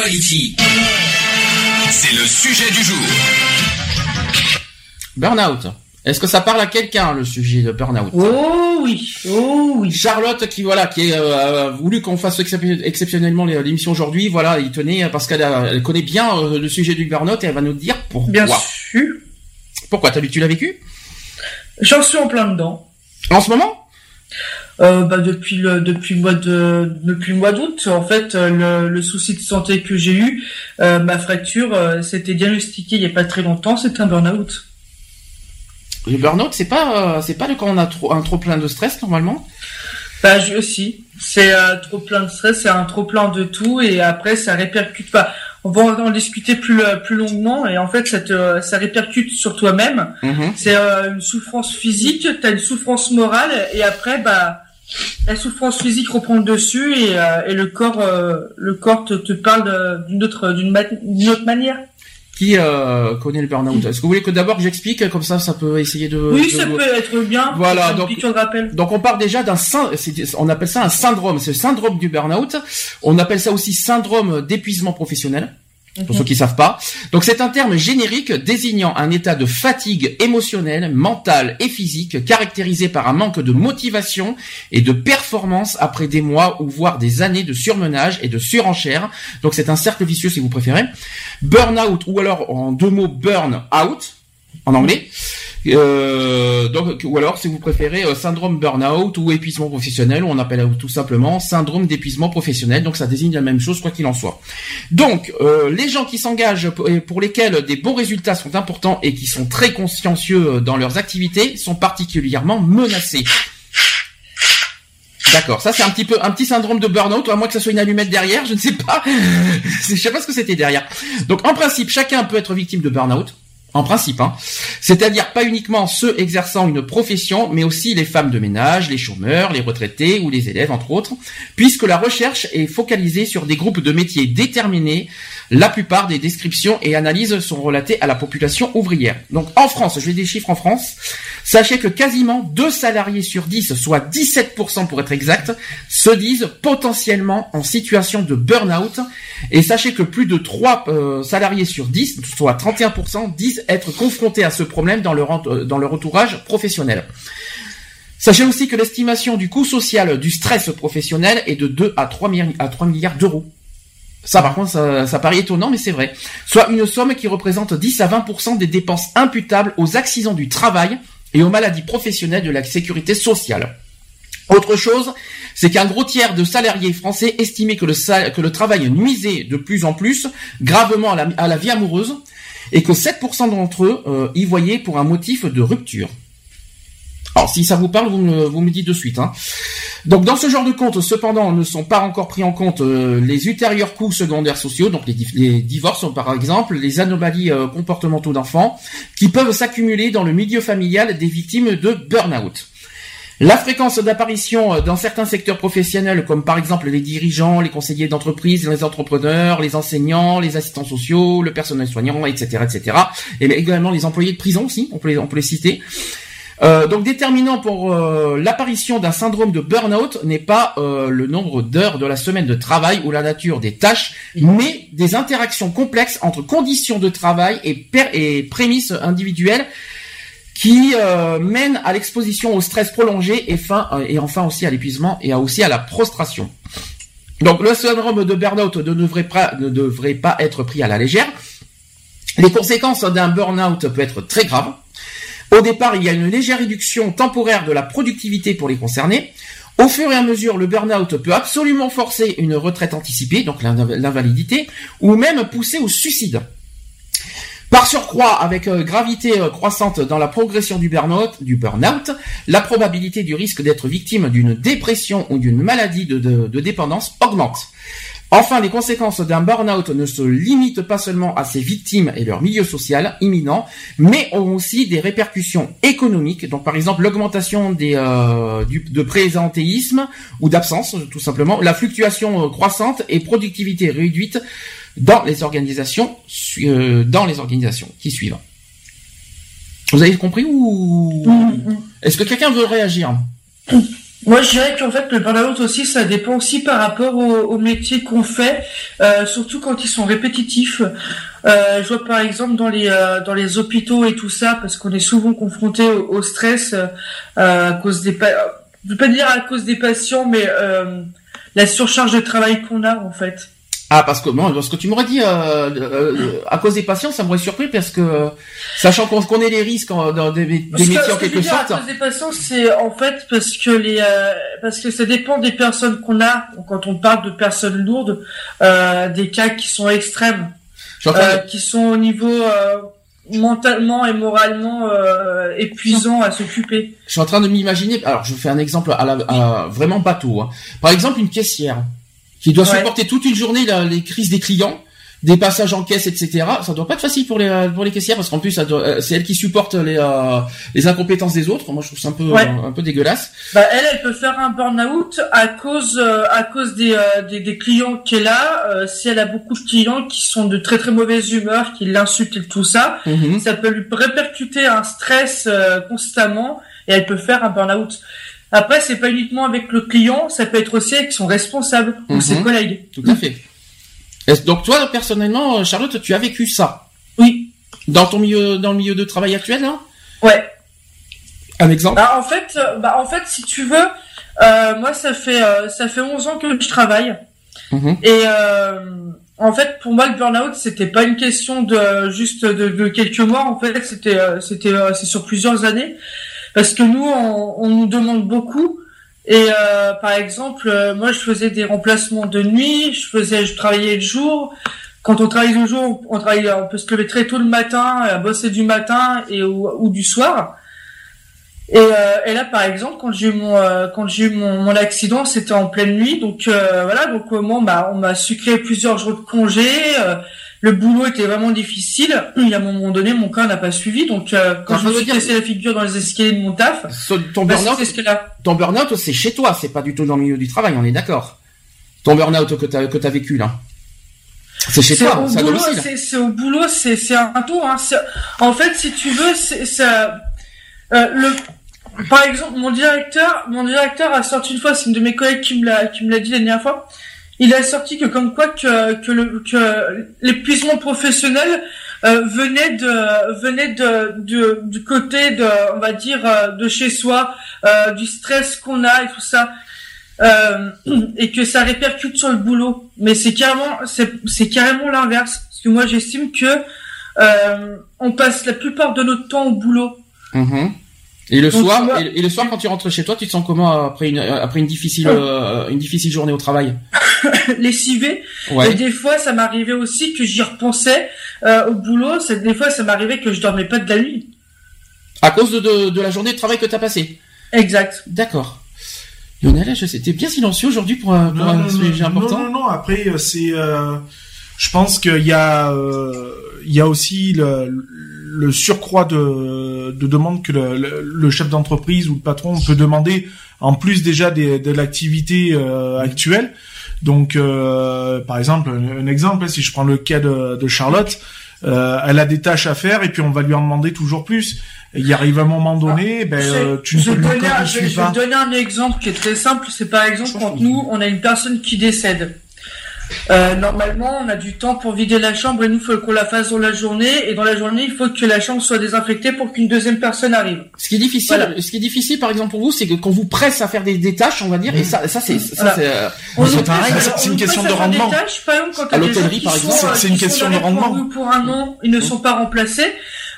Equality. C'est le sujet du jour. Burnout. Est-ce que ça parle à quelqu'un le sujet de burnout? Oh oui, oh oui. Charlotte qui voilà qui euh, a voulu qu'on fasse excep- exceptionnellement l'émission aujourd'hui, voilà, il tenait parce qu'elle elle connaît bien euh, le sujet du burnout et elle va nous dire pourquoi. Bien sûr. Pourquoi? T'as tu l'as vécu? J'en suis en plein dedans. En ce moment? Euh, bah depuis le depuis le mois de depuis le mois d'août en fait euh, le, le souci de santé que j'ai eu euh, ma fracture euh, s'était diagnostiquée il y a pas très longtemps c'est un burn-out Le burnout, c'est pas c'est pas le quand on a trop un trop plein de stress normalement? bah j'ai aussi c'est trop plein de stress c'est un trop plein de tout et après ça répercute pas on va en discuter plus plus longuement et en fait ça te ça répercute sur toi-même Mhm. c'est euh, une souffrance physique t'as une souffrance morale et après bah la souffrance physique reprend le dessus et, euh, et le corps euh, le corps te, te parle d'une autre d'une manière. Qui euh, connaît le burnout? Est-ce que vous voulez que d'abord que j'explique? Comme ça ça peut essayer de oui de- ça peut être bien. Voilà, donc- Donc on part déjà d'un on appelle ça un syndrome, c'est le syndrome du burn-out. On appelle ça aussi syndrome d'épuisement professionnel. Pour ceux qui savent pas. Donc c'est un terme générique désignant un état de fatigue émotionnelle, mentale et physique caractérisé par un manque de motivation et de performance après des mois ou voire des années de surmenage et de surenchère. Donc c'est un cercle vicieux si vous préférez. Burn-out ou alors en deux mots burn out en anglais. Euh, donc, ou alors, si vous préférez, euh, syndrome burn-out ou épuisement professionnel, on appelle tout simplement syndrome d'épuisement professionnel. Donc, ça désigne la même chose, quoi qu'il en soit. Donc, euh, les gens qui s'engagent et pour lesquels des bons résultats sont importants et qui sont très consciencieux euh, dans leurs activités sont particulièrement menacés. D'accord, ça c'est un petit peu un petit syndrome de burn-out, à moins que ça soit une allumette derrière, je ne sais pas. je sais pas ce que c'était derrière. Donc en principe, chacun peut être victime de burn-out. En principe, hein. c'est-à-dire pas uniquement ceux exerçant une profession, mais aussi les femmes de ménage, les chômeurs, les retraités ou les élèves, entre autres, puisque la recherche est focalisée sur des groupes de métiers déterminés. La plupart des descriptions et analyses sont relatées à la population ouvrière. Donc en France, je vais des chiffres en France, sachez que quasiment 2 salariés sur 10, soit 17% pour être exact, se disent potentiellement en situation de burn-out. Et sachez que plus de 3 euh, salariés sur 10, soit 31%, disent être confrontés à ce problème dans leur, euh, dans leur entourage professionnel. Sachez aussi que l'estimation du coût social du stress professionnel est de 2 à 3, mi- à 3 milliards d'euros. Ça, par contre, ça, ça paraît étonnant, mais c'est vrai. Soit une somme qui représente 10 à 20% des dépenses imputables aux accidents du travail et aux maladies professionnelles de la sécurité sociale. Autre chose, c'est qu'un gros tiers de salariés français estimaient que le, travail nuisait de plus en plus gravement à la, à la vie amoureuse et que 7% d'entre eux euh, y voyaient pour un motif de rupture. Alors, si ça vous parle, vous me, vous me dites de suite. Hein. Donc, dans ce genre de comptes, cependant, ne sont pas encore pris en compte euh, les ultérieurs coûts secondaires sociaux, donc les divorces, par exemple, les anomalies euh, comportementaux d'enfants, qui peuvent s'accumuler dans le milieu familial des victimes de burn-out. La fréquence d'apparition euh, dans certains secteurs professionnels, comme par exemple les dirigeants, les conseillers d'entreprise, les entrepreneurs, les enseignants, les assistants sociaux, le personnel soignant, etc., etc., et également les employés de prison aussi, on peut les, on peut les citer. Euh, donc déterminant pour euh, l'apparition d'un syndrome de burn-out n'est pas euh, le nombre d'heures de la semaine de travail ou la nature des tâches, mais des interactions complexes entre conditions de travail et, prémices individuelles qui mènent à l'exposition au stress prolongé et, fin, et enfin aussi à l'épuisement et à aussi à la prostration. Donc le syndrome de burn-out ne devrait pas, ne devrait pas être pris à la légère. Les conséquences d'un burn-out peuvent être très graves. Au départ, il y a une légère réduction temporaire de la productivité pour les concernés. Au fur et à mesure, le burn-out peut absolument forcer une retraite anticipée, donc l'inv- l'invalidité, ou même pousser au suicide. Par surcroît, avec euh, gravité euh, croissante dans la progression du burn-out, la probabilité du risque d'être victime d'une dépression ou d'une maladie de dépendance augmente. Enfin, les conséquences d'un burn-out ne se limitent pas seulement à ses victimes et leur milieu social imminent, mais ont aussi des répercussions économiques. Donc, par exemple, l'augmentation des euh, du, de présentéisme ou d'absence, tout simplement, la fluctuation euh, croissante et productivité réduite dans les organisations euh, dans les organisations qui suivent. Vous avez compris ou Mm, est-ce que quelqu'un veut réagir? Moi, je dirais qu'en fait, le burn-out aussi, ça dépend aussi par rapport au, au métier qu'on fait, euh, surtout quand ils sont répétitifs. Euh, je vois par exemple dans les euh, dans les hôpitaux et tout ça, parce qu'on est souvent confronté au, au stress euh, à cause des, je veux pas dire à cause des patients, mais euh, la surcharge de travail qu'on a en fait. Ah parce que bon, parce que tu m'aurais dit euh, euh, à cause des patients, ça m'aurait surpris parce que sachant qu'on connaît les risques en- dans des, des Parce que- métiers en ce que je quelque sorte. À cause des patients, c'est en fait parce que les euh, parce que ça dépend des personnes qu'on a. Quand on parle de personnes lourdes, euh, des cas qui sont extrêmes, en euh, qui sont au niveau euh, mentalement et moralement euh, épuisants à s'occuper. Je suis en train de m'imaginer. Alors, je fais un exemple à la, à- vraiment bateau. Hein. Par exemple, une caissière qui doit Ouais. supporter toute une journée la- les crises des clients, des passages en caisse, etc. Ça doit pas être facile pour les euh, pour les caissières parce qu'en plus, euh, c'est elle qui supporte les euh, les incompétences des autres. Moi, je trouve ça un peu Ouais. un, un peu dégueulasse. Bah elle, elle peut faire un burn-out à cause euh, à cause des, euh, des des clients qu'elle a. Euh, si elle a beaucoup de clients qui sont de très très mauvaise humeur, qui l'insultent et tout ça, Mhm. ça peut lui répercuter un stress euh, constamment et elle peut faire un burn-out. Après, c'est pas uniquement avec le client, ça peut être aussi avec son responsable ou Mhm. ses collègues. Tout à fait. Donc toi, personnellement, Charlotte, tu as vécu ça? Oui. dans ton milieu dans le milieu de travail actuel, hein? Ouais. Un exemple? Bah en fait, euh, bah en fait, si tu veux, euh, moi ça fait euh, ça fait 11 ans que je travaille Mhm. et euh, en fait pour moi le burn-out c'était pas une question de juste de, de quelques mois en fait c'était euh, c'était euh, c'est sur plusieurs années parce que nous on, on nous demande beaucoup. Et euh, par exemple euh, moi je faisais des remplacements de nuit je faisais je travaillais le jour. Quand on travaille le jour on travaille on peut se lever très tôt le matin euh, bosser du matin et ou, ou du soir. Et, euh, et là, par exemple, quand j'ai eu mon euh, quand j'ai eu mon, mon accident, c'était en pleine nuit, donc voilà, donc au moment, bah, on m'a sucré plusieurs jours de congé. Le boulot était vraiment difficile. Et à un moment donné, mon corps n'a pas suivi, donc euh, quand Alors, je me suis cassé la figure dans les escaliers de mon taf, So- Ton bah, burn-out, ce ton burn-out, c'est chez toi, c'est pas du tout dans le milieu du travail, on est d'accord. Ton burn-out que t'as que t'as vécu là, c'est chez toi, au c'est boulot, c'est au boulot, c'est un tout. Hein. En fait, si tu veux, c'est ça. Euh, le, par exemple, mon directeur, mon directeur a sorti une fois, c'est une de mes collègues qui me l'a qui me l'a dit la dernière fois. Il a sorti que comme quoi que que l'épuisement professionnel euh, venait de venait de, du côté de on va dire euh, de chez soi, euh, du stress qu'on a et tout ça. Et que ça répercute sur le boulot. Mais c'est carrément, c'est, c'est carrément l'inverse. Parce que moi, j'estime que on passe la plupart de notre temps au boulot. Mhm. Et le Donc, soir, et, et le soir quand tu rentres chez toi, tu te sens comment après une après une difficile euh, une difficile journée au travail? Lessivé. Et Ouais. des fois, ça m'arrivait aussi que j'y repensais euh, au boulot. C'est des fois, ça m'arrivait que je dormais pas de la nuit. À cause de, de, de la journée de travail que t'as passée? Exact. D'accord. Lionel, je sais, t'es bien silencieux aujourd'hui pour, un- pour un sujet important. non, non, non, Après, euh, c'est, euh, je pense qu'il y a, euh, il y a aussi le, le surcroît de, de demandes que le, le- le chef d'entreprise ou le patron peut demander en plus déjà des, de l'activité euh, actuelle. Donc, euh, par exemple, un, un exemple, si je prends le cas de, de Charlotte, euh, elle a des tâches à faire et puis on va lui en demander toujours plus. Et il arrive un moment donné, ben, Je- euh, tu ne je peux donner je, je vais donner un exemple qui est très simple. C'est par exemple quand nous, on a une personne qui décède. Euh, normalement, on a du temps pour vider la chambre et nous, il faut qu'on la fasse dans la journée. Et dans la journée, il faut que la chambre soit désinfectée pour qu'une deuxième personne arrive. Ce qui est difficile, Voilà. ce qui est difficile par exemple pour vous, c'est que qu'on vous presse à faire des, des tâches, on va dire, et ça, ça c'est, ça Voilà. c'est, euh, On c'est nous pareil, presse- c'est- une question de à faire des rendement. tâches, par exemple, quand À l'hôtellerie, qui par sont, exemple, euh, c'est une question de rendement. Pour un an, ils ne sont pas remplacés.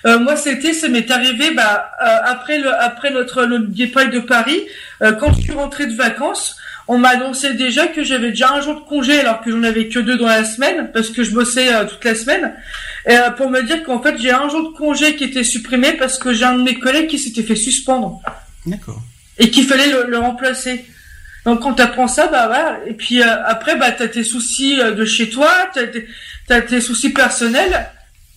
Euh, moi, c'était, ça m'est arrivé, bah, euh, après le, après notre, le départ de Paris, euh, quand je suis rentré de vacances, on m'a annoncé déjà que j'avais déjà un jour de congé alors que j'en avais que deux dans la semaine parce que je bossais euh, toute la semaine. Et, euh, pour me dire qu'en fait j'ai un jour de congé qui était supprimé parce que j'ai un de mes collègues qui s'était fait suspendre D'accord. et qu'il fallait le, le remplacer. Donc quand t'apprends ça, bah voilà. Et puis euh, après, bah t'as tes soucis de chez toi, t'as tes, t'as tes soucis personnels.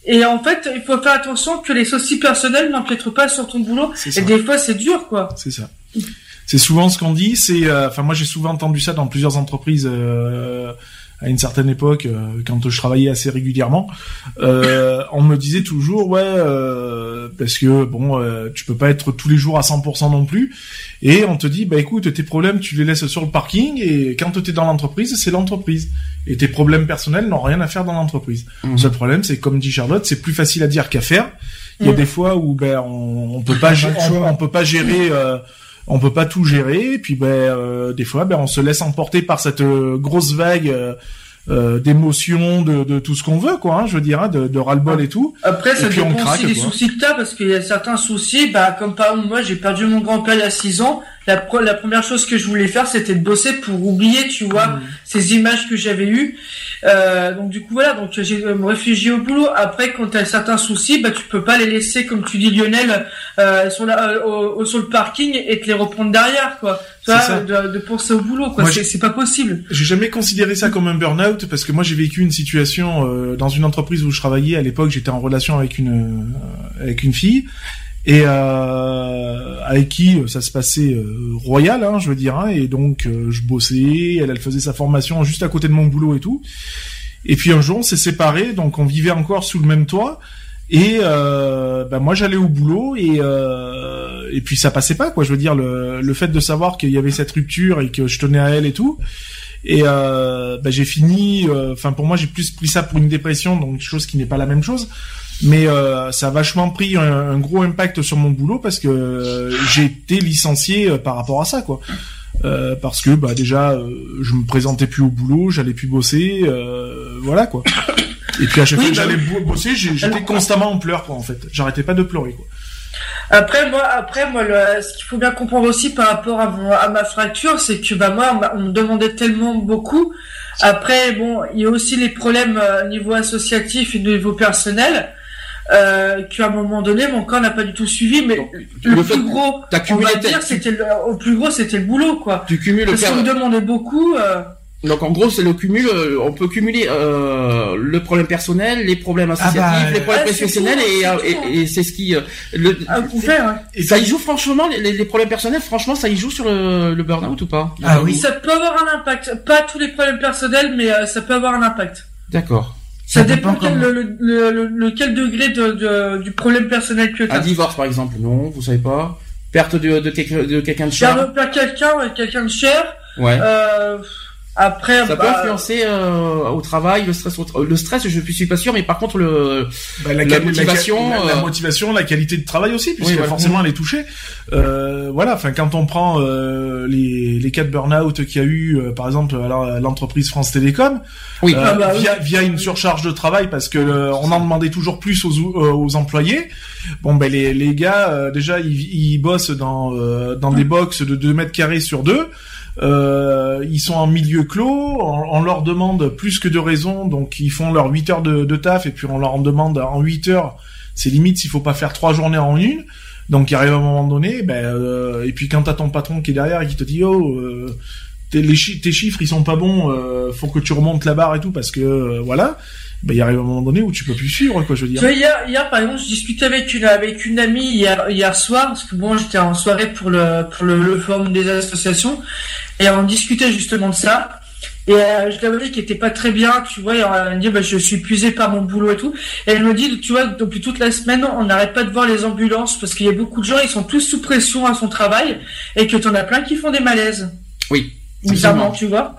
Et en fait, il faut faire attention que les soucis personnels n'empiètrent pas sur ton boulot. Et des fois, c'est dur, quoi. C'est ça. C'est souvent ce qu'on dit. C'est, euh, enfin, moi j'ai souvent entendu ça dans plusieurs entreprises euh, à une certaine époque, euh, quand je travaillais assez régulièrement. Euh, on me disait toujours, ouais, euh, parce que bon, euh, tu peux pas être tous les jours à 100% non plus. Et on te dit, bah écoute, tes problèmes, tu les laisses sur le parking. Et quand tu es dans l'entreprise, c'est l'entreprise. Et tes problèmes personnels n'ont rien à faire dans l'entreprise. Mhm. Le seul problème, c'est comme dit Charlotte, c'est plus facile à dire qu'à faire. Il y a Mhm. des fois où ben on, on peut pas, on, on peut pas gérer. On peut pas tout gérer, et puis ben euh, des fois ben on se laisse emporter par cette euh, grosse vague euh, euh, d'émotions, de, de tout ce qu'on veut quoi, hein, je veux dire, hein, de, de ras-le-bol et tout. Après, ça dépend aussi des quoi. soucis que t'as, parce qu'il y a certains soucis, bah, comme par exemple, moi, j'ai perdu mon grand-père il y a 6 ans. La, pro- la première chose que je voulais faire, c'était de bosser pour oublier, tu vois, Mmh. ces images que j'avais eues. Euh, donc, du coup, voilà, donc, j'ai euh, me réfugier au boulot. Après, quand t'as certains soucis, bah, tu peux pas les laisser, comme tu dis, Lionel, euh, sur, la, euh, au, au- sur le parking et te les reprendre derrière, quoi. Vois, ça. de, de penser au boulot, quoi. C'est pas possible. J'ai jamais considéré ça comme un burn-out parce que moi j'ai vécu une situation euh, dans une entreprise où je travaillais à l'époque. J'étais en relation avec une euh, avec une fille et euh, avec qui euh, ça se passait euh, royal, hein, je veux dire. hein, et donc euh, je bossais, elle, elle faisait sa formation juste à côté de mon boulot et tout. Et puis un jour on s'est séparés, donc on vivait encore sous le même toit. Et euh, ben moi j'allais au boulot et euh, et puis ça passait pas quoi. Je veux dire le, le fait de savoir qu'il y avait cette rupture et que je tenais à elle et tout. Et ben, j'ai fini. Enfin pour moi j'ai plus pris ça pour une dépression, donc chose qui n'est pas la même chose. Mais euh, ça a vachement pris un, un gros impact sur mon boulot parce que euh, j'ai été licencié euh, par rapport à ça quoi. Parce que bah déjà je me présentais plus au boulot, j'allais plus bosser, voilà quoi. Et puis à chaque Oui, fois que bah j'allais bo- bosser, j'étais constamment en pleurs quoi en fait. J'arrêtais pas de pleurer quoi. Après moi, après moi, le, ce qu'il faut bien comprendre aussi par rapport à, mon- à ma fracture, c'est que bah moi, on, me demandait tellement beaucoup. Après, bon, il y a aussi les problèmes euh, au niveau associatif et au niveau personnel. Euh, qu'à un moment donné, mon corps n'a pas du tout suivi, mais Donc, le, le fait plus gros, on va dire, c'était le, au plus gros, c'était le boulot, quoi. Tu cumules Parce qu'on me demandait beaucoup. Euh, Donc en gros, c'est le cumul. euh, on peut cumuler euh, le problème personnel, les problèmes associatifs, bah, les problèmes ouais, professionnels, tout, et, c'est euh, et, et c'est ce qui. euh, le, faire, hein. Ça y joue franchement les, les problèmes personnels. Franchement, ça y joue sur le, le burn-out ou pas? Ah oui. Ça peut avoir un impact. Pas tous les problèmes personnels, mais euh, ça peut avoir un impact. D'accord. Ça, Ça dépend dépend quel, le, le, le, le- quel degré de, de- du problème personnel que tu Un as. divorce par exemple, non, vous savez pas. Perte de, de, quelqu'un- de quelqu'un de cher. Faire quelqu'un, ouais, quelqu'un de cher, Ouais. euh, après, Ça peut bah, influencer euh, au travail, le stress, au tra- le stress, je suis pas sûr, mais par contre le, Bah, La motivation, la, la euh, motivation, la qualité de travail aussi, puisque Oui, voilà. forcément elle est touchée. Euh, voilà, enfin quand on prend euh, les, les cas de burn-out qu'il y a eu, euh, par exemple à l'entreprise France Télécom, oui, euh, Ah bah oui. via, via une surcharge de travail, parce que le- on en demandait toujours plus aux, euh, aux employés. Bon ben les, les gars, euh, déjà ils, ils bossent dans euh, dans des box de 2 mètres carrés sur deux. Euh, ils sont en milieu clos, on, leur demande plus que de raison, donc ils font leurs 8 heures de, taf et puis on leur en demande en 8 heures, c'est limite s'il faut pas faire trois journées en une. Donc il arrive à un moment donné, ben euh, et puis quand t'as ton patron qui est derrière et qui te dit oh euh, tes, tes chiffres ils sont pas bons, euh, faut que tu remontes la barre et tout parce que euh, voilà, ben il arrive un moment donné où tu peux plus suivre quoi je veux Tu dire. vois, hier, hier, par exemple, je discutais avec une, avec une amie hier, hier soir, parce que bon, j'étais en soirée pour le, pour le, le forum des associations, et on discutait justement de ça. Et euh, je l'avais dit qu'elle était pas très bien, tu vois, et elle me dit, bah, je suis épuisée par mon boulot et tout. Et elle me dit, tu vois, depuis toute la semaine, on n'arrête pas de voir les ambulances, parce qu'il y a beaucoup de gens, ils sont tous sous pression à son travail, et que t'en as plein qui font des malaises. oui. Bizarrement, tu vois.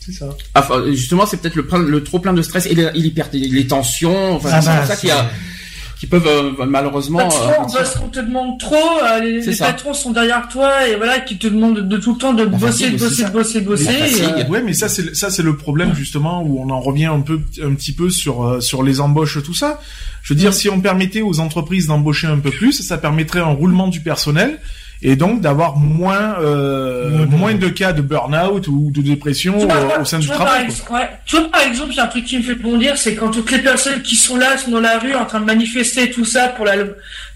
C'est ça. Enfin, justement, c'est peut-être le, trop plein de stress et les, tensions. Enfin, Ah c'est bah, ça qu'il y a, qui peuvent euh, malheureusement. Pas trop, euh, qu'on te demande trop, euh, les, patrons sont derrière toi, et voilà, qui te demandent de tout le temps de bosser, de bosser, de bosser, de bosser. Et, euh, Ouais, mais ça c'est ça c'est le problème justement où on en revient un peu un petit peu sur euh, sur les embauches tout ça. Je veux dire si on permettait aux entreprises d'embaucher un peu plus, ça permettrait un roulement du personnel et donc d'avoir moins euh, moins de cas de burn-out ou de dépression vois, au sein du vois, par travail. ex- ouais. Tu vois, par exemple, j'ai un truc qui me fait bondir, c'est quand toutes les personnes qui sont là, sont dans la rue, en train de manifester tout ça pour la,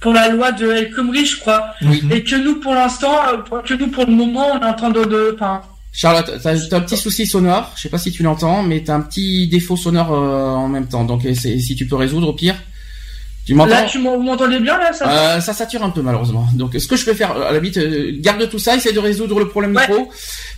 pour la loi de El Khomri, je crois. Mhm. Et que nous, pour l'instant, euh, que nous, pour le moment, on est en train de, de, enfin, Charlotte, t'as as un petit souci sonore. Je sais pas si tu l'entends, mais t'as un petit défaut sonore euh, en même temps. Donc, si tu peux résoudre, au pire. Tu m'entends Là, tu m'entendez bien, là, ça euh, Ça sature un peu, malheureusement. Donc, ce que je peux faire, à la limite, euh, garde tout ça, essaie de résoudre le problème ouais. micro.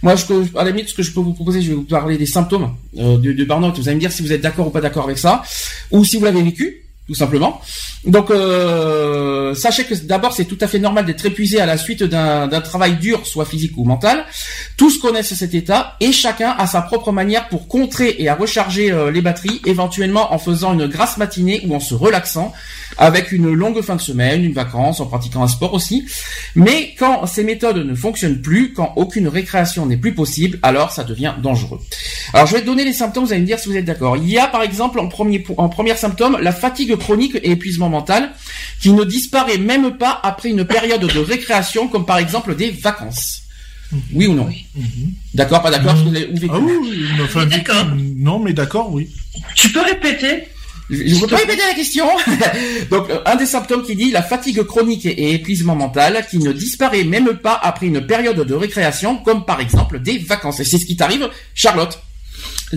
Moi, je, à la limite, ce que je peux vous proposer, je vais vous parler des symptômes euh, de, de burn-out. Vous allez me dire si vous êtes d'accord ou pas d'accord avec ça, ou si vous l'avez vécu tout simplement. Donc euh, sachez que d'abord c'est tout à fait normal d'être épuisé à la suite d'un travail dur, soit physique ou mental. Tous connaissent cet état et chacun a sa propre manière pour contrer et à recharger euh, les batteries, éventuellement en faisant une grasse matinée ou en se relaxant, avec une longue fin de semaine, une vacance, en pratiquant un sport aussi. Mais quand ces méthodes ne fonctionnent plus, quand aucune récréation n'est plus possible, alors ça devient dangereux. Alors je vais donner les symptômes, vous allez me dire si vous êtes d'accord. Il y a par exemple en premier en premier symptôme la fatigue chronique et épuisement mental qui ne disparaît même pas après une période de récréation comme par exemple des vacances. Oui ou non oui. D'accord, pas d'accord mmh. Ah oui, enfin, d'accord. Non, mais d'accord, oui. Tu peux répéter je ne pas répéter la question. Donc, un des symptômes qui dit la fatigue chronique et épuisement mental qui ne disparaît même pas après une période de récréation, comme par exemple des vacances. Et c'est ce qui t'arrive, Charlotte.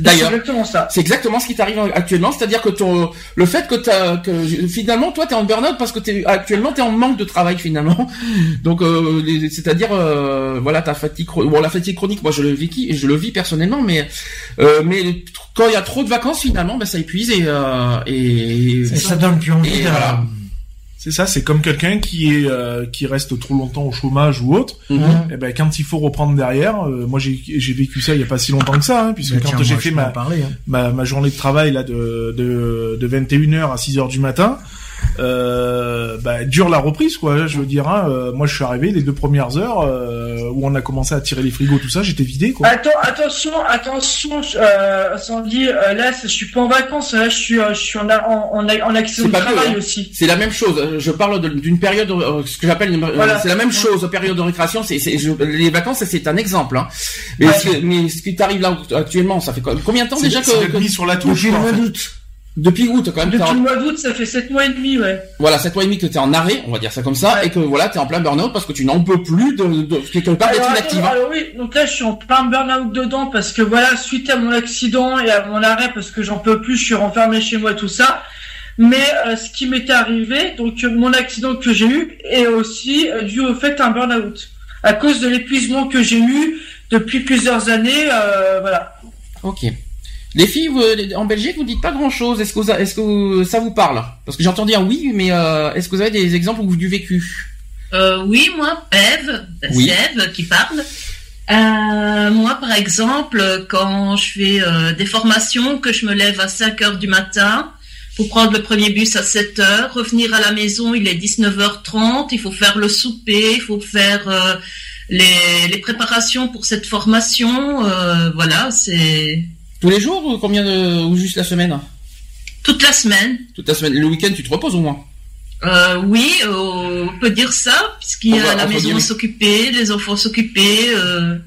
D'ailleurs, c'est exactement ça. C'est exactement ce qui t'arrive actuellement, c'est-à-dire que ton, le fait que, as, que finalement toi t'es en burn-out parce que t'es actuellement t'es en manque de travail finalement. Donc euh, c'est-à-dire euh, voilà ta fatigue bon la fatigue chronique moi je le vis je le vis personnellement mais euh, mais quand il y a trop de vacances finalement ben ça épuise et euh, et, et ça donne plus envie. de... voilà. C'est ça, c'est comme quelqu'un qui est euh, qui reste trop longtemps au chômage ou autre. Mhm. Et ben quand il faut reprendre derrière, euh, moi j'ai j'ai vécu ça il y a pas si longtemps que ça, hein, puisque quand j'ai fait ma, parler, hein. ma ma journée de travail là de de de 21h à 6h du matin, euh, bah, dure la reprise quoi. Je veux dire, hein, euh, moi je suis arrivé les deux premières heures euh, où on a commencé à tirer les frigos tout ça, j'étais vidé quoi. Attends, attention, attention, euh, Sandy, euh, là, je suis pas en vacances, là, je suis, euh, je suis en, en, en, en accident C'est de pas que, travail hein. aussi. C'est la même chose. Je parle d'une période, euh, ce que j'appelle, une- euh, Voilà. c'est la même chose. Période de récréation, c'est c'est- je- les vacances, c'est un exemple. Hein. Mais, Ouais. ce, mais ce qui t'arrive là actuellement, ça fait combien de temps déjà que, que- mis sur la touche. Depuis le quoi, depuis août quand même Depuis le mois d'août, ça fait 7 mois et demi, ouais. voilà sept mois et demi que t'es en arrêt, on va dire ça comme ça, Ouais. et que voilà t'es en plein burn-out parce que tu n'en peux plus de, de quelque part d'être inactive. hein. alors oui, donc là, je suis en plein burn-out dedans parce que voilà, suite à mon accident et à mon arrêt, parce que j'en peux plus, je suis renfermé chez moi, tout ça. Mais euh, ce qui m'était arrivé, donc euh, mon accident que j'ai eu, est aussi euh, dû au fait un burn-out. À cause de l'épuisement que j'ai eu depuis plusieurs années, voilà. Ok. Les filles, vous, en Belgique, vous dites pas grand-chose. Est-ce que, est-ce ça vous parle? Parce que entendu un oui, mais euh, est-ce que vous avez des exemples ou du vécu? Euh, oui, moi, Eve, Oui. c'est Eve qui parle. Euh, moi, par exemple, quand je fais des formations, que je me lève à 5 heures du matin pour prendre le premier bus à 7 heures, revenir à la maison, il est 19h30, il faut faire le souper, il faut faire les, les préparations pour cette formation. voilà, c'est Tous les jours ou combien de, ou juste la semaine toute la semaine. Toute la semaine. Le week-end, tu te reposes au moins. Euh, oui, euh, on peut dire ça, puisqu'il y a la maison à s'occuper, les enfants s'occuper, euh,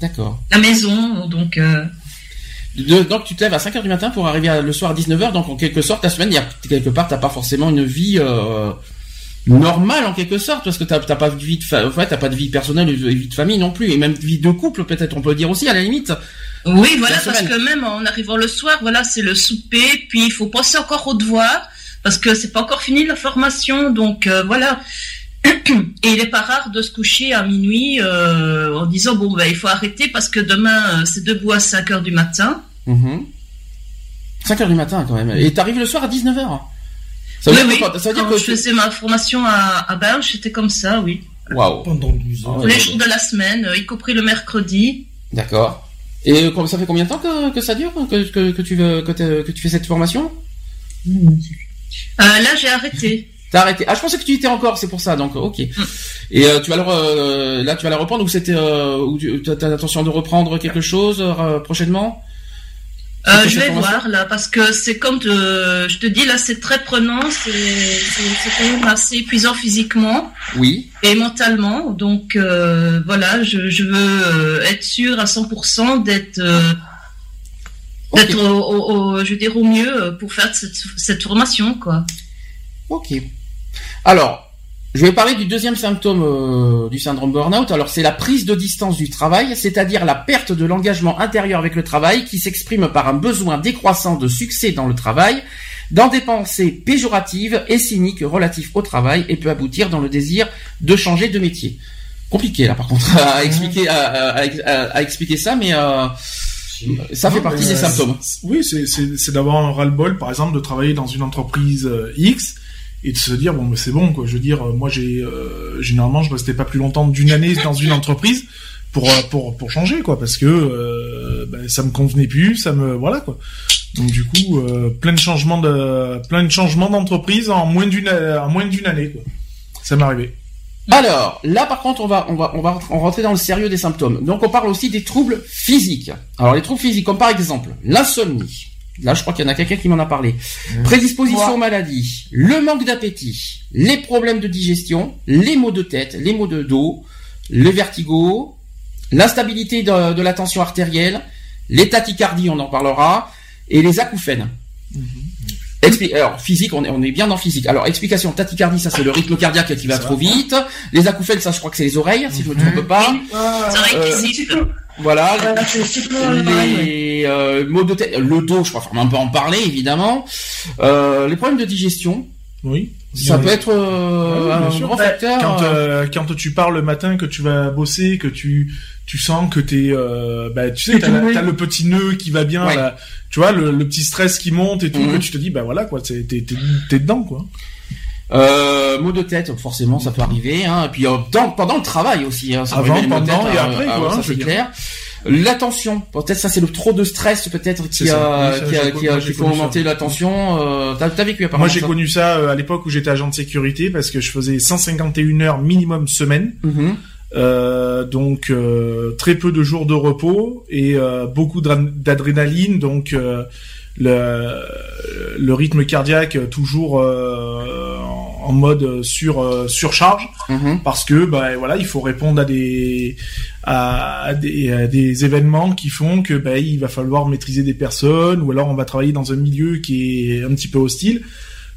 D'accord. la maison, donc... euh, De- donc tu te lèves à 5h du matin pour arriver à- le soir à 19h, donc en quelque sorte, ta semaine, il y a, quelque part, t'as pas forcément une vie euh, normale en quelque sorte, parce que t'as pas de vie de fa- ouais, t'as pas de vie personnelle et vie de famille non plus, et même vie de couple peut-être, on peut le dire aussi à la limite. Oui, voilà, parce que même en arrivant le soir, voilà, c'est le souper, puis il faut penser encore aux devoirs, parce que c'est pas encore fini la formation, donc euh, voilà. Et il est pas rare de se coucher à minuit euh, en disant bon ben il faut arrêter parce que demain euh, c'est debout à 5 heures du matin. 5h du matin quand même. Et t'arrives le soir à 19h. Ça veut oui, dire oui. que quand- ça veut dire Quand que je faisais ma formation à, à Binge, c'était comme ça, oui. Waouh. Pendant 12 Ah heures. ouais, Tous les ouais, jours de la semaine, y compris le mercredi. D'accord. Et euh, ça fait combien de temps que, que ça dure que, que, que tu veux que, tu fais cette formation? Euh, là, j'ai arrêté. T'as arrêté. Ah, je pensais que tu y étais encore, c'est pour ça. Donc, ok. Et euh, tu vas le re- là, tu vas la reprendre ou c'était euh, ou tu as l'intention de reprendre quelque chose euh, prochainement? Euh, je vais voir là parce que c'est comme de- je te dis là c'est très prenant, c'est quand même assez épuisant physiquement Oui. et mentalement. Donc euh, voilà, je, je veux euh, être sûr à 100% d'être euh, au, au- au- je veux dire au mieux euh, pour faire cette, cette formation quoi. Ok. Alors, Je vais parler du deuxième symptôme euh, du syndrome burn-out. Alors c'est la prise de distance du travail, c'est-à-dire la perte de l'engagement intérieur avec le travail qui s'exprime par un besoin décroissant de succès dans le travail, dans des pensées péjoratives et cyniques relatifs au travail et peut aboutir dans le désir de changer de métier. Compliqué là par contre à expliquer à, à- à- à expliquer ça, mais euh, ça fait Non, partie des euh, symptômes. Oui, c'est d'avoir un ras-le-bol, par exemple, de travailler dans une entreprise X et de se dire bon, mais c'est bon quoi. Je veux dire, moi j'ai euh, généralement je restais pas plus longtemps d'une année dans une entreprise pour euh, pour pour changer quoi, parce que euh, ben, ça me convenait plus, ça me voilà quoi. Donc du coup, euh, plein de changements de plein de changements d'entreprise en moins d'une en moins d'une année quoi. Ça m'est arrivé. Alors, là par contre, on va, on va, on va rentrer dans le sérieux des symptômes. Donc, on parle aussi des troubles physiques. Alors, les troubles physiques, comme par exemple l'insomnie. Là, je crois qu'il y en a quelqu'un qui m'en a parlé. Prédisposition aux maladies, le manque d'appétit, les problèmes de digestion, les maux de tête, les maux de dos, le vertigo, l'instabilité de, de la tension artérielle, les tachycardies, on en parlera, et les acouphènes. Expli- alors physique, on est, on est bien dans physique. Alors explication, tachycardie, ça c'est le rythme cardiaque qui va trop vite. Les acouphènes, ça je crois que c'est les oreilles, si je me trompe pas. C'est vrai qu'ils sifflent. Voilà. Voilà. Les euh, maux de tête, le dos, je crois qu'on un peu en parler évidemment. Euh, les problèmes de digestion, Oui. ça Oui. peut être euh, Ah oui, bien un sûr. grand facteur. quand euh, euh, quand tu pars le matin que tu vas bosser que tu tu sens que t'es euh, bah tu sais t'as, t'as le petit nœud qui va bien Ouais. là, tu vois le, le petit stress qui monte et tout Mhm. que tu te dis bah voilà quoi t'es t'es t'es, t'es dedans quoi Euh, maux de tête, forcément, ça peut arriver. Hein. Et puis euh, dans- pendant le travail aussi. Hein, ça Avant, pendant tête, et euh, après, ah, quoi, ça hein, c'est clair. L'attention, peut-être ça c'est le trop de stress peut-être qui a, ça, qui a, qui a, qui augmenter l'attention. Euh, t'as, t'as vécu apparemment moi j'ai ça. connu ça euh, à l'époque où j'étais agent de sécurité parce que je faisais 151 heures minimum semaine Mhm. euh, donc euh, très peu de jours de repos et euh, beaucoup d'adr- d'adrénaline donc euh, le, le rythme cardiaque toujours euh, en mode sur euh, surcharge Mhm. parce que bah voilà il faut répondre à des à, des, à des événements qui font que bah, il va falloir maîtriser des personnes ou alors on va travailler dans un milieu qui est un petit peu hostile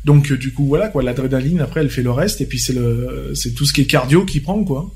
donc euh, du coup voilà quoi l'adrénaline après elle fait le reste et puis c'est le c'est tout ce qui est cardio qui prend quoi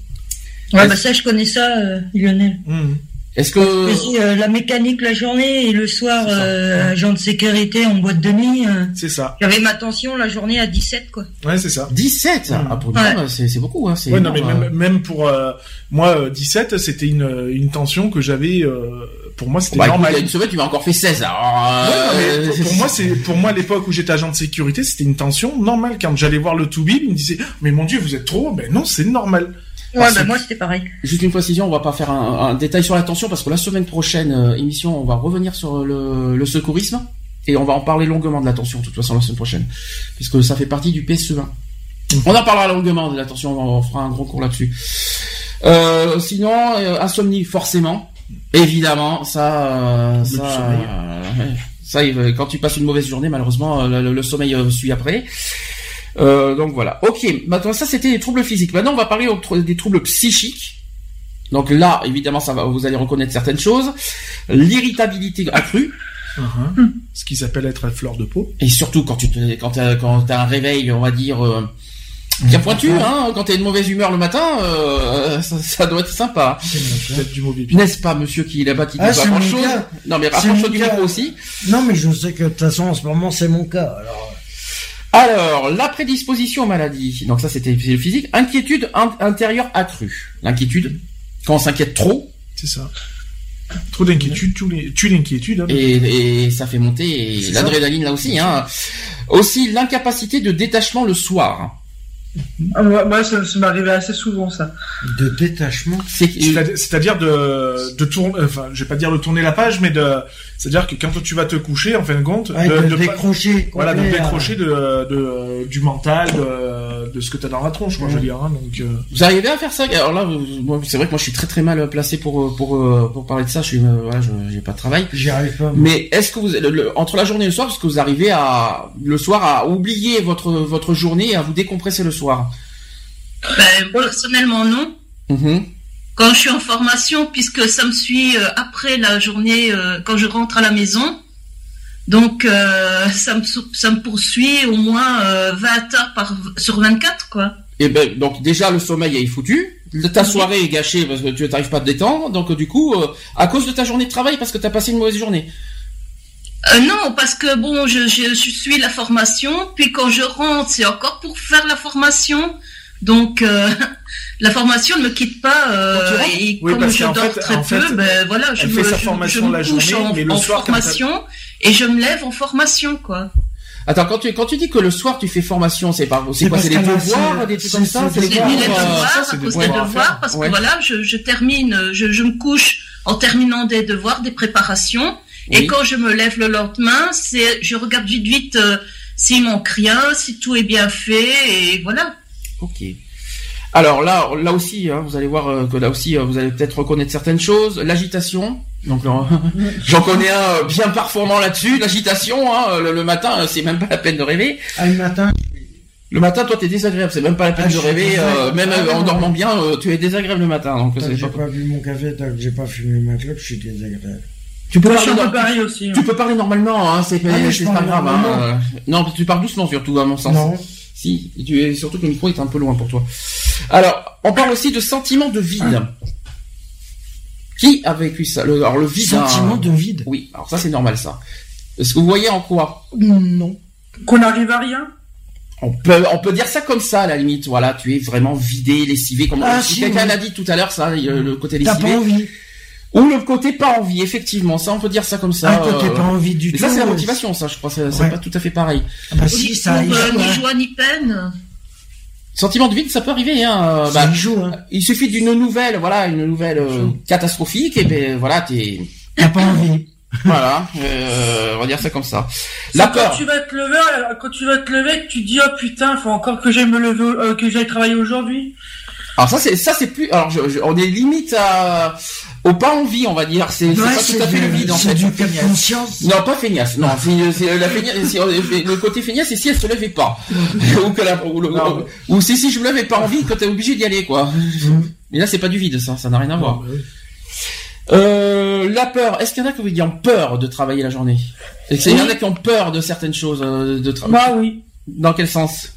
Ouais, bah ça, je connais ça, euh, Lionel. Mhm. Est-ce que faisais, euh, la mécanique la journée et le soir, euh, agent de sécurité en boîte de nuit. euh, c'est ça J'avais ma tension la journée à 17, quoi. ouais c'est ça 17 Mhm. ah, pour une Ouais. femme, c'est, c'est beaucoup. Hein, c'est ouais non mais énorme, même, même pour euh, moi euh, 17 c'était une une tension que j'avais euh, pour moi c'était Bah, écoute, normal il y a une semaine, tu m'as encore fait 16. Alors, Ouais, non, mais euh, pour- pour moi, c'est pour moi à l'époque où j'étais agent de sécurité, c'était une tension normale. Quand j'allais voir le to be, il me disait "Mais mon Dieu, vous êtes trop." Ben non, c'est normal. Ouais, bah moi, c'était pareil. Juste une précision, on va pas faire un, un détail sur l'attention parce que la semaine prochaine euh, émission, on va revenir sur le, le secourisme et on va en parler longuement de l'attention de toute façon la semaine prochaine puisque ça fait partie du PSE1. On en parlera longuement de l'attention, on fera un gros cours là-dessus. Euh, sinon, euh, insomnie forcément, évidemment, ça, euh, ça, euh, ça, il- quand tu passes une mauvaise journée, malheureusement, le, le sommeil suit après. Euh, donc voilà. Ok. Maintenant, ça c'était les troubles physiques. Maintenant, on va parler des troubles psychiques. Donc là, évidemment, ça va, vous allez reconnaître certaines choses. L'irritabilité accrue, Uh-huh. Ce qui s'appelle être à fleur de peau. et surtout quand tu te, quand t'as, quand t'as un réveil, on va dire euh, bien pointu, hein. Quand t'es de mauvaise humeur le matin, euh, ça, ça doit être sympa, Peut-être du mauvais n'est-ce pas, monsieur qui est là-bas qui dit Ah, pas c'est mon grand-chose cas. Non, mais mon du micro aussi. Non, mais je sais que de toute façon, en ce moment, c'est mon cas. Alors, Alors, la prédisposition aux maladies. Donc ça, c'était le physique. Inquiétude in- intérieure accrue. L'inquiétude, quand on s'inquiète trop, C'est ça. Trop d'inquiétude, tue l'inquiétude. hein. et, et ça fait monter l'adrénaline là aussi. Hein. Aussi, l'incapacité de détachement le soir. Moi, moi, ça, ça m'arrivait assez souvent, ça. de détachement. C'est C'est-à-dire- de, de tourner, enfin, je vais pas dire de tourner la page, mais de, c'est-à-dire que quand tu vas te coucher, en fin de compte, Ouais, de, de, de pas- décrocher. voilà, de complet, décrocher de, de, du mental, de, de ce que t'as dans la tronche, je veux dire, hein, donc, euh, Vous arrivez à faire ça? Alors là, c'est vrai que moi, je suis très très mal placé pour pour euh, pour parler de ça. Je suis, euh, voilà, j'ai pas de travail. euh, J'y arrive pas. moi. Mais est-ce que vous, le- le- entre la journée et le soir, est-ce que vous arrivez à le soir à oublier votre votre journée et à vous décompresser le soir? Ben, personnellement, non. Mhm. Quand je suis en formation, puisque ça me suit euh, après la journée, euh, quand je rentre à la maison. Donc, euh, ça, me, ça me poursuit au moins euh, 20 heures par, sur 24, quoi. Et ben donc déjà le sommeil est foutu, ta soirée est gâchée parce que tu n'arrives pas à te détendre, donc du coup à cause de ta journée de travail parce que tu as passé une mauvaise journée. Euh, non, parce que bon, je, je, je suis la formation, puis quand je rentre, c'est encore pour faire la formation. Donc euh, la formation ne me quitte pas euh, et Oui, comme je dors fait- très peu, fait, ben voilà, je me, fait sa je- formation je me la couche journée, en, mais le en soir, formation et je me lève en formation quoi. Attends, quand tu quand tu dis que le soir tu fais formation, c'est pas c'est quoi C'est des devoirs, des trucs comme ça, c'est des devoirs, à c'est des cause des devoirs parce que voilà, je, je termine, je, je me couche en terminant des devoirs, des préparations. Oui. Et quand je me lève le lendemain, c'est je regarde vite vite euh, s'il manque rien, si tout est bien fait et voilà. Ok. Alors là, là aussi, hein, vous allez voir euh, que là aussi, euh, vous allez peut-être reconnaître certaines choses. L'agitation. Donc j'en connais un bien performant là-dessus. L'agitation, hein, le, le matin, c'est même pas la peine de rêver. Ah, le matin, Le matin, toi, t'es désagréable. C'est même pas la peine Ah, de rêver. euh, même Ah, en non. dormant bien, euh, tu es désagréable le matin. Donc j'ai pas- pas bu mon café, j'ai pas fumé ma clope, je suis désagréable. Tu peux Moi, je parler. suis un peu nor- pareil aussi. hein. Tu peux parler normalement, hein, c'est Ah, c'est pas grave. Hein. Non, tu parles doucement surtout, à mon sens. Non. Si, tu es surtout que le micro est un peu loin pour toi. Alors, on parle aussi de sentiment de vide. Qui a vécu ça? Le, Alors le vide. Sentiment hein, de vide. Oui, alors ça c'est normal ça. Est-ce que vous voyez en quoi? Non. Qu'on n'arrive à rien? on peut, on peut dire ça comme ça à la limite. Voilà, tu es vraiment vidé, lessivé. Comme Ah, si quelqu'un oui. l'a dit tout à l'heure, ça, le, côté T'as lessivé. pas envie. Ou le côté pas envie, effectivement. Ça, on peut dire ça comme ça. Ah, t'as euh, pas envie du Et tout. ça, c'est la euh, motivation, ça, je crois. C'est Ouais. pas tout à fait pareil. Ah Bah Ni, si, ça euh, ni joie ni peine. Sentiment de vide, ça peut arriver. Hein. euh, Ça bah, joue, hein. il suffit d'une nouvelle, voilà, une nouvelle euh, catastrophique, et ben voilà, t'es, T'as pas envie. voilà, euh, on va dire ça comme ça. La C'est quand peur. tu vas te lever, quand tu vas te lever, que tu te dis oh putain, faut encore que j'aille me lever, euh, que j'aille travailler aujourd'hui. Alors ça, c'est ça, c'est plus. Alors, je, je- on est limite à, au pas envie, on va dire. C'est Ouais, pas tout à fait le vide en fait. du conscience. Non, pas feignasse. Non, c'est la feignasse. Le côté feignasse, c'est si elle se levait pas, ou que la, ou, Non. ou si si je me levais pas envie, que t'es obligé d'y aller quoi. Mais là, c'est pas du vide, ça, ça n'a rien à voir. bah. Euh, la peur. Est-ce qu'il y en a qui ont peur de travailler la journée? Est-ce qu'il y en a qui ont peur de certaines choses euh, de travail Bah oui. Dans quel sens?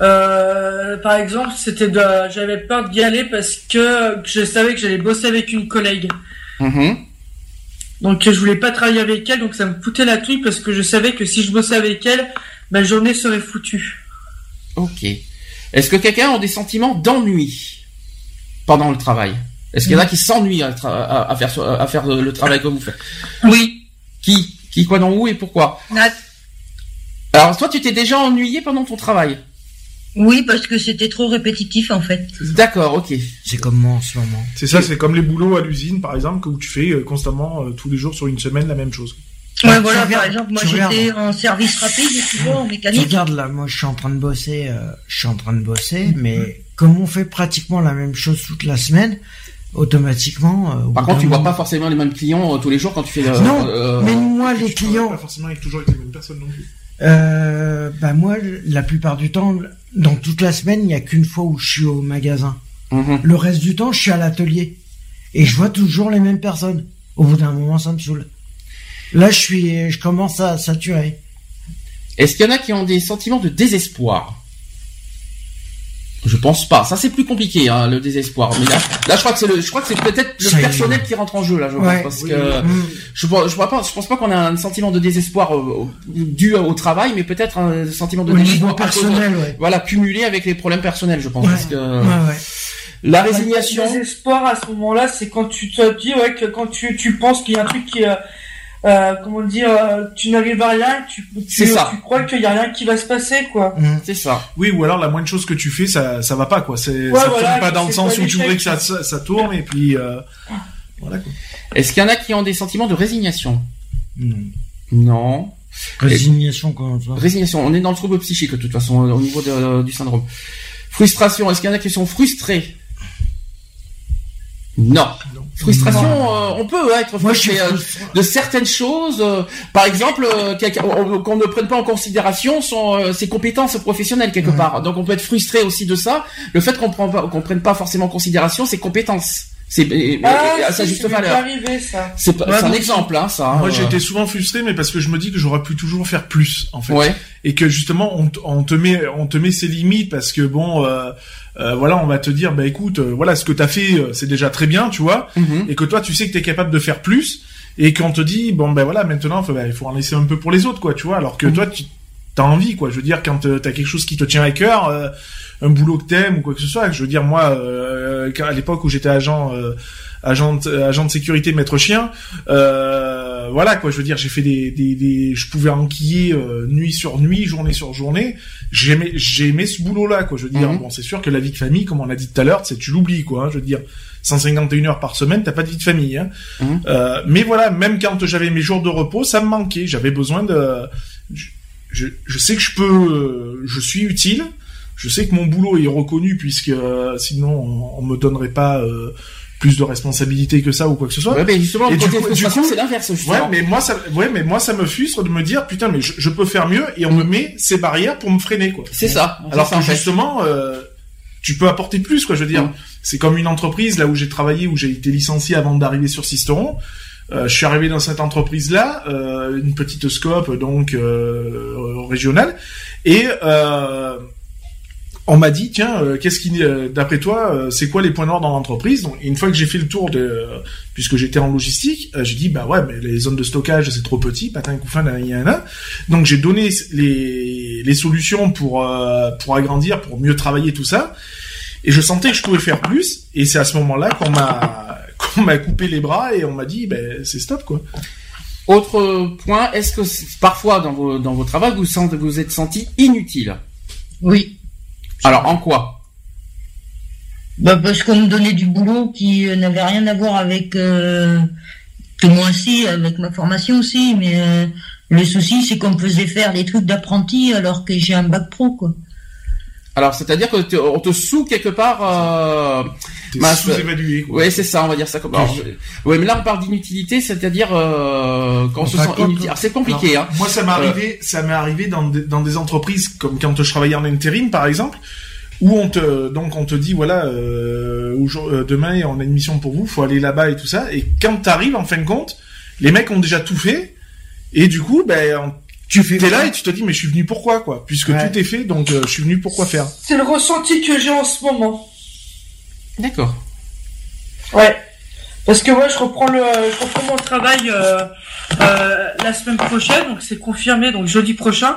Euh, par exemple, c'était de, j'avais peur d'y aller parce que je savais que j'allais bosser avec une collègue. Mhm. Donc je voulais pas travailler avec elle, donc ça me foutait la trouille parce que je savais que si je bossais avec elle, ma journée serait foutue. Ok. Est-ce que quelqu'un a des sentiments d'ennui pendant le travail? Est-ce qu'il y en a qui s'ennuient à, tra- à- à faire à faire le travail que vous faites? Oui. Qui? Qui quoi dans où et pourquoi? Nat. Alors toi, tu t'es déjà ennuyé pendant ton travail? Oui, parce que c'était trop répétitif en fait. D'accord, ok. C'est comme moi en ce moment. C'est ça, c'est comme les boulots à l'usine, par exemple, où tu fais euh, constamment, euh, tous les jours sur une semaine, la même chose. Ouais, tu voilà, regardes- par exemple, moi j'étais en service rapide, tu vois, en mécanique. regardes là, moi je suis en train de bosser, euh, je suis en train de bosser, mais comme on fait pratiquement la même chose toute la semaine, automatiquement. euh, au Par contre, tu vois pas forcément les mêmes clients euh, tous les jours quand tu fais. euh, Non, euh, mais moi les clients, Pas forcément avec toujours avec les mêmes personnes non plus. Euh, bah moi la plupart du temps, dans toute la semaine, il y a qu'une fois où je suis au magasin. mhm. Le reste du temps, je suis à l'atelier et je vois toujours les mêmes personnes. Au bout d'un moment, ça me saoule. Là, je suis, je commence à saturer. Est-ce qu'il y en a qui ont des sentiments de désespoir? Je pense pas. Ça c'est plus compliqué, hein, le désespoir. Mais là, là, je crois que c'est le, je crois que c'est peut-être le personnel qui rentre en jeu là. Je Ouais. pense parce Oui, que je, pense pas, je pense pas qu'on a un sentiment de désespoir euh, dû au travail, mais peut-être un sentiment de Au désespoir de- personnel, ouais. Voilà, cumulé avec les problèmes personnels, je pense. Ouais. Parce que Ouais, ouais. la résignation. Le désespoir à ce moment-là, c'est quand tu te dis ouais que quand tu, tu penses qu'il y a un truc qui euh, euh, comment dire, euh, tu n'arrives à rien, tu, tu, C'est ça. tu crois qu'il y a rien qui va se passer quoi. Mm. C'est ça. Oui, ou alors la moindre chose que tu fais, ça, ça va pas, quoi. C'est, Ouais, ça voilà, tourne pas dans le sens où tu voudrais que ça, ça, tourne, et puis, euh, voilà, quoi. Est-ce qu'il y en a qui ont des sentiments de résignation? Non. Non. Résignation quand ça. Résignation. On est dans le trouble psychique de toute façon au niveau de- du syndrome. Frustration. Est-ce qu'il y en a qui sont frustrés? Non. Non. Frustration, euh, on peut être Moi, suis frustré euh, frustré. de certaines choses. euh, par exemple, euh, qu'on ne prenne pas en considération son, euh, ses compétences professionnelles quelque Ouais. part. Donc on peut être frustré aussi de ça. Le fait qu'on qu'on prenne pas forcément en considération ses compétences, C'est Ah, à sa si, juste valeur. C'est pas- Ouais, c'est un moi, exemple, hein, ça. Moi, euh, j'ai été souvent frustré, mais parce que je me dis que j'aurais pu toujours faire plus, en fait. Ouais. Et que justement, on, on te met, on te met ses limites parce que bon, euh, euh, voilà, on va te dire, bah écoute, euh, voilà, ce que t'as fait, euh, c'est déjà très bien, tu vois, Mhm. et que toi, tu sais que t'es capable de faire plus, et qu'on te dit, bon, ben voilà, maintenant, faut- bah, il faut en laisser un peu pour les autres, quoi, tu vois, alors que Mhm. toi, tu t'as envie, quoi. Je veux dire, quand euh, t'as quelque chose qui te tient à cœur, euh, un boulot que t'aimes ou quoi que ce soit. Je veux dire, moi, euh, à l'époque où j'étais agent, euh, agent, de- agent de sécurité, maître chien, euh, voilà, quoi. Je veux dire, j'ai fait des, des, des- je pouvais enquiller euh, nuit sur nuit, journée sur journée. J'aimais, j'aimais ce boulot-là, quoi. Je veux dire, Mhm. bon, c'est sûr que la vie de famille, comme on l'a dit tout à l'heure, c'est tu l'oublies, quoi. hein. je veux dire, 151 heures par semaine, t'as pas de vie de famille. Hein. Mhm. Euh, mais voilà, même quand j'avais mes jours de repos, ça me manquait. J'avais besoin de, je, je, je sais que je peux, euh, je suis utile. Je sais que mon boulot est reconnu puisque euh, sinon on, on me donnerait pas euh, plus de responsabilités que ça ou quoi que ce soit. Ouais, mais justement, Et du coup- c'est l'inverse, Ouais, mais moi ça, ouais, mais moi ça me frustre de me dire putain, mais je, je peux faire mieux et on me met ces barrières pour me freiner quoi. C'est ça. Alors que justement, euh, tu peux apporter plus, quoi. Je veux dire, Mm. c'est comme une entreprise là où j'ai travaillé, où j'ai été licencié avant d'arriver sur Sisteron. Euh, je suis arrivé dans cette entreprise-là, euh, une petite scope donc euh, régionale, et euh, on m'a dit tiens, euh, qu'est-ce qui, euh, d'après toi, euh, c'est quoi les points noirs dans l'entreprise? Donc, une fois que j'ai fait le tour de, puisque j'étais en logistique, euh, j'ai dit bah ouais, mais les zones de stockage c'est trop petit, patin couffin, nanana. Donc j'ai donné les, les solutions pour euh, pour agrandir, pour mieux travailler tout ça. Et je sentais que je pouvais faire plus. Et c'est à ce moment-là qu'on m'a qu'on m'a coupé les bras et on m'a dit ben c'est stop quoi. Autre point, est-ce que c'est- parfois dans vos, dans vos travaux, vous sentez, vous êtes senti inutile? Oui. Alors, en quoi? Bah parce qu'on me donnait du boulot qui euh, n'avait rien à voir avec euh, que moi aussi, avec ma formation aussi, mais euh, le souci c'est qu'on me faisait faire des trucs d'apprenti alors que j'ai un bac pro quoi. Alors, c'est-à-dire que te- on te sous quelque part. Euh... Mince. sous-évalué. Ouais, c'est ça, on va dire ça comme. Alors, Ouais, mais là on parle d'inutilité, c'est-à-dire euh, quand on se sent inutile. Alors, c'est compliqué, Alors, hein. Moi, ça m'est arrivé, ça m'est arrivé dans des, dans des entreprises comme quand je travaillais en intérim, par exemple, où on te, donc on te dit voilà, euh, euh, demain on a une mission pour vous, faut aller là-bas et tout ça. Et quand t'arrives, en fin de compte, les mecs ont déjà tout fait, et du coup, ben, Tu fais t'es là et tu te dis mais je suis venu pourquoi quoi, puisque Ouais. tout est fait, donc euh, je suis venu pourquoi faire? C'est le ressenti que j'ai en ce moment. D'accord. Ouais. Parce que moi, je reprends le, je reprends mon travail euh, euh, la semaine prochaine, donc c'est confirmé, donc jeudi prochain.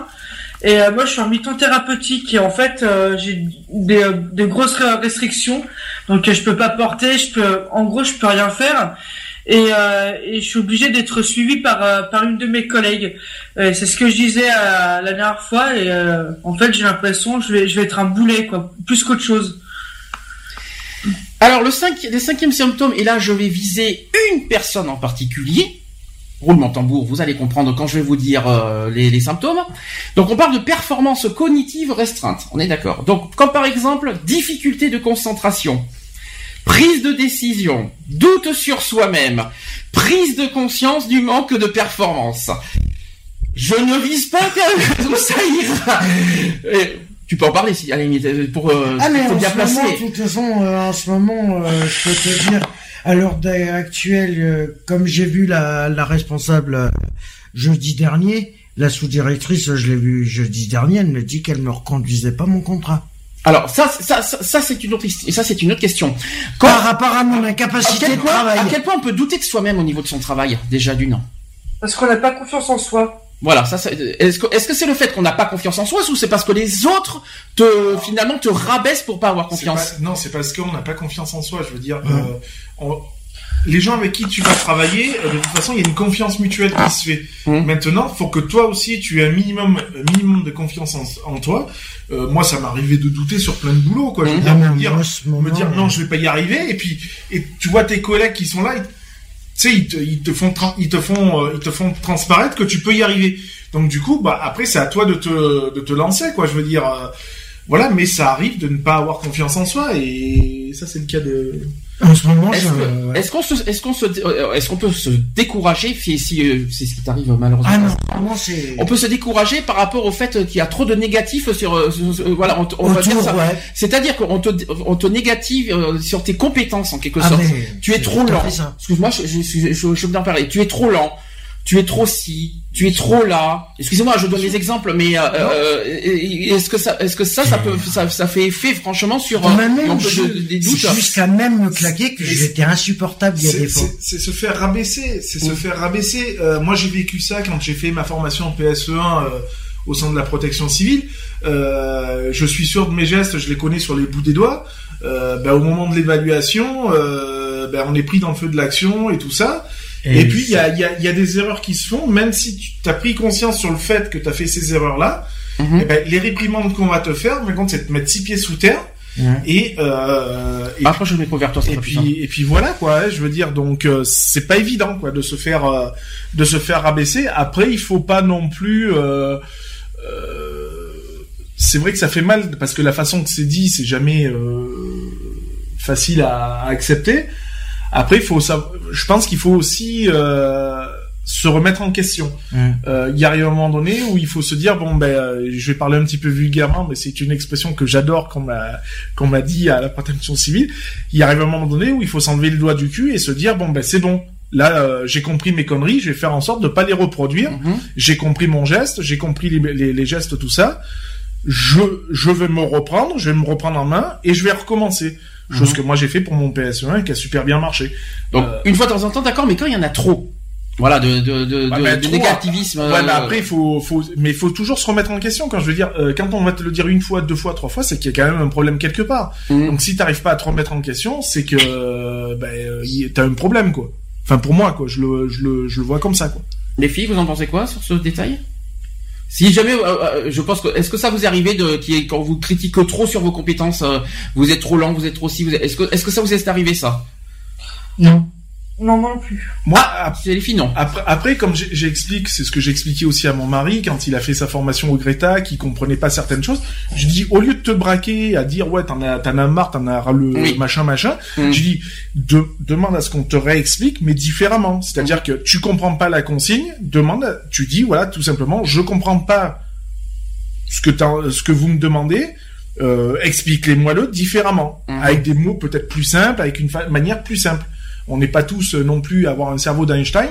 Et euh, moi, je suis en mi-temps thérapeutique et en fait, euh, j'ai des, euh, des grosses re- restrictions, donc euh, je peux pas porter, je peux, en gros, je peux rien faire. Et, euh, et je suis obligé d'être suivi par euh, par une de mes collègues. C'est ce que je disais euh, la dernière fois et en fait, j'ai l'impression je vais je vais être un boulet quoi, plus qu'autre chose. Alors, le, cinq, le cinquième symptôme, et là je vais viser une personne en particulier. Roulement tambour, vous allez comprendre quand je vais vous dire les, les symptômes. Donc on parle de performance cognitive restreinte, on est d'accord. Donc comme par exemple difficulté de concentration, prise de décision, doute sur soi-même, prise de conscience du manque de performance. Je ne vise pas tout ça ira. Et tu peux en parler si à la limite pour, euh, Ah mais pour en bien ce moment, placer. de toute façon, euh, en ce moment, euh, je peux te dire, à l'heure actuelle, euh, comme j'ai vu la, la responsable euh, jeudi dernier, la sous-directrice, je l'ai vue jeudi dernier, elle me dit qu'elle me reconduisait pas mon contrat. Alors ça, ça, ça, ça, c'est une autre, ça c'est une autre question. Quand- Par rapport à mon incapacité de point, travail. à quel point on peut douter de soi-même au niveau de son travail déjà d'une. Parce qu'on n'a pas confiance en soi. Voilà, ça, c'est- est-ce que est-ce que c'est le fait qu'on n'a pas confiance en soi ou c'est parce que les autres te finalement te rabaissent pour pas avoir C'est confiance? pas- non, c'est parce qu'on n'a pas confiance en soi. Je veux dire, euh, on- les gens avec qui tu vas travailler, euh, de toute façon, il y a une confiance mutuelle qui se fait. Mhm. Maintenant, faut que toi aussi, tu aies un minimum, un minimum de confiance en, en toi. Euh, moi, ça m'arrivait de douter sur plein de boulot, quoi. Je veux Mhm. dire, me mais dire, ce me dire non, je vais pas y arriver. Et puis, et tu vois tes collègues qui sont là, ils- tu sais, ils te, ils te font, ils te font, euh, ils te font transparaître que tu peux y arriver. Donc du coup, bah après, c'est à toi de te, de te lancer, quoi. Je veux dire. euh, Voilà, mais ça arrive de ne pas avoir confiance en soi et ça c'est le cas de. En ce moment, Est-ce qu'on se, est-ce qu'on se, euh, est-ce qu'on peut se décourager si, si, euh, c'est ce qui t'arrive malheureusement Ah non, vraiment, c'est. On peut se décourager par rapport au fait qu'il y a trop de négatifs sur, euh, sur- sur- voilà, on, on va dire ça. ouais. C'est-à-dire qu'on te, on te négative euh, sur tes compétences en quelque Ah, sorte. mais tu es trop lent. Excuse-moi, je, je, je, je, je veux bien parler. Tu es trop lent. Tu es trop ci. Tu es trop là. Excusez-moi, je donne des exemples, mais euh, euh, est-ce que ça, est-ce que ça, ça peut, ça, ça fait effet franchement sur euh, jusqu'à même me claquer que j'étais insupportable il y a C'est des fois. c'est- c'est se faire rabaisser, c'est se faire rabaisser. Euh, moi, j'ai vécu ça quand j'ai fait ma formation en PSE1 euh, au sein de la protection civile. Euh, je suis sûr de mes gestes, je les connais sur les bouts des doigts. Euh, bah, au moment de l'évaluation, euh, bah, on est pris dans le feu de l'action et tout ça. Et, puis, il y a, il y, a, il y a des erreurs qui se font, même si tu as pris conscience sur le fait que tu as fait ces erreurs-là, Mhm. eh ben, les réprimandes qu'on va te faire, mais contre, c'est de te mettre six pieds sous terre. Et, euh, et Après, je vais toi. ça et puis et puis voilà quoi je veux dire donc euh, c'est pas évident quoi de se faire euh, de se faire rabaisser après il faut pas non plus euh, euh, c'est vrai que ça fait mal parce que la façon que c'est dit c'est jamais euh, facile à, à accepter après il faut savoir je pense qu'il faut aussi euh, se remettre en question. Euh, il y arrive un moment donné où il faut se dire bon ben euh, je vais parler un petit peu vulgairement mais c'est une expression que j'adore qu'on m'a qu'on m'a dit à la protection civile. Il arrive un moment donné où il faut s'enlever le doigt du cul et se dire bon ben c'est bon. Là euh, j'ai compris mes conneries je vais faire en sorte de pas les reproduire. Mhm. j'ai compris mon geste j'ai compris les, les, les gestes tout ça. Je je vais me reprendre je vais me reprendre en main et je vais recommencer chose que moi j'ai fait pour mon PS1 et qui a super bien marché Donc, Euh, une fois de temps en temps, d'accord, mais quand il y en a trop, voilà, de, de, de, Ouais, de- mais de trop, négativisme. Ouais, mais euh, après, il faut, faut, mais faut toujours se remettre en question. Quand je veux dire, euh, quand on va te le dire une fois, deux fois, trois fois, c'est qu'il y a quand même un problème quelque part. Mhm. Donc, si t'arrives pas à te remettre en question, c'est que, euh, ben, euh, t'as un problème, quoi. Enfin, pour moi, quoi. Je le, je le, je le vois comme ça, quoi. Les filles, vous en pensez quoi sur ce détail? Si jamais, euh, euh, je pense que, est-ce que ça vous est arrivé de, qui quand vous critique trop sur vos compétences, euh, vous êtes trop lent, vous êtes trop si, est-ce que, est-ce que ça vous est arrivé ça? Non. Non, moi non plus. Moi, c'est les filles, non. Après, après comme j'ai- j'explique, c'est ce que j'expliquais aussi à mon mari quand il a fait sa formation au Greta, qui comprenait pas certaines choses. Je dis, au lieu de te braquer à dire ouais, t'en as, t'en as marre, t'en as le Oui. machin, machin. Mm. Je dis, de, demande à ce qu'on te réexplique, mais différemment. C'est-à-dire que tu comprends pas la consigne, demande, tu dis voilà, tout simplement, je comprends pas ce que t'as- ce que vous me demandez. Euh, expliquez-moi le différemment, Mhm. avec des mots peut-être plus simples, avec une manière plus simple. On n'est pas tous euh, non plus à avoir un cerveau d'Einstein.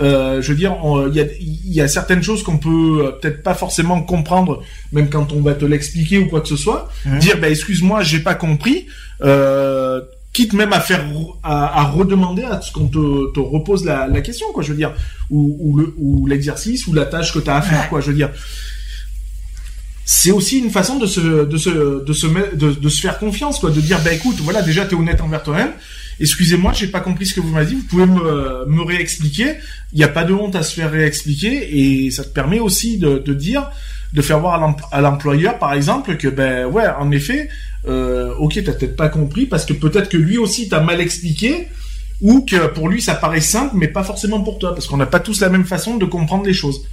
Euh, je veux dire, on- il y a, il y a certaines choses qu'on peut euh, peut-être pas forcément comprendre, même quand on va te l'expliquer ou quoi que ce soit. Mhm. Dire, bah, excuse-moi, j'ai pas compris. Euh, quitte même à faire à, à redemander à ce qu'on te, te repose la, la question, quoi. Je veux dire, ou, ou le ou l'exercice ou la tâche que tu as à faire, quoi. Je veux dire. C'est aussi une façon de se de se de se de, de se faire confiance, quoi. De dire, bah écoute, voilà, déjà t'es honnête envers toi-même. Excusez-moi, j'ai pas compris ce que vous m'avez dit. Vous pouvez me, réexpliquer. Il n'y a pas de honte à se faire réexpliquer et ça te permet aussi de, dire, de faire voir à l'em- à l'employeur, par exemple, que ben ouais, en effet, euh, ok, t'as peut-être pas compris parce que peut-être que lui aussi t'a mal expliqué ou que pour lui ça paraît simple, mais pas forcément pour toi parce qu'on n'a pas tous la même façon de comprendre les choses.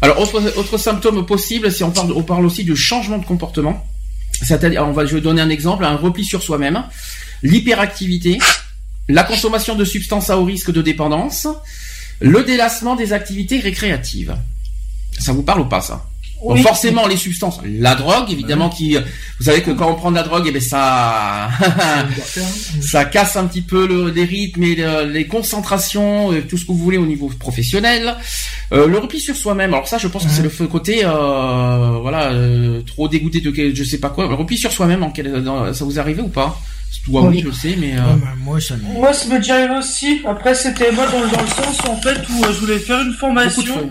Alors, autre, symptôme possible, c'est on parle, aussi de changement de comportement. C'est-à-dire, on va, je vais donner un exemple, un repli sur soi-même, l'hyperactivité, la consommation de substances à haut risque de dépendance, le délassement des activités récréatives. Ça vous parle ou pas ça? Forcément les substances, la drogue évidemment qui, vous savez que quand on prend de la drogue, eh ben ça, ça casse un petit peu le, les rythmes et le- les concentrations, euh, tout ce que vous voulez au niveau professionnel. Euh, le repli sur soi-même. Alors ça, je pense que c'est le côté, euh, voilà, euh, trop dégoûté de je sais pas quoi. Le repli sur soi-même, en quel, dans- ça vous est arrivé ou pas? Toi, oui, je le sais, mais. euh, Ouais, bah, moi, ça me... Moi, ça arrivé aussi. Après, c'était moi dans, dans le sens où, en fait où euh, je voulais faire une formation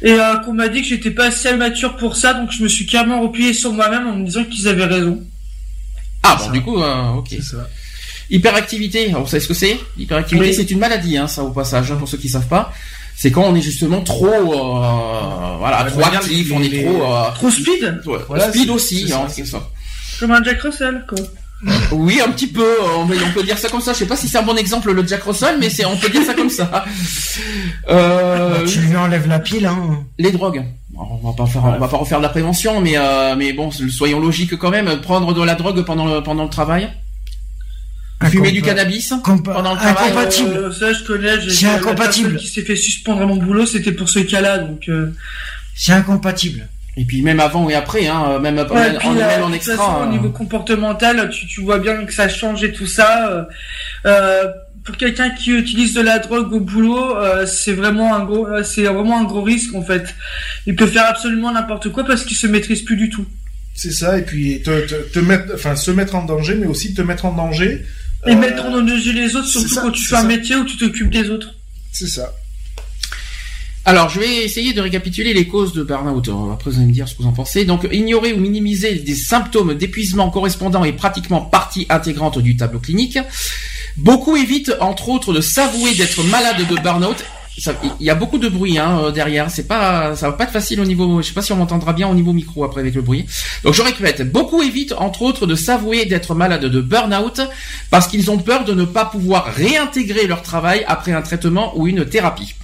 et euh, qu'on m'a dit que j'étais pas assez mature pour ça, donc je me suis carrément replié sur moi-même en me disant qu'ils avaient raison. Ah bon, du coup, euh, ok. C'est ça. Hyperactivité, vous savez ce que c'est L'hyperactivité, Oui. c'est une maladie, hein, ça au passage, hein, pour ceux qui savent pas. C'est quand on est justement trop, euh, voilà, Ouais, trop regarde, actif, les- on est les- trop, euh, Trop speed ouais, Voilà, speed aussi, c'est hein, ça, en sorte. Comme un Jack Russell, quoi. Oui, un petit peu. On peut, on peut dire ça comme ça. Je sais pas si c'est un bon exemple le Jack Russell, mais c'est, on peut dire ça comme ça. Euh, Bah, tu lui enlèves la pile, hein. les drogues. on va pas faire, on va pas refaire de la prévention, mais euh, mais bon, soyons logiques quand même. Prendre de la drogue pendant le, pendant le travail, fumer du cannabis pendant le travail. Incompatible. Euh, ça, je connais. C'est incompatible. qui s'est fait suspendre à mon boulot, c'était pour ce cas-là, donc. euh, C'est incompatible. Et puis même avant et après, hein, même, Ouais, même, puis en, là, même en de toute extra. façon, au euh, niveau comportemental, tu, tu vois bien que ça change et tout ça. euh, euh, pour quelqu'un qui utilise de la drogue au boulot, euh, c'est vraiment un gros, c'est vraiment un gros risque en fait. Il peut faire absolument n'importe quoi parce qu'il se maîtrise plus du tout. C'est ça, et puis te, te, te mettre, enfin, se mettre en danger, mais aussi te mettre en danger. Et euh, mettre en danger les autres, surtout ça, quand tu fais un métier où tu t'occupes des autres. C'est ça. Alors, je vais essayer de récapituler les causes de burn-out. Après, vous allez me dire ce que vous en pensez. Donc, ignorer ou minimiser des symptômes d'épuisement correspondant est pratiquement partie intégrante du tableau clinique. Beaucoup évitent, entre autres, de s'avouer d'être malade de burn-out. Il y a beaucoup de bruit hein, euh, derrière. C'est pas, ça va pas être facile au niveau. Je sais pas si on m'entendra bien au niveau micro après avec le bruit. Donc je répète, beaucoup évitent entre autres de s'avouer d'être malade de burn-out parce qu'ils ont peur de ne pas pouvoir réintégrer leur travail après un traitement ou une thérapie.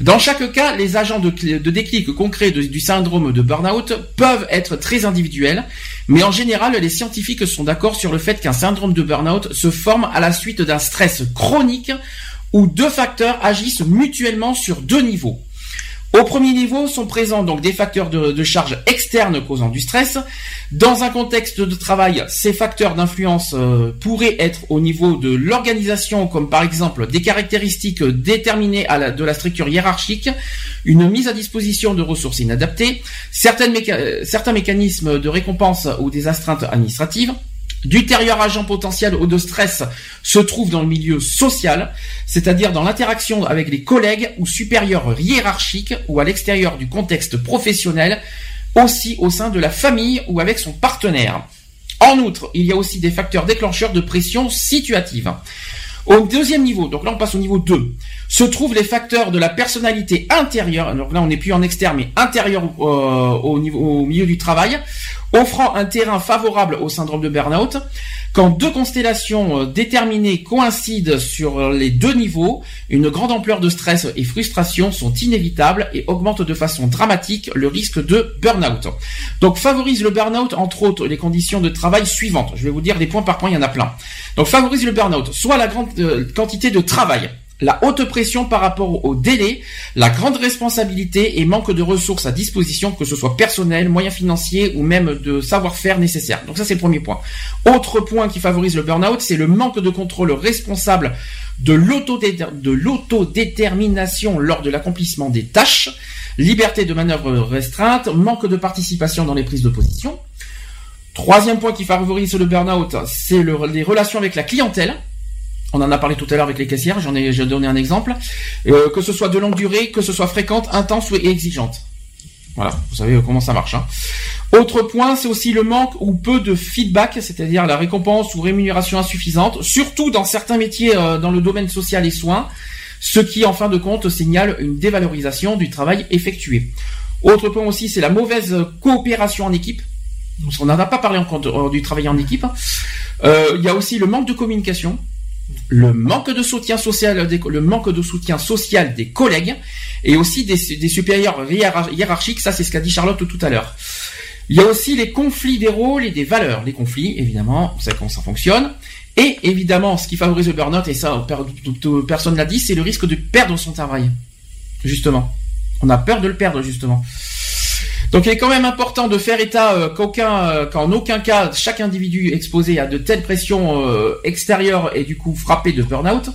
Dans chaque cas, les agents de, cl- de déclic concret du syndrome de burn-out peuvent être très individuels, mais en général, les scientifiques sont d'accord sur le fait qu'un syndrome de burn-out se forme à la suite d'un stress chronique où deux facteurs agissent mutuellement sur deux niveaux. Au premier niveau sont présents donc des facteurs de, charge externes causant du stress. Dans un contexte de travail, ces facteurs d'influence euh, pourraient être au niveau de l'organisation, comme par exemple des caractéristiques déterminées de la structure hiérarchique, une mise à disposition de ressources inadaptées, euh, certains mécanismes de récompense ou des astreintes administratives. D'ultérieurs agents potentiels ou de stress se trouvent dans le milieu social, c'est-à-dire dans l'interaction avec les collègues ou supérieurs hiérarchiques ou à l'extérieur du contexte professionnel, aussi au sein de la famille ou avec son partenaire. En outre, il y a aussi des facteurs déclencheurs de pression situative. Au deuxième niveau, donc là on passe au niveau 2, se trouvent les facteurs de la personnalité intérieure, donc là on n'est plus en externe mais intérieur euh, au, milieu du travail, offrant un terrain favorable au syndrome de burn-out. Quand deux constellations euh, déterminées coïncident sur les deux niveaux, une grande ampleur de stress et frustration sont inévitables et augmentent de façon dramatique le risque de burn-out. Donc favorise le burn-out entre autres les conditions de travail suivantes. Je vais vous dire des points par point, il y en a plein. Donc favorise le burn-out, soit la grande euh, quantité de travail, la haute pression par rapport au délai, la grande responsabilité et manque de ressources à disposition, que ce soit personnel, moyens financiers ou même de savoir-faire nécessaire. Donc ça c'est le premier point. Autre point qui favorise le burn-out, c'est le manque de contrôle responsable de l'autodé- de l'autodétermination lors de l'accomplissement des tâches, liberté de manœuvre restreinte, manque de participation dans les prises de position. Troisième point qui favorise le burn-out, c'est le- les relations avec la clientèle. On en a parlé tout à l'heure avec les caissières, j'en ai, donné un exemple. Euh, que ce soit de longue durée, que ce soit fréquente, intense ou exigeante. Voilà, vous savez comment ça marche. hein. Autre point, c'est aussi le manque ou peu de feedback, c'est-à-dire la récompense ou rémunération insuffisante, surtout dans certains métiers euh, dans le domaine social et soins, ce qui en fin de compte signale une dévalorisation du travail effectué. Autre point aussi, c'est la mauvaise coopération en équipe. Qu'on n'en a pas parlé encore euh, du travail en équipe. Euh, Il y a aussi le manque de communication, le manque de soutien social, des- collègues, et aussi des, supérieurs hiérar- hiérarchiques. Ça, c'est ce qu'a dit Charlotte tout à l'heure. Il y a aussi les conflits des rôles et des valeurs. Les conflits, évidemment, vous savez comment ça fonctionne. Et évidemment, ce qui favorise le burn-out, et ça, personne l'a dit, c'est le risque de perdre son travail. Justement. On a peur de le perdre, justement. Donc il est quand même important de faire état euh, qu'aucun, euh, qu'en aucun cas chaque individu exposé à de telles pressions euh, extérieures est du coup frappé de burn-out.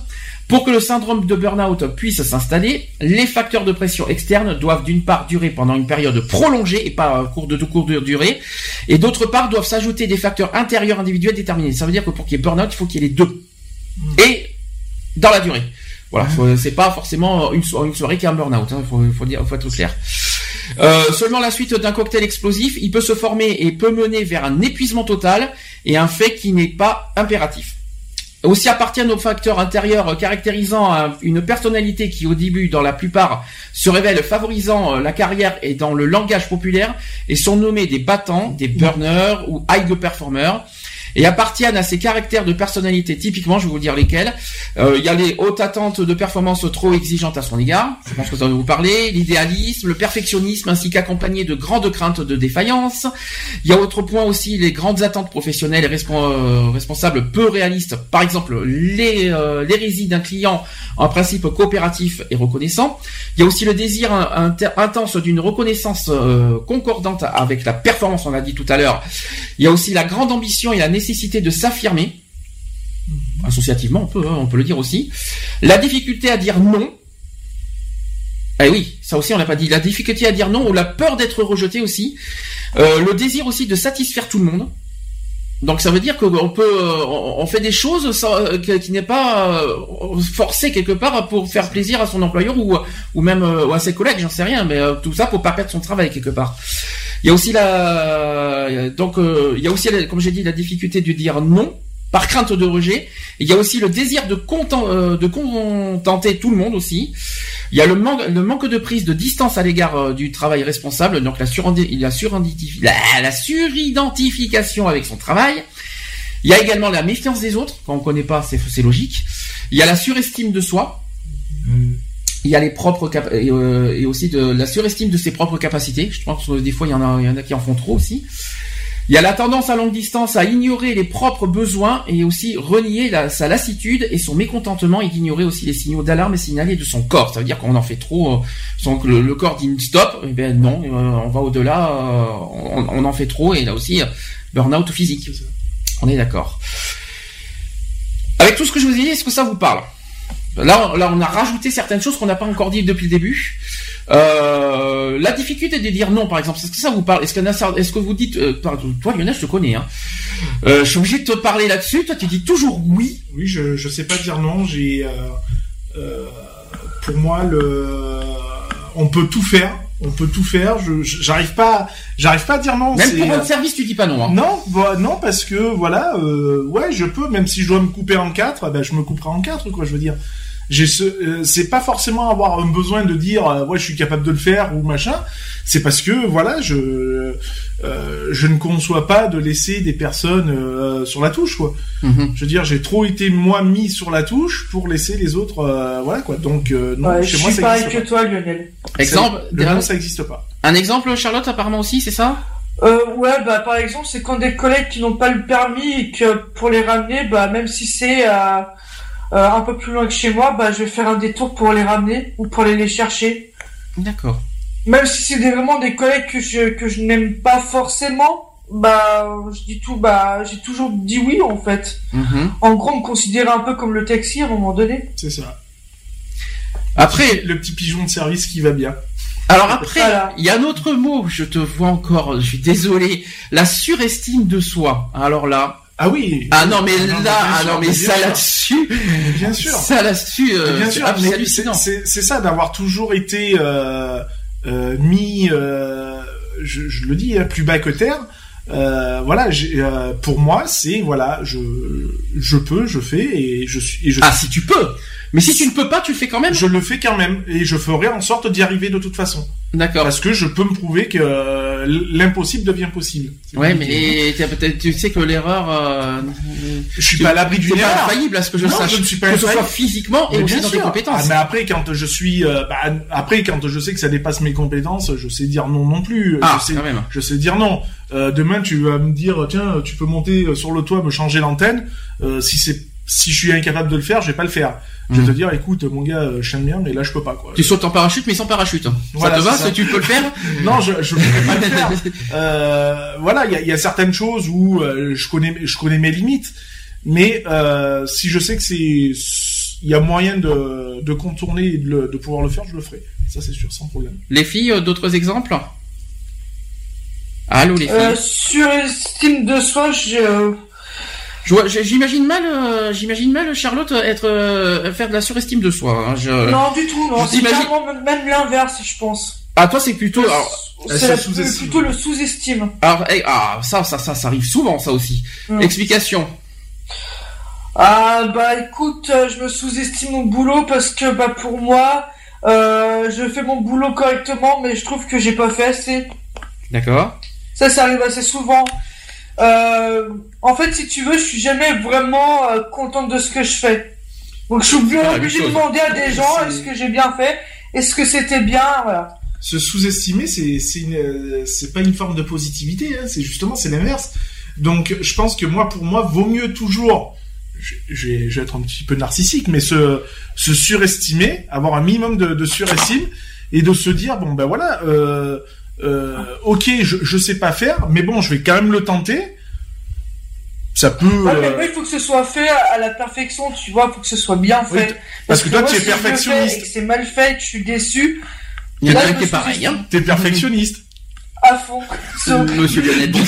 Pour que le syndrome de burn-out puisse s'installer, les facteurs de pression externe doivent d'une part durer pendant une période prolongée et pas un cours de courte durée, et d'autre part doivent s'ajouter des facteurs intérieurs individuels déterminés. Ça veut dire que pour qu'il y ait burn-out, il faut qu'il y ait les deux. Et dans la durée. Voilà, faut- c'est pas forcément une, so- une soirée qui a un burn-out. Il faut, faut dire, faut être clair. Euh, seulement la suite d'un cocktail explosif, il peut se former et peut mener vers un épuisement total et un fait qui n'est pas impératif. Aussi appartiennent aux facteurs intérieurs caractérisant un- une personnalité qui au début, dans la plupart, se révèle favorisant euh, la carrière et dans le langage populaire et sont nommés des battants, des burners ou high performers. Et appartiennent à ces caractères de personnalité. Typiquement, je vais vous dire lesquels. Euh, Il y a les hautes attentes de performance trop exigeantes à son égard. Je pense que ça va vous parler. L'idéalisme, le perfectionnisme, ainsi qu'accompagné de grandes craintes de défaillance. Il y a autre point aussi les grandes attentes professionnelles et euh, responsables peu réalistes. Par exemple, euh, l'hérésie d'un client en principe coopératif et reconnaissant. Il y a aussi le désir intense d'une reconnaissance concordante avec la performance, on l'a dit tout à l'heure. Il y a aussi la grande ambition et la nécessité de s'affirmer. Associativement, on peut, hein, on peut le dire aussi. La difficulté à dire non. Eh oui, ça aussi on l'a pas dit. La difficulté à dire non ou la peur d'être rejeté aussi. Euh, le désir aussi de satisfaire tout le monde. Donc ça veut dire qu'on peut, euh, on fait des choses euh, qui, n'est pas forcé quelque part pour faire plaisir à son employeur ou ou même à ses collègues, j'en sais rien, mais tout ça pour pas perdre son travail quelque part. Il y a aussi la, donc euh, il y a aussi, comme j'ai dit, la difficulté de dire non par crainte de rejet. Il y a aussi le désir de, euh, de contenter tout le monde aussi. Il y a le manque, le manque de prise de distance à l'égard euh, du travail responsable, donc la, la, suridentifi- la, la suridentification avec son travail. Il y a également la méfiance des autres, quand on connaît pas, c'est logique. Il y a la surestime de soi. Il y a les propres cap- et, euh, et aussi de la surestime de ses propres capacités. Je pense que des fois il y en a, il y en a qui en font trop aussi. Il y a la tendance à longue distance à ignorer les propres besoins et aussi renier la- sa lassitude et son mécontentement et d'ignorer aussi les signaux d'alarme et signalés de son corps. Ça veut dire qu'on en fait trop, euh, sans que le, le corps dit stop, eh ben non, euh, on va au-delà, euh, on, on en fait trop et là aussi euh, burn-out physique. On est d'accord. Avec tout ce que je vous ai dit, est-ce que ça vous parle? Là, on- là, on a rajouté certaines choses qu'on n'a pas encore dit depuis le début. Euh, la difficulté de dire non, par exemple, est-ce que ça vous parle Est-ce que, vous dites, euh, pardon, toi Lionel, je te connais, hein. Euh, je suis obligé de te parler là-dessus. Toi, tu dis toujours oui. Oui, je je sais pas dire non. J'ai euh, pour moi le on peut tout faire. On peut tout faire. Je j'arrive pas j'arrive pas à dire non. Même pour votre service, tu dis pas non. Hein. Non, bah, non parce que voilà, ouais, je peux. Même si je dois me couper en quatre, ben je me couperai en quatre, quoi. Je veux dire, j'ai ce, euh, c'est pas forcément avoir un besoin de dire, euh, ouais, je suis capable de le faire ou machin. C'est parce que voilà, je, euh, je ne conçois pas de laisser des personnes euh, sur la touche, quoi. Mhm. Je veux dire, j'ai trop été moi mis sur la touche pour laisser les autres, euh, voilà quoi. Donc euh, non, Ouais, chez je moi suis ça pareil existe que pas. toi, Lionel. Exemple, C'est- le ça existe pas. un exemple, Charlotte, apparemment aussi, c'est ça? Euh, ouais, bah par exemple, c'est quand des collègues qui n'ont pas le permis et que pour les ramener, bah même si c'est euh, euh, un peu plus loin que chez moi, bah je vais faire un détour pour les ramener ou pour aller les chercher. D'accord. Même si c'est des- vraiment des collègues que je que je n'aime pas forcément, bah je dis tout, bah j'ai toujours dit oui en fait. Mhm. En gros, me considérer un peu comme le taxi à un moment donné. C'est ça. Après, Le petit pigeon de service qui va bien. alors après, Voilà. il y a un autre mot. Je te vois encore. Je suis désolé. La surestime de soi. Alors là. Ah oui. Ah non mais Non, là, ah non mais bien ça là-dessus, Bien sûr. ça là-dessus, euh, Bien c'est sûr, c'est ça d'avoir toujours été euh, euh, mis, je, je le dis, hein, plus bas que terre. Voilà, pour moi, c'est voilà, je je peux, je fais et je suis et je, Ah si tu peux, mais si tu ne peux pas, tu le fais quand même. je le fais quand même et je ferai en sorte d'y arriver de toute façon D'accord. parce que je peux me prouver que euh, l'impossible devient possible. Ouais, mais t'as- tu sais que l'erreur, euh, je suis pas à l'abri d'une erreur. infaillible à ce que je Non, sache. je ne suis pas que ce soit physiquement et aussi dans tes sûr. compétences. Ah, mais après, quand je suis, euh, bah, après, quand je sais que ça dépasse mes compétences, je sais dire non non plus. Ah, je sais, quand même. je sais dire non. Euh, demain, tu vas me dire, tiens, tu peux monter sur le toit, me changer l'antenne. Si c'est, si je suis incapable de le faire, je vais pas le faire. Je vais te dire, écoute, mon gars, euh, je t'aime bien, mais là, je peux pas, quoi. Tu sautes en parachute, mais sans parachute. Voilà, ça te va ça. tu peux le faire Non, je, je pourrais pas le faire. Euh, voilà, il y a, il y a certaines choses où euh, je connais, je connais mes limites, mais euh, si je sais que c'est, il y a moyen de, de contourner et de, le- de pouvoir le faire, je le ferai. Ça, c'est sûr, sans problème. Les filles, d'autres exemples? Allô les filles? Euh, surestime de soi, je J'imagine mal, euh, j'imagine mal Charlotte être euh, faire de la surestime de soi. hein. Je... non du tout, non. C'est même- l'inverse, je pense. Ah toi c'est plutôt. C'est plutôt le sous-estime. alors, eh, ah ça, ça, ça, ça arrive souvent ça aussi. Mm. Explication. Ah bah écoute, euh, je me sous-estime mon boulot parce que bah pour moi, euh, je fais mon boulot correctement, mais je trouve que j'ai pas fait assez. D'accord. Ça, ça arrive assez souvent. Euh, en fait, si tu veux, je suis jamais vraiment euh, contente de ce que je fais. Donc, je suis bien obligé de demander à des gens est-ce que j'ai bien fait, est-ce que c'était bien, voilà. se sous-estimer, c'est euh, c'est pas une forme de positivité, hein, c'est justement c'est l'inverse. Donc je pense que moi pour moi vaut mieux toujours, je, je vais, je vais être un petit peu narcissique, mais se se surestimer, avoir un minimum de, de surestime et de se dire bon ben voilà, euh, ok je je sais pas faire, mais bon je vais quand même le tenter. Ça peut. Ouais, mais euh, moi, il faut que ce soit fait à la perfection, tu vois, il faut que ce soit bien fait. t- parce que toi, tu es si perfectionniste. Et que c'est mal fait, que je suis déçu, Il y en a Là, un qui est pareil, hein. T'es perfectionniste. À fond. Monsieur Lionel.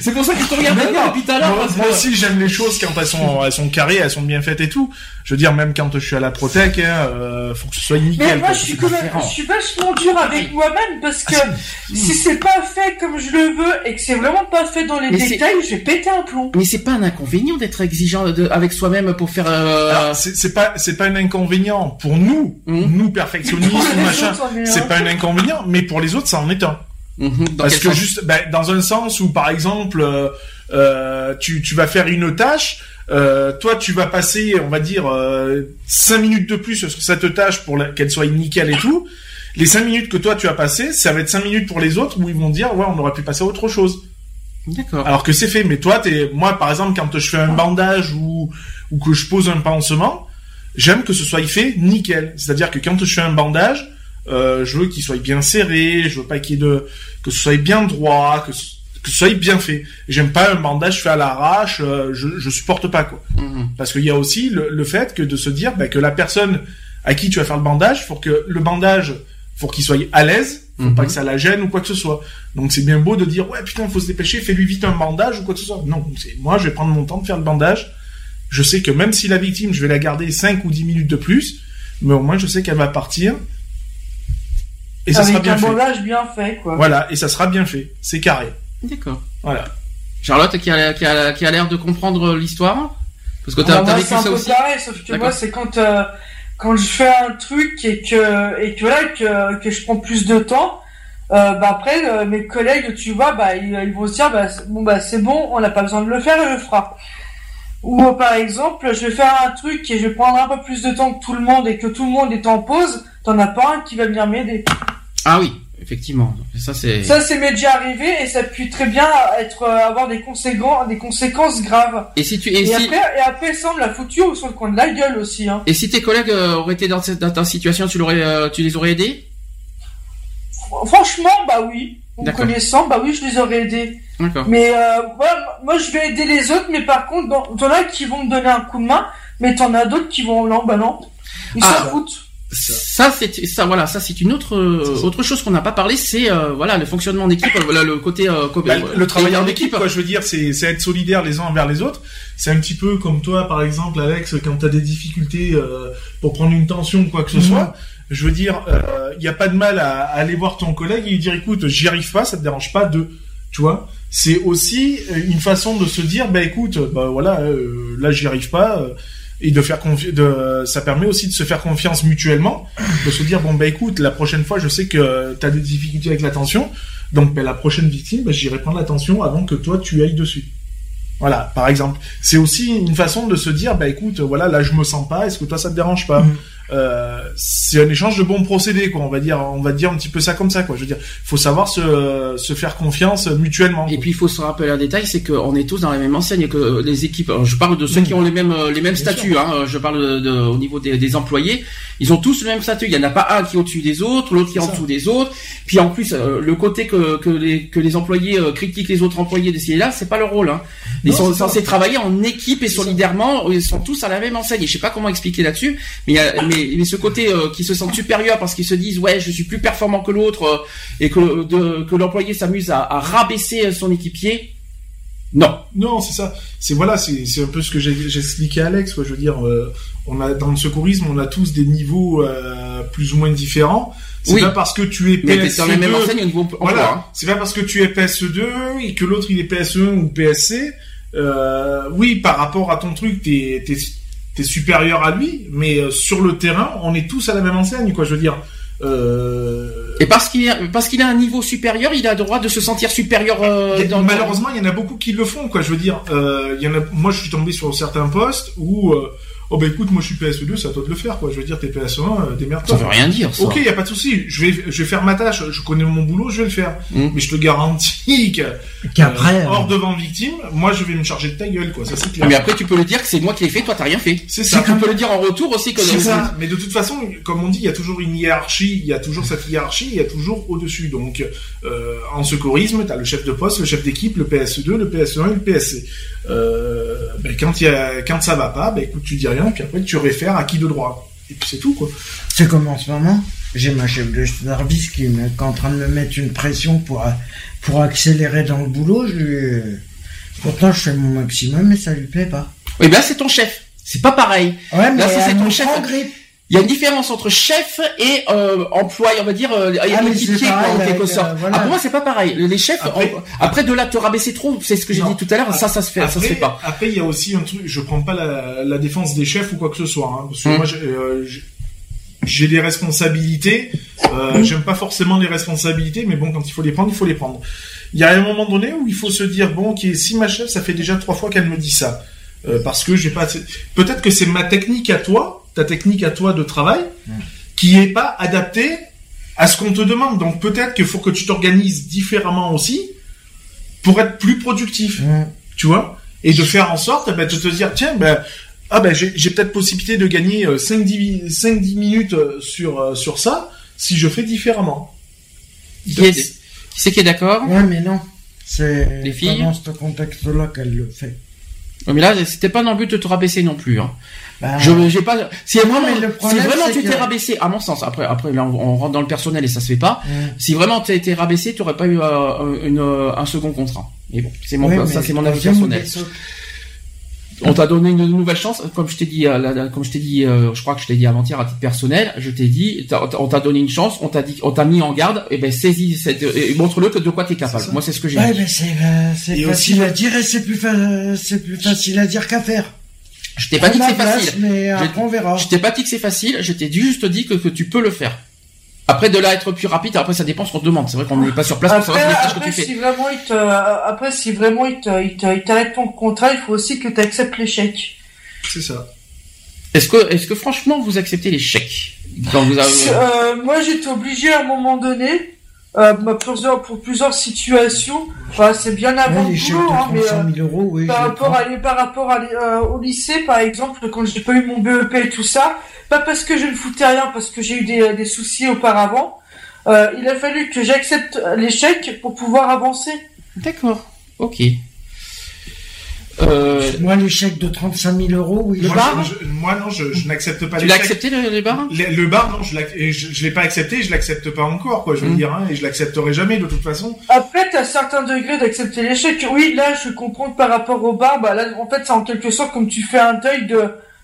C'est pour ça que je te regarde Mais bien non, depuis tout à l'heure. Moi, moi que- aussi, j'aime les choses quand elles sont, elles sont carrées, elles sont bien faites et tout. Je veux dire, même quand je suis à la Protec, hein, euh, faut que ce soit Mais nickel. moi, quoi. je suis quand même, je suis vachement dur avec moi-même parce que Ah, si c'est pas fait comme je le veux et que c'est vraiment pas fait dans les Mais détails, je vais péter un plomb. Mais c'est pas un inconvénient d'être exigeant de- avec soi-même pour faire. euh, Alors, c'est pas, c'est pas un inconvénient pour nous, Mhm. nous perfectionnistes machin. C'est un- pas un inconvénient, mais pour les autres, ça en est un. mhm, Parce que sens juste, ben, dans un sens où, par exemple, euh, euh, tu, tu vas faire une tâche, euh, toi, tu vas passer, on va dire, cinq minutes de plus sur cette tâche pour qu'elle soit nickel et tout. Les cinq minutes que toi tu as passées, ça va être cinq minutes pour les autres où ils vont dire, ouais, on aurait pu passer à autre chose. D'accord. Alors que c'est fait. Mais toi, t'es, moi, par exemple, quand je fais un bandage ou, ou que je pose un pansement, j'aime que ce soit fait nickel. C'est-à-dire que quand je fais un bandage, euh, je veux qu'il soit bien serré, je veux pas qu'il y ait de, que ce soit bien droit, que ce, que ce soit bien fait. J'aime pas un bandage fait à l'arrache, euh, je, je supporte pas, quoi. Mhm. Parce qu'il y a aussi le, le fait que de se dire bah, que la personne à qui tu vas faire le bandage, faut que le bandage, faut qu'il soit à l'aise, faut Mhm. pas que ça la gêne ou quoi que ce soit. Donc c'est bien beau de dire ouais putain faut se dépêcher, fais-lui vite un bandage ou quoi que ce soit. Non, c'est moi je vais prendre mon temps de faire le bandage. Je sais que même si la victime je vais la garder 5 ou 10 minutes de plus, mais au moins je sais qu'elle va partir et ça avec sera bien un fait. bandage bien fait, quoi. Voilà, et ça sera bien fait. C'est carré. D'accord. Voilà. Charlotte qui a, qui a, qui a l'air de comprendre l'histoire Parce que Ah, t'as t'as vécu c'est un peu aussi pareil, sauf que D'accord. moi, c'est quand, euh, quand je fais un truc et que, et que voilà, que, que je prends plus de temps, euh, bah après, euh, mes collègues, tu vois, bah, ils, ils vont se dire, bah, c'est- bon, bah, c'est bon, on n'a pas besoin de le faire, il le fera. Ou, euh, par exemple, je vais faire un truc et je vais prendre un peu plus de temps que tout le monde et que tout le monde est en pause, t'en as pas un qui va venir m'aider. Ah oui, effectivement. Ça c'est. Ça, c'est m'est déjà arrivé et ça peut très bien être, euh, avoir des conséquences, des conséquences graves. Et si tu et, Et, si après, et après, ça, me l'a foutu sur le coin de la gueule aussi, hein. et si tes collègues euh, auraient été dans cette dans ta situation, tu l'aurais euh, tu les aurais aidés? Franchement, bah oui. En connaissant, bah oui, je les aurais aidés. Mais euh, voilà, moi, je vais aider les autres, mais par contre, t'en as qui vont me donner un coup de main, mais t'en as d'autres qui vont, non, bah non. Ils Ah. s'en foutent. Ça c'est ça voilà ça c'est une autre euh, autre chose qu'on n'a pas parlé c'est euh, voilà le fonctionnement d'équipe euh, voilà le côté euh, Bah, euh, le travail en équipe, quoi, je veux dire, c'est c'est être solidaire les uns envers les autres. C'est un petit peu comme toi, par exemple, Alex, quand tu as des difficultés euh, pour prendre une tension ou quoi que ce Mhm. soit. Je veux dire, il n'y a pas de mal à, à aller voir ton collègue et lui dire, écoute, j'y arrive pas, ça te dérange pas de, tu vois. C'est aussi euh, une façon de se dire, bah écoute, bah voilà, euh, là j'y arrive pas. Et de faire confi- de ça permet aussi de se faire confiance mutuellement. De se dire bon bah écoute la prochaine fois je sais que tu as des difficultés avec l'attention. Donc ben, la prochaine victime bah, j'irai prendre l'attention avant que toi tu ailles dessus. Voilà par exemple. C'est aussi une façon de se dire bah écoute voilà là je me sens pas. Est-ce que toi ça te dérange pas? Mhm. Euh, c'est un échange de bons procédés quoi on va dire on va dire un petit peu ça comme ça quoi je veux dire faut savoir se, se faire confiance mutuellement Et puis il faut se rappeler un détail, c'est qu'on est tous dans la même enseigne et que les équipes. alors, Je parle de ceux Mm. qui ont les mêmes les mêmes Bien statuts. Hein, je parle de, de- au niveau des, des employés. Ils ont tous le même statut. Il y en a pas un qui est au-dessus des autres, l'autre qui est en dessous des autres. Puis en plus, euh, le côté que, que les que les employés euh, critiquent les autres employés d'essayer là, c'est pas leur rôle. Hein. Ils Non, sont censés travailler en équipe et solidairement. Ils sont tous à la même enseigne. Et je sais pas comment expliquer là-dessus, mais, mais ce côté euh, qui se sentent supérieurs parce qu'ils se disent ouais je suis plus performant que l'autre euh, et que de, que l'employé s'amuse à, à rabaisser son équipier. Non. Non, c'est ça. C'est voilà, c'est c'est un peu ce que expliqué à Alex. Quoi. Je veux dire, euh, on a dans le secourisme, on a tous des niveaux plus ou moins différents. C'est Oui. pas parce que tu es Mais t'es dans la même PSC2, enseigne au niveau emploi. voilà. hein. C'est pas parce que tu es PSE2 et que l'autre il est PSE1 ou PSC. Euh, oui, par rapport à ton truc, t'es t'es supérieur à lui, mais euh, sur le terrain, on est tous à la même enseigne, quoi. Je veux dire. Euh, Et parce qu'il parce qu'il a un niveau supérieur, il a le droit de se sentir supérieur. Euh, dans, malheureusement, il y en a beaucoup qui le font, quoi. Je veux dire, euh, il y en a. Moi, je suis tombé sur certains postes où. Oh bah écoute, moi je suis PSE2, c'est à toi de le faire, quoi. Je veux dire, t'es PSE1, euh, démerde-toi. Ça veut rien dire, ça. Ok, y a pas de souci. Je vais, je vais faire ma tâche. Je connais mon boulot, je vais le faire. Mm. Mais je te garantis que Qu'après, euh, hors euh, devant victime, moi je vais me charger de ta gueule, quoi. Ça c'est clair. Mais après, tu peux le dire que c'est moi qui l'ai fait, toi t'as rien fait. C'est ça. Tu peux le dire en retour aussi que. C'est ça. Mais de toute façon, comme on dit, il y a toujours une hiérarchie. Il y a toujours cette hiérarchie. Il y a toujours au-dessus. Donc, euh, en secourisme, t'as le chef de poste, le chef d'équipe, le PSE2, le PSE1 et le PSC. Euh, ben, quand y a, quand ça va pas, ben écoute, tu dis rien, puis après tu réfères à qui de droit. Et puis c'est tout, quoi. C'est comme en ce moment, j'ai ma chef de service qui, me- qui est en train de me mettre une pression pour, accélérer dans le boulot. Je, lui- pourtant, je fais mon maximum, mais ça lui plaît pas. Oui, ben là, c'est ton chef. C'est pas pareil. Ouais, mais Là, c'est ton chef. grippe. Il y a une différence entre chef et euh, employé, on va dire, euh, Ah, équipier, quoi, en quelque sorte. euh, voilà. Ah, pour moi, c'est pas pareil. Les chefs, Après- on- après de là, te rabaisser trop, c'est ce que j'ai dit tout à l'heure, ça, ça se fait, ça se Après- fait pas. Après, il y a aussi un truc. Je prends pas la, la défense des chefs ou quoi que ce soit. Hein, parce que Mm. moi, j'ai, euh, j'ai- j'ai des responsabilités. Euh, J'aime pas forcément les responsabilités, mais bon, quand il faut les prendre, il faut les prendre. Il y a un moment donné où il faut se dire bon, ok, si ma chef, ça fait déjà trois fois qu'elle me dit ça, euh, parce que j'ai pas. assez- Peut-être que c'est ma technique à toi, ta technique à toi de travail, qui est pas adaptée à ce qu'on te demande. Donc peut-être qu'il faut que tu t'organises différemment aussi pour être plus productif Ouais. tu vois, et de faire en sorte ben, de te dire, tiens, ben, ah ben, j'ai j'ai peut-être possibilité de gagner 5-10 5-10 minutes euh, sur, euh, sur ça si je fais différemment. Qui est- qui c'est qui est d'accord? Ouais, mais non. C'est Les filles? pas dans ce contexte-là qu'elle le fait. Mais là, c'était pas dans le but de te rabaisser non plus. Hein. Bah, Je, j'ai pas. Si vraiment, mais le si vraiment tu t'es rabaissé, à mon sens, après, après là, on, on rentre dans le personnel et ça se fait pas. Si vraiment tu été rabaissé, tu aurais pas eu euh, une, euh, un second contrat. Mais bon, c'est mon, ça c'est mon avis personnel. On t'a donné une nouvelle chance, comme je t'ai dit, euh, la- la- comme je t'ai dit, euh, je crois que je t'ai dit avant-hier à titre personnel, je t'ai dit, on t'a donné une chance, on t'a dit, on t'a mis en garde, et ben saisis, cette, et montre-le que de quoi t'es capable. Moi, c'est ce que j'ai Ouais, dit. mais c'est euh, facile aussi- à dire et c'est plus, fa- c'est plus facile à dire qu'à faire. Je t'ai pas dit que c'est facile. Mais après, on verra. Je t'ai pas dit que c'est facile, je t'ai juste dit que, que tu peux le faire. Après, de là être plus rapide, après ça dépend ce qu'on te demande. C'est vrai qu'on n'est pas sur place pour Après, savoir tâches que après, tu fais. si vraiment il te, après, si vraiment il te, il te, il t'arrête ton contrat, il faut aussi que tu acceptes l'échec. C'est ça. Est-ce que, est-ce que franchement vous acceptez les chèques quand vous avez... Euh, moi, j'étais obligé à un moment donné, euh, bah, plusieurs, pour plusieurs situations, bah, c'est bien avant Ouais, le boulot, hein, mais 300 euh, 000 euros, oui. par rapport à, par rapport à, euh, au lycée, par exemple, quand j'ai pas eu mon BEP et tout ça, pas parce que je ne foutais rien, parce que j'ai eu des, des soucis auparavant, euh, il a fallu que j'accepte l'échec pour pouvoir avancer. D'accord, ok. Euh, Moi, chèques de 35 000 euros, oui. Le moi, bar je, je- moi, non, je, je n'accepte pas tu l'as accepté le, les bars Le, le bar, non, je, je l'ai pas accepté, je l'accepte pas encore, quoi, je veux Mm. dire, hein, et je l'accepterai jamais de toute façon. Après, t'as certains degrés d'accepter l'échec. Oui, là, je comprends que par rapport au bar, bah là, en fait, c'est en quelque sorte comme tu fais un deuil de,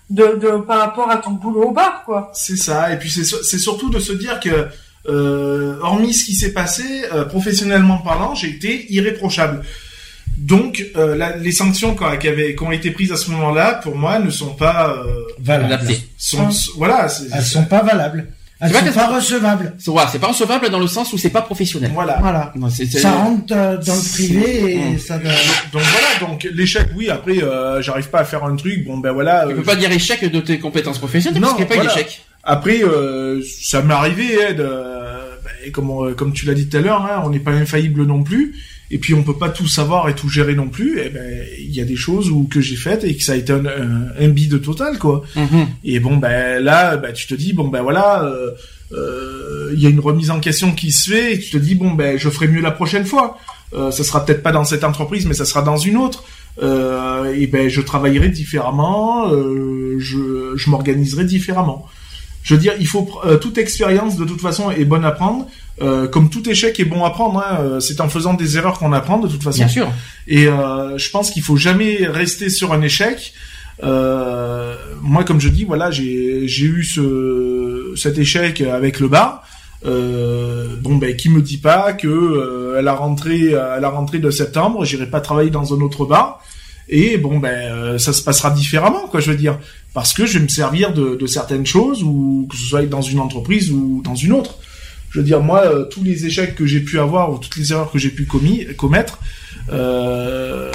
de, de, par rapport à ton boulot au bar, quoi. C'est ça, et puis c'est c'est surtout de se dire que, euh, hormis ce qui s'est passé, euh, professionnellement parlant, j'ai été irréprochable. Donc, euh, la- les sanctions quoi, qui, avaient, qui ont été prises à ce moment-là, pour moi, ne sont pas... Euh, Valables. Sont, voilà, c'est- Elles sont pas valables. Elles C'est pas sont pas sont- recevables. C'est ouais, pas recevable dans le sens où c'est pas professionnel. voilà. Non, Ça rentre euh, dans le privé et ça doit... Donc voilà, donc l'échec, oui, après, euh, j'arrive pas à faire un truc, bon ben voilà... Tu euh, peux pas dire échec de tes compétences professionnelles Non, parce qu'il n'y a pas eu voilà. d'échec. Après, euh, ça m'est arrivé, hein, de, ben, comme, comme tu l'as dit tout à l'heure, hein, on n'est pas infaillible non plus. Et puis on peut pas tout savoir et tout gérer non plus. Et ben, il y a des choses où que j'ai faites et que ça a été un, un, un bide total, quoi. Mhm. Et bon, ben là, ben, tu te dis, bon ben voilà, euh, euh, il y a une remise en question qui se fait. Et tu te dis, bon ben, je ferai mieux la prochaine fois. Euh, ça sera peut-être pas dans cette entreprise, mais ça sera dans une autre. Euh, et ben, je travaillerai différemment. Je, je m'organiserai différemment. Je veux dire, il faut euh, toute expérience de toute façon est bonne à prendre. Euh, comme tout échec est bon à prendre, hein, euh, c'est en faisant des erreurs qu'on apprend de toute façon. Bien sûr. Et euh, je pense qu'il faut jamais rester sur un échec. Euh, moi, comme je dis, voilà, j'ai j'ai eu ce cet échec avec le bar. Euh, bon, ben, qui me dit pas que euh, à la rentrée, à la rentrée de septembre, j'irai pas travailler dans un autre bar. Et bon, ben, euh, ça se passera différemment, quoi. Je veux dire, parce que je vais me servir de, de certaines choses, ou que ce soit dans une entreprise ou dans une autre. Je veux dire, moi, euh, tous les échecs que j'ai pu avoir ou toutes les erreurs que j'ai pu commettre, euh,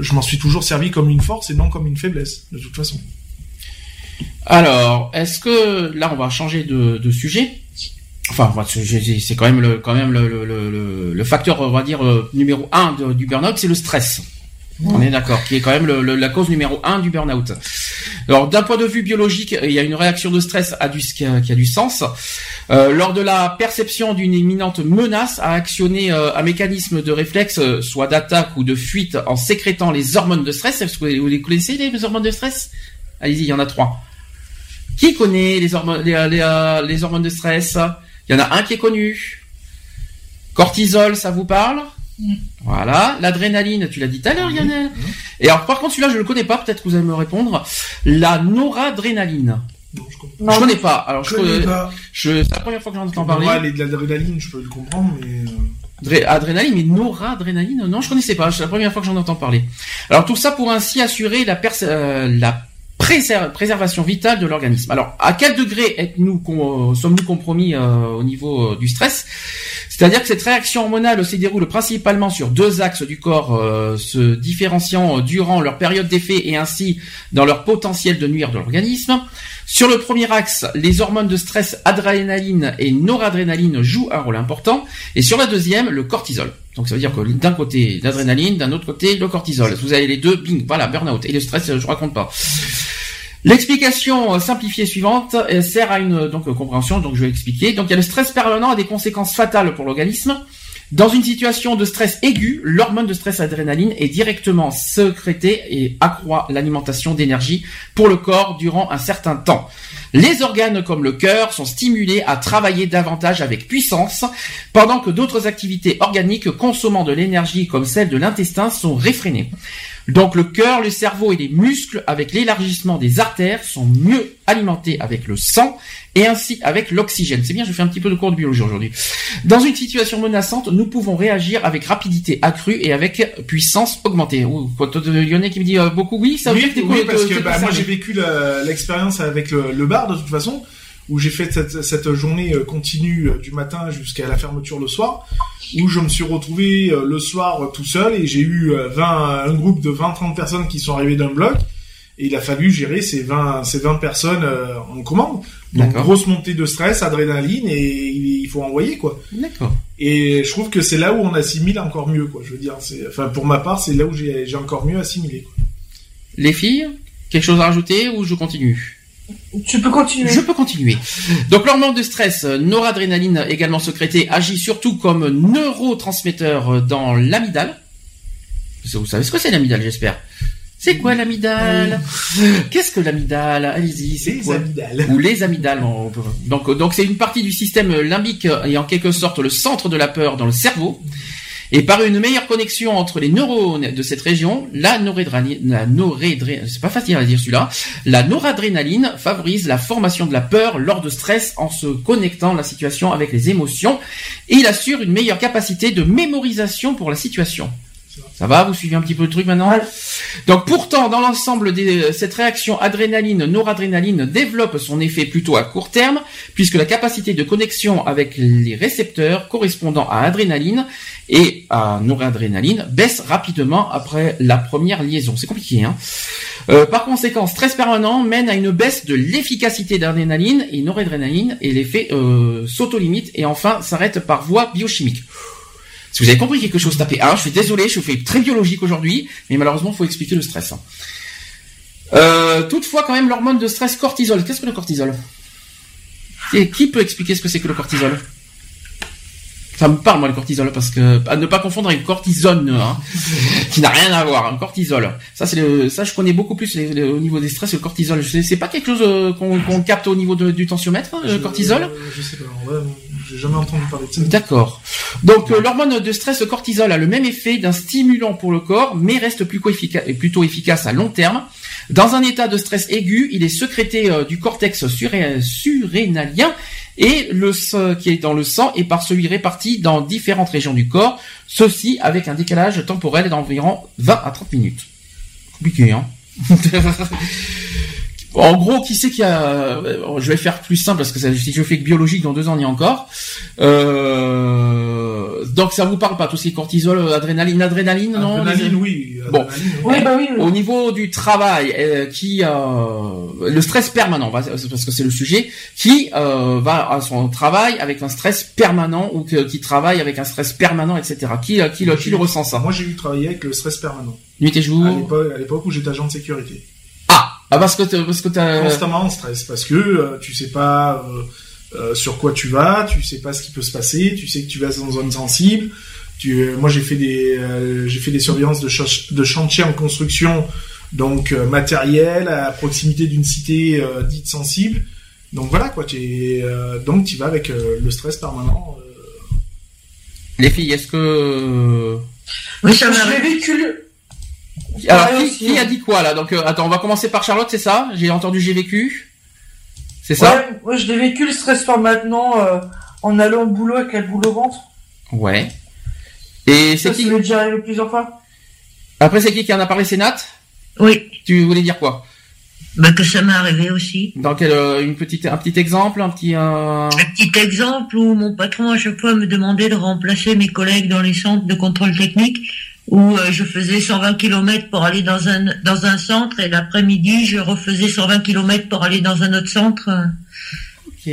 je m'en suis toujours servi comme une force et non comme une faiblesse, de toute façon. Alors, est-ce que là on va changer de, sujet? Enfin, c'est quand même le facteur, on va dire euh, numéro un du burn-out, c'est le stress. On est d'accord, qui est quand même le- le- la cause numéro un du burn-out. Alors, d'un point de vue biologique, il y a une réaction de stress à du, qui, a, qui a du sens. Euh, lors de la perception d'une imminente menace, à actionner euh, un mécanisme de réflexe, euh, soit d'attaque ou de fuite, en sécrétant les hormones de stress. Est-ce que vous les connaissez les hormones de stress? Allez-y, il y en a trois. Qui connaît les les, les, les hormones de stress? Il y en a un qui est connu. Cortisol, ça vous parle? Voilà. L'adrénaline, tu l'as dit tout à l'heure, Lionel. Et alors, par contre, celui-là, je le connais pas. Peut-être que vous allez me répondre. La noradrénaline. Non, je connais pas. Alors, je, connais pas. je- c'est la première fois que j'en entends parler. Les de l'adrénaline, je peux le comprendre, mais... euh, Dré- adrénaline, mais noradrénaline, non, je connaissais pas. C'est la première fois que j'en entends parler. Alors tout ça pour ainsi assurer la, pers- euh, la préser- préservation vitale de l'organisme. Alors à quel degré sommes-nous compromis euh, au niveau euh, du stress? C'est-à-dire que cette réaction hormonale se déroule principalement sur deux axes du corps, euh, se différenciant euh, durant leur période d'effet et ainsi dans leur potentiel de nuire de l'organisme. Sur le premier axe, les hormones de stress adrénaline et noradrénaline jouent un rôle important. Et sur la deuxième, le cortisol. Donc ça veut dire que d'un côté l'adrénaline, d'un autre côté le cortisol. Vous avez les deux, bing, voilà, burn-out. Et le stress, je raconte pas. L'explication euh, simplifiée suivante euh, sert à une euh, donc compréhension, donc je vais expliquer. Donc il y a le stress permanent a des conséquences fatales pour l'organisme. Dans une situation de stress aigu, l'hormone de stress adrénaline est directement sécrétée et accroît l'alimentation d'énergie pour le corps durant un certain temps. Les organes comme le cœur sont stimulés à travailler davantage avec puissance, pendant que d'autres activités organiques consommant de l'énergie comme celle de l'intestin sont réfrénées. Donc le cœur, le cerveau et les muscles, avec l'élargissement des artères, sont mieux alimentés avec le sang et ainsi avec l'oxygène. C'est bien, je fais un petit peu de cours de biologie aujourd'hui. Dans une situation menaçante, nous pouvons réagir avec rapidité accrue et avec puissance augmentée. Ouh, Lyonnais qui me dit euh, beaucoup oui, ça veut oui, dire que oui, parce que bah, moi j'ai vécu l'expérience avec le, le bar de toute façon, où j'ai fait cette, cette journée euh, continue euh, du matin jusqu'à la fermeture le soir, où je me suis retrouvé euh, le soir tout seul et j'ai eu euh, 20, un groupe de 20-30 personnes qui sont arrivées d'un bloc. Et il a fallu gérer ces 20, ces 20 personnes en commande. Donc grosse montée de stress, adrénaline et il faut envoyer quoi. D'accord. Et je trouve que c'est là où on assimile encore mieux quoi. Je veux dire, enfin pour ma part, c'est là où j'ai j'ai encore mieux assimilé. Quoi. Les filles, quelque chose à rajouter ou je continue? Tu peux continuer. Je peux continuer. Donc l'hormone de stress, euh, noradrénaline également sécrétée, agit surtout comme neurotransmetteur euh, dans l'amygdale. Vous savez ce que c'est l'amygdale, j'espère? C'est quoi l'amygdale? Qu'est-ce que l'amygdale? Allez-y, c'est Les quoi? amygdales. Ou les amygdales. on peut- Donc donc c'est une partie du système limbique euh, et en quelque sorte le centre de la peur dans le cerveau. Et par une meilleure connexion entre les neurones de cette région, la noradrénaline, la c'est pas facile à dire celui-là, la noradrénaline favorise la formation de la peur lors de stress en se connectant la situation avec les émotions et il assure une meilleure capacité de mémorisation pour la situation. Ça va, vous suivez un petit peu le truc maintenant Donc pourtant, dans l'ensemble, des- cette réaction adrénaline-noradrénaline développe son effet plutôt à court terme, puisque la capacité de connexion avec les récepteurs correspondant à adrénaline et à noradrénaline baisse rapidement après la première liaison. C'est compliqué, hein Euh, Par conséquent, stress permanent mène à une baisse de l'efficacité d'adrénaline et noradrénaline, et l'effet euh, s'auto-limite et enfin s'arrête par voie biochimique. Si vous avez compris quelque chose, tapez 1. Je suis désolé, je fais très biologique aujourd'hui, mais malheureusement, il faut expliquer le stress. hein. Euh, toutefois, quand même, l'hormone de stress cortisol. Qu'est-ce que le cortisol? Et Qui peut expliquer ce que c'est que le cortisol? Ça me parle, moi, le cortisol, parce que à ne pas confondre avec cortisone, hein, qui n'a rien à voir. Un cortisol. Ça, c'est le, ça, je connais beaucoup plus les- les- au niveau des stress. Le cortisol, Je sais- c'est pas quelque chose euh, qu'on capte au niveau de- du tensiomètre, hein, le Je- cortisol? euh, Je sais pas. vrai, j'ai jamais entendu parler de ça. D'accord. Donc euh, l'hormone de stress cortisol a le même effet d'un stimulant pour le corps, mais reste plus efficace, plutôt efficace à long terme. Dans un état de stress aigu, il est sécrété euh, du cortex surré- surrénalien et le qui est dans le sang est par celui réparti dans différentes régions du corps, ceci avec un décalage temporel d'environ 20 à 30 minutes. Compliqué, hein? En gros, qui c'est qui a euh, Je vais faire plus simple parce que je fais que biologique dans deux ans, est encore. Euh, donc ça vous parle pas tout ce qui est cortisol, adrénaline, adrénaline, non Adrénaline, les- oui. Bon. adrénaline, Oui, bah oui. oui. Au niveau du travail, euh, qui euh, le stress permanent, parce que c'est le sujet, qui euh, va à son travail avec un stress permanent ou que- qui travaille avec un stress permanent, etc. Qui, qui, le- qui le ressent ça? Moi, j'ai eu travailler avec le stress permanent. Nuit et jour. à l'époque où j'étais agent de sécurité. Ah, parce que t'as- parce que t'as. Constamment en stress parce que euh, tu sais pas euh, euh, sur quoi tu vas, tu sais pas ce qui peut se passer, tu sais que tu vas dans une zone sensible. Tu, euh, moi, j'ai fait des euh, j'ai fait des surveillances de, ch- de chantier en construction, donc euh, matériel à proximité d'une cité euh, dite sensible. Donc voilà quoi, tu es, euh, donc tu vas avec euh, le stress permanent. euh, Les filles, est-ce que Oui, ça Je l'ai vécu. Alors qui, aussi, qui hein. a dit quoi là Donc euh, attends, on va commencer par Charlotte, c'est ça J'ai entendu, j'ai vécu. C'est ça Ouais, ouais, je l'ai vécu le stress par maintenant euh, en allant au boulot avec la boule au ventre. Ouais. Et c'est qui ça m'est déjà arrivé plusieurs fois. Après, c'est qui qui en a parlé C'est Nat Oui, Tu voulais dire quoi bah que ça m'est arrivé aussi. Dans quel euh, une petite un petit exemple, un petit euh... Un petit exemple où mon patron à chaque fois me demandait de remplacer mes collègues dans les centres de contrôle technique où euh, je faisais 120 km pour aller dans un dans un centre et l'après-midi je refaisais 120 km pour aller dans un autre centre. Ok.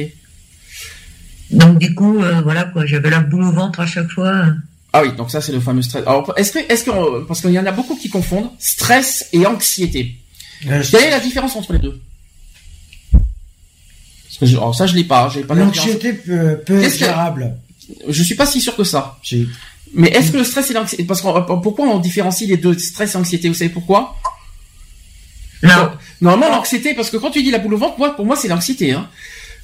Donc du coup euh, voilà quoi, j'avais la boule au ventre à chaque fois. Ah oui, donc ça c'est le fameux stress. Alors est-ce que est-ce que parce qu'il y en a beaucoup qui confondent stress et anxiété. Euh, Quelle est la différence entre les deux? Parce que je- alors ça je l'ai pas, j'ai pas. L'anxiété peut, peut être gérable. Je suis pas si sûr que ça. Mais est-ce que le stress et l'anxiété parce qu'on pourquoi on différencie les deux stress et anxiété, vous savez pourquoi? Non, Normalement l'anxiété parce que quand tu dis la boule au ventre, moi pour moi c'est l'anxiété hein.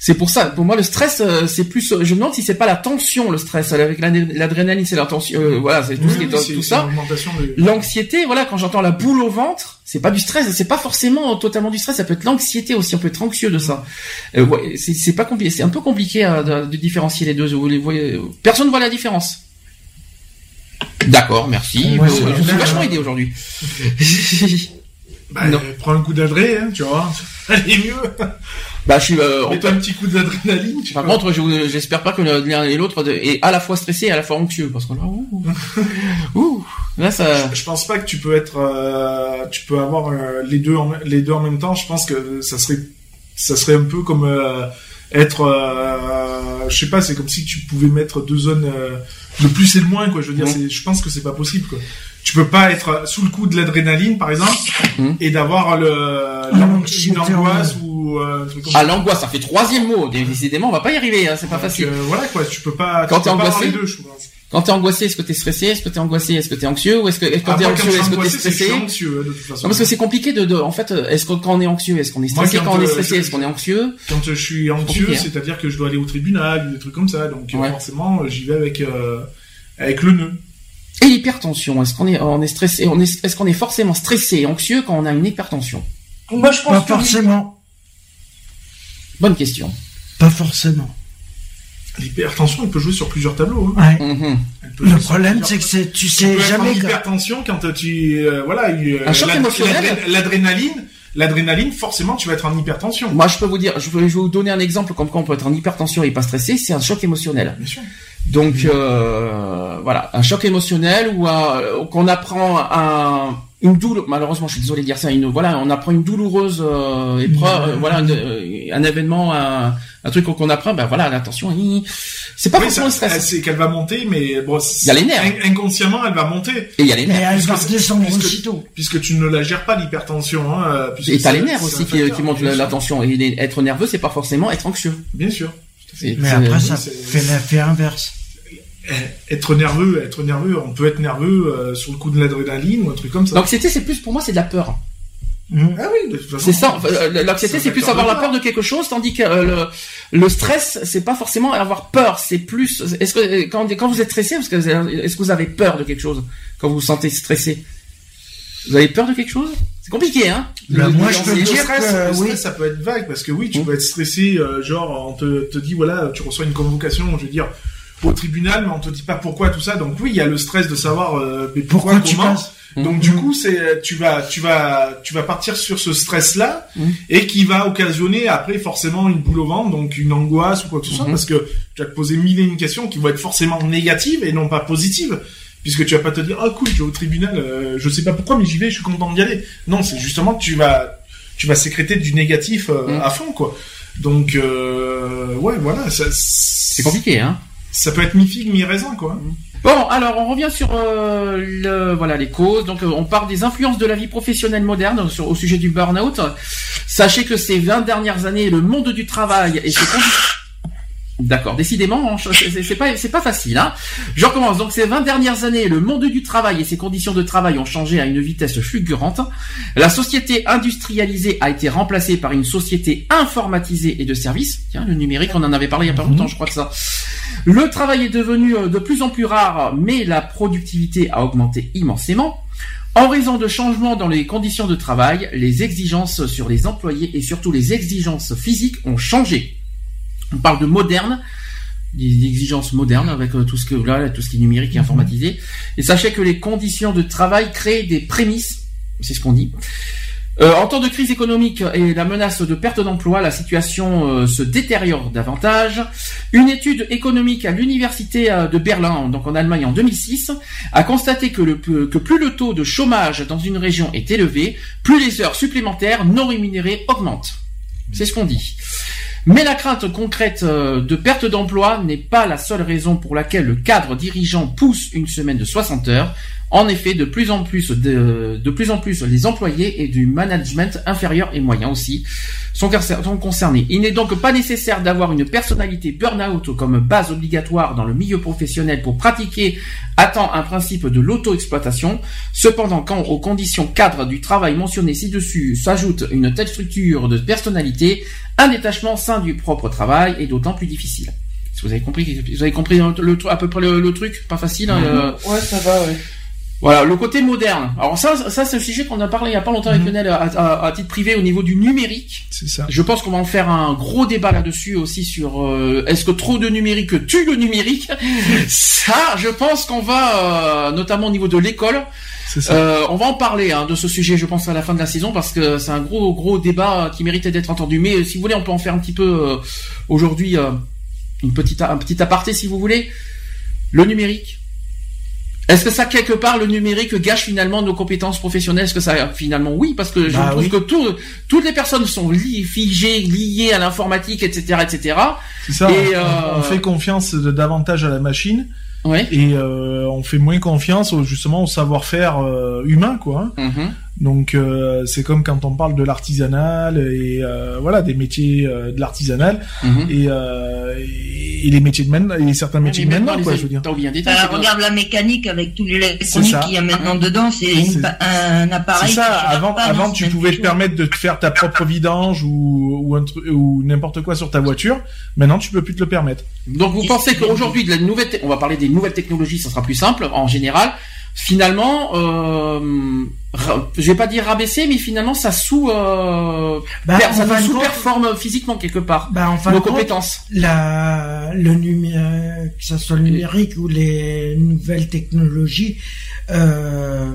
C'est pour ça, pour moi le stress euh, c'est plus je me demande si c'est pas la tension le stress avec l'adré- l'adrénaline c'est la tension euh, voilà, c'est tout ce qui est tout ça. de- L'anxiété, voilà, quand j'entends la boule au ventre, c'est pas du stress, c'est pas forcément totalement du stress, ça peut être l'anxiété aussi, on peut être anxieux de ça. Euh, ouais, c'est c'est pas compliqué, c'est un peu compliqué euh, de, de différencier les deux. Vous les voyez, personne ne voit la différence. D'accord, merci. Je, je suis vachement aidé aujourd'hui. Bah, Non. euh, prends un coup d'adré, hein, tu vois. Allez mieux. bah, je suis. euh, Mets peut- un petit coup d'adrénaline. Par contre, je j'espère pas que l'un et l'autre est à la fois stressé et à la fois anxieux, parce là, ouh, ouh, là ça. Je pense pas que tu peux être, euh, tu peux avoir euh, les deux en, les deux en même temps. Je pense que ça serait, ça serait un peu comme euh, être, euh, je sais pas, c'est comme si tu pouvais mettre deux zones, euh, le plus et le moins, quoi. Je veux dire, je pense que c'est pas possible, quoi. Tu peux pas être sous le coup de l'adrénaline, par exemple, Mhm. et d'avoir le, l'an- l'anxiété une angoisse ou euh, un truc comme Ah, ça. l'angoisse, ça fait troisième mot. Décidément, on va pas y arriver, hein, c'est pas Donc, facile. euh, voilà, quoi. Tu peux pas, Quand tu t'es peux pas avoir angoissé les deux, je pense. Quand t'es angoissé, est-ce que t'es stressé? Est-ce que t'es angoissé Est-ce que t'es anxieux? Ou est-ce que est-ce que quand Ah, t'es anxieux, est-ce que t'es stressé? anxieux, de toute façon. parce que c'est compliqué de, de en fait, est-ce que quand on est anxieux, est-ce qu'on est Moi, stressé quand, Quand, on est euh, stressé, je- est-ce qu'on est anxieux? quand je suis anxieux, hein. c'est-à-dire que je dois aller au tribunal, ou des trucs comme ça. Donc euh, Ouais. forcément, j'y vais avec euh, avec le nœud. Et l'hypertension, est-ce qu'on est on est stressé on est est-ce qu'on est forcément stressé et anxieux quand on a une hypertension? Moi, je Pas pense que oui. forcément. Bonne question. Pas forcément. L'hypertension, elle peut jouer sur plusieurs tableaux. Hein. Ouais. Mhm. Le problème, c'est que c'est, tu Tu sais être en jamais. quand- hypertension quand tu euh, voilà eu, euh, Un choc émotionnel. l'adré- L'adrénaline, l'adrénaline, forcément, tu vas être en hypertension. Moi, je peux vous dire, je vais, vous donner un exemple comme quoi on peut être en hypertension et pas stressé, c'est un choc émotionnel. Bien sûr. Donc euh, voilà, un choc émotionnel ou qu'on apprend un, une douleur. Malheureusement, je suis désolé de dire ça. Une voilà, on apprend une douloureuse euh, épreuve. euh, voilà, une- euh, un événement, un, un truc qu'on apprend. Ben voilà, attention. C'est pas Oui, forcément ça- le stress. c'est qu'elle va monter, mais bon, Il y a les nerfs. in- inconsciemment, elle va monter, Et il y a les nerfs. elle va puisque- aussitôt. puisque tu ne la gères pas l'hypertension. Hein, euh, puisque Et t'as c'est- les nerfs aussi qui, qui montent la, tension. Et être nerveux, c'est pas forcément être anxieux. Bien sûr. Mais après, ça fait l'effet inverse. Eh, Être nerveux, être nerveux, on peut être nerveux euh, sur le coup de l'adrénaline ou un truc comme ça. L'anxiété, c'est plus pour moi, c'est de la peur. Mhm. ah oui, de toute façon. C'est ça. euh, L'anxiété, C'est plus avoir la peur de quelque chose, tandis que euh, le, le stress, c'est pas forcément avoir peur. C'est plus. Est-ce que quand, quand vous êtes stressé, parce que est-ce que vous avez peur de quelque chose quand vous vous sentez stressé? Vous avez peur de quelque chose? C'est compliqué, hein? Bah, Le- moi, je peux dire stress, que le oui. stress, ça peut être vague parce que oui, tu Mm. peux être stressé, euh, genre on te, te dit voilà, tu reçois une convocation, je veux dire, au tribunal, mais on te dit pas pourquoi tout ça. Donc oui, il y a le stress de savoir euh, mais pourquoi, Pourquoi tu passes Donc du coup, c'est tu vas tu vas tu vas partir sur ce stress là et qui va occasionner après forcément une boule au ventre, donc une angoisse ou quoi que ce soit, parce que tu vas te poser mille et une questions qui vont être forcément négatives et non pas positives. Puisque tu vas pas te dire, oh cool, je vais au tribunal, euh, je sais pas pourquoi, mais j'y vais, je suis content d'y aller. Non, c'est justement que tu vas, tu vas sécréter du négatif euh, à fond, quoi. Donc, euh, ouais, voilà, ça, C'est compliqué, hein. Ça peut être mi figue, mi raisin, quoi. Bon, alors on revient sur euh, le, voilà les causes. Donc euh, on parle des influences de la vie professionnelle moderne sur, au sujet du burn-out. Sachez que ces 20 dernières années, le monde du travail et D'accord, décidément, c'est c'est- pas pas facile. Hein. Je recommence. Donc ces 20 dernières années, le monde du travail et ses conditions de travail ont changé à une vitesse fulgurante. La société industrialisée a été remplacée par une société informatisée et de services. Tiens, le numérique, on en avait parlé il y a pas longtemps, je crois que ça. Le travail est devenu euh, de plus en plus rare, mais la productivité a augmenté immensément. En raison de changements dans les conditions de travail, les exigences sur les employés et surtout les exigences physiques ont changé. On parle de moderne, des exigences modernes avec euh, tout ce que là, tout ce qui est numérique et informatisé. Et sachez que les conditions de travail créent des prémices, c'est ce qu'on dit. Euh, en temps de crise économique et la menace de perte d'emploi, la situation euh, se détériore davantage. Une étude économique à l'université euh, de Berlin, donc en Allemagne en 2006, a constaté que, le, que plus le taux de chômage dans une région est élevé, plus les heures supplémentaires non rémunérées augmentent. C'est ce qu'on dit. Mais la crainte concrète euh, de perte d'emploi n'est pas la seule raison pour laquelle le cadre dirigeant pousse une semaine de 60 heures. En effet, de plus en plus de, de plus en plus les employés et du management inférieur et moyen aussi sont, concer- sont concernés. Il n'est donc pas nécessaire d'avoir une personnalité burn-out comme base obligatoire dans le milieu professionnel pour pratiquer à temps un principe de l'auto-exploitation. Cependant, quand aux conditions cadres du travail mentionnées ci-dessus s'ajoute une telle structure de personnalité, un détachement sain du propre travail est d'autant plus difficile. Vous avez compris, vous avez compris le, à peu près le, le truc, pas facile. hein, euh, Ouais, ça va, ouais. Voilà, le côté moderne. Alors ça, ça c'est un sujet qu'on a parlé il y a pas longtemps avec Lionel à, à- à titre privé au niveau du numérique. C'est ça. Je pense qu'on va en faire un gros débat là-dessus aussi sur euh, est-ce que trop de numérique tue le numérique. ça, je pense qu'on va, euh, notamment au niveau de l'école, C'est ça. euh, on va en parler hein, de ce sujet, je pense, à la fin de la saison, parce que c'est un gros, gros débat qui méritait d'être entendu. Mais euh, si vous voulez, on peut en faire un petit peu euh, aujourd'hui euh, une petite, un petit aparté, si vous voulez. Le numérique. Est-ce que ça quelque part le numérique gâche finalement nos compétences professionnelles? Est-ce que ça finalement oui? Parce que je Bah trouve oui. que tout- toutes les personnes sont li- figées, liées à l'informatique, etc., etc. C'est ça. Et, on- euh, On fait confiance de- davantage à la machine Ouais. et euh, on fait moins confiance au, justement au savoir-faire euh, humain, quoi. hein. Mhm. Donc euh, c'est comme quand on parle de l'artisanal et euh, voilà des métiers euh, de l'artisanal Mhm. et, euh, et les métiers de maintenant et certains métiers de Mais maintenant maintenant, quoi les- je veux dire. détail, c'est que- regarde la mécanique avec tout l'électronique C'est ça. qu'il y a maintenant dedans, c'est un appareil. C'est ça. Avant, pas, avant tu pouvais te permettre de te faire ta propre vidange ou ou, un ou n'importe quoi sur ta voiture. Maintenant tu peux plus te le permettre. Donc vous pensez qu'aujourd'hui, de la nouvelle, te- on va parler des nouvelles technologies, ça sera plus simple en général. Finalement, euh, je vais pas dire rabaisser, mais finalement ça sous, euh, Bah, ça compte- sous-performe physiquement quelque part Bah, en fin de nos compte, compétences. la, le numérique, que ce soit le numérique ou les nouvelles technologies, euh,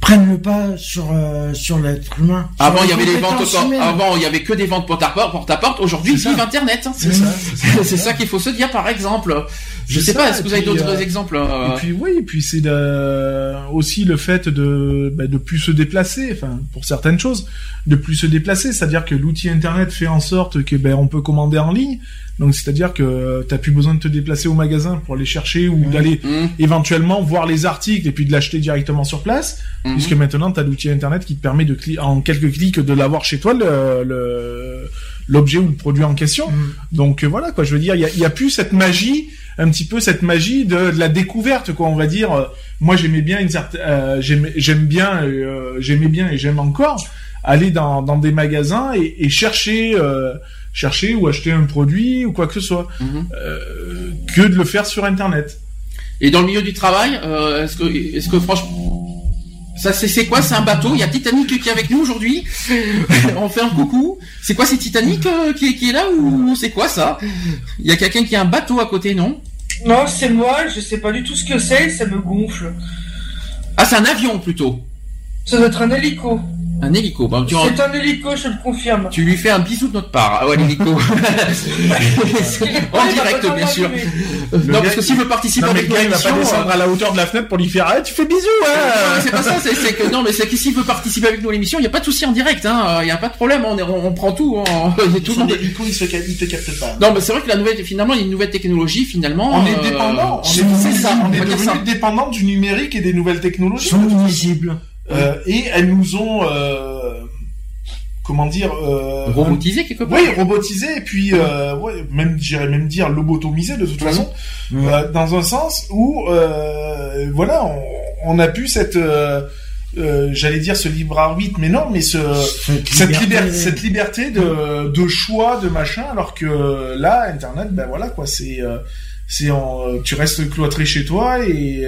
prennent le pas sur, euh, sur l'être humain. Sur Avant, il y avait les ventes, humaines. avant, il y avait que des ventes porte à porte, porte à porte. Aujourd'hui, C'est vive ça. Internet. C'est ça. C'est ça qu'il faut se dire, par exemple. Je sais ça, pas, est-ce que vous avez d'autres euh, exemples Et euh, puis oui, et puis c'est de- aussi le fait de bah, de plus se déplacer, enfin pour certaines choses, de plus se déplacer, c'est-à-dire que l'outil internet fait en sorte que ben on peut commander en ligne. Donc c'est-à-dire que t'as plus besoin de te déplacer au magasin pour aller chercher ou d'aller hum, éventuellement voir les articles et puis de l'acheter directement sur place, hum. puisque maintenant t'as l'outil internet qui te permet de en quelques clics de l'avoir chez toi le le- l'objet ou le produit en question. Donc euh, voilà quoi, je veux dire, il y a, y a plus cette magie, un petit peu cette magie de, de la découverte quoi, on va dire. Moi j'aimais bien une certaine, euh, j'aime bien, euh, j'aimais bien et j'aime encore aller dans, dans des magasins et, et chercher euh, chercher ou acheter un produit ou quoi que ce soit, Mhm. euh, que de le faire sur internet. Et dans le milieu du travail, euh, est-ce que, est-ce que franchement, ça c'est quoi? C'est un bateau? Il y a Titanic qui est avec nous aujourd'hui. On fait un coucou. C'est quoi c'est Titanic euh, qui, est- qui est là ou c'est quoi ça? Il y a quelqu'un qui a un bateau à côté, non? Non, c'est moi, je sais pas du tout ce que c'est, ça me gonfle. Ah, c'est un avion plutôt. Ça doit être un hélico. Un hélico. Bah, tu, C'est un hélico, je le confirme. tu lui fais un bisou de notre part. Ah ouais, l'hélico. en direct, bien sûr. Non, parce que s'il veut participer Non, avec nous à gars, il va pas descendre euh, à la hauteur de la fenêtre pour lui faire, ah, tu fais bisous, hein. c'est pas ça, c'est que non, mais c'est que s'il veut participer avec nous à l'émission, il n'y a pas de souci en direct, hein, il n'y a pas de problème, on, est- on, on prend tout, hein, il y a tout le Son monde. hélico, il se te capte pas. Non, mais c'est vrai que la nouvelle, finalement, il y a une nouvelle technologie, finalement. On est euh, dépendant, on est, ça, on est devenu dépendant du numérique et des nouvelles technologies. Ils sont invisibles. Euh, et elles nous ont, euh, comment dire, euh, Robotisé quelque part. Oui, robotisé et puis euh, ouais, même j'irais même dire lobotomisé de toute façon, dans un sens où voilà, on, on a pu cette euh, j'allais dire ce libre arbitre, mais non, mais ce cette liberté, cette liberté de, de choix de machin, alors que là, Internet, ben voilà quoi, c'est c'est en, tu restes cloîtré chez toi et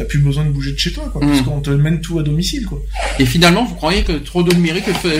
t'as plus besoin de bouger de chez toi, quoi, Mm. puisqu'on te mène tout à domicile, quoi. Et finalement, vous croyez que trop de numérique peut,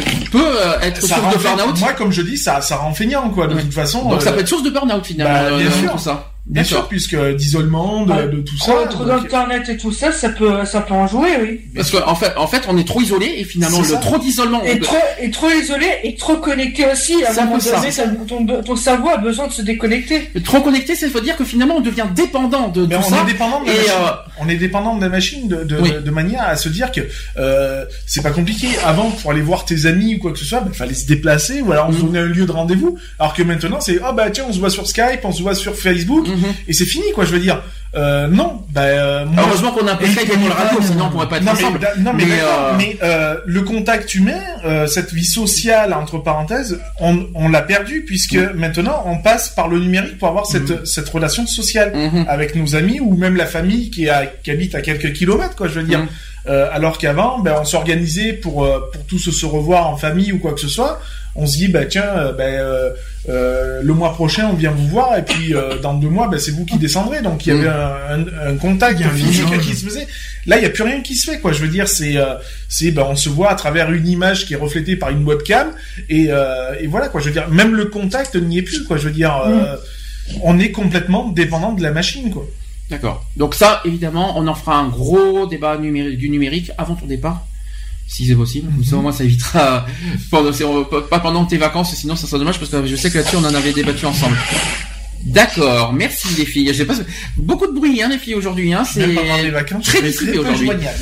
euh, être Ça source de burn-out moi, comme je dis, ça, ça rend feignant, quoi, de Ouais. toute façon. Donc ça euh, peut être source de burn-out finalement, bah, bien euh, sûr. tout ça. Bien sûr, puisque d'isolement, de, de tout ça. trop donc- d'internet et tout ça, ça peut, ça peut en jouer, oui. Parce qu'en en fait, en fait, on est trop isolé et finalement, C'est le ça. trop d'isolement. Et trop, et trop isolé et trop connecté aussi. À un moment donné, ça- ton, ton cerveau a besoin de se déconnecter. Trop connecté, ça veut dire que finalement, on devient dépendant de Mais tout on ça. est dépendant de la et, machine. euh, On est dépendant de la machine de, de, Oui. de manière à se dire que euh, c'est pas compliqué. Avant, pour aller voir tes amis ou quoi que ce soit, il fallait se déplacer ou alors on se Mhm. donnait un lieu de rendez-vous. Alors que maintenant, c'est oh bah tiens, on se voit sur Skype, on se voit sur Facebook mhm. et c'est fini quoi. Je veux dire, euh, non. Bah euh, moi- Heureusement qu'on a un peu Skype et le radio, sinon on pourrait pas être non, mais, ensemble. da- non, mais, Mais, d'accord, euh, mais, euh, le contact humain, euh, cette vie sociale entre parenthèses, on, on l'a perdu puisque maintenant on passe par le numérique pour avoir cette, cette relation sociale Mhm. avec nos amis ou même la famille qui, a, qui habite à quelques kilomètres, quoi. Je veux dire, Mhm. Euh, alors qu'avant, ben, on s'organisait pour euh, pour tous se revoir en famille ou quoi que ce soit. On se dit, bah tiens, euh, ben, euh, euh, le mois prochain, on vient vous voir, et puis euh, dans deux mois, ben, c'est vous qui descendrez. Donc il y avait un, contact Il y a un physique qui se faisait. Là, il y a plus rien qui se fait, quoi. Je veux dire, c'est euh, c'est ben, on se voit à travers une image qui est reflétée par une webcam, et euh, et voilà, quoi. Je veux dire, même le contact n'y est plus, quoi. Je veux dire, euh, on est complètement dépendant de la machine, quoi. D'accord. Donc ça, évidemment, on en fera un gros débat numérique, du numérique avant ton départ, si c'est possible. Comme ça, au moins, ça évitera pendant, pas pendant tes vacances, sinon ça serait dommage parce que je sais que là-dessus, on en avait débattu ensemble. D'accord, merci les filles. Je sais pas, beaucoup de bruit, hein, les filles aujourd'hui. Hein, c'est pendant les vacances, très je serai très peu joignable.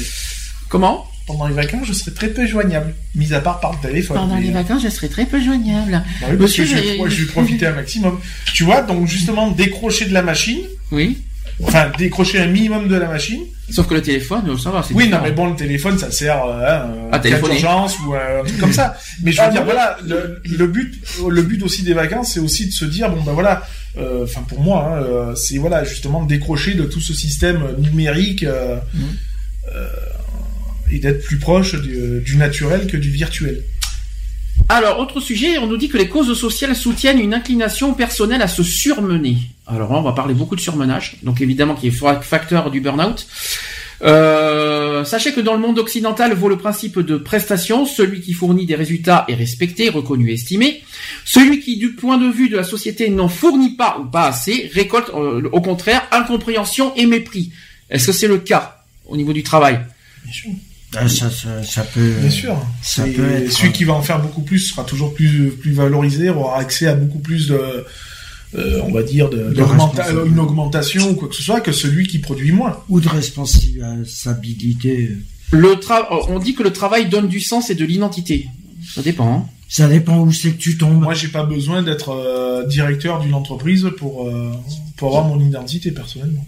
Comment? Pendant les vacances, je serai très peu joignable, mis à part par le téléphone. Pendant mais, les euh, vacances, je serai très peu joignable. bah oui, parce Monsieur, que j'ai- je vais profiter un maximum. Tu vois, donc justement, décrocher de la machine, Oui. Enfin, décrocher un minimum de la machine. Sauf que le téléphone, ça va. Oui, non, différent. mais bon, le téléphone, ça sert euh, hein, À cas téléphoner. d'urgence ou euh, un truc comme ça. Mais je veux Ah, dire, voilà, le, le but, le but aussi des vacances, c'est aussi de se dire, bon, ben voilà, euh, enfin pour moi, hein, euh, c'est voilà, justement, de décrocher de tout ce système numérique euh, Mhm. euh, et d'être plus proche du, du naturel que du virtuel. Alors, autre sujet, on nous dit que les causes sociales soutiennent une inclination personnelle à se surmener. Alors on va parler beaucoup de surmenage, donc évidemment qui est fa- facteur du burn-out. Euh, sachez que dans le monde occidental vaut le principe de prestation, celui qui fournit des résultats est respecté, reconnu, estimé. Celui qui, du point de vue de la société, n'en fournit pas ou pas assez, récolte euh, au contraire incompréhension et mépris. Est-ce que c'est le cas au niveau du travail? Ah, ça, ça, ça peut. Bien sûr. Ça peut être. Celui qui va en faire beaucoup plus sera toujours plus plus valorisé, aura accès à beaucoup plus de, euh, on va dire, de, une augmentation ou quoi que ce soit que celui qui produit moins. Ou de responsabilité. Le tra- on dit que le travail donne du sens et de l'identité. Ça dépend. hein. Ça dépend où c'est que tu tombes. Moi, j'ai pas besoin d'être euh, directeur d'une entreprise pour euh, pour avoir mon identité personnellement.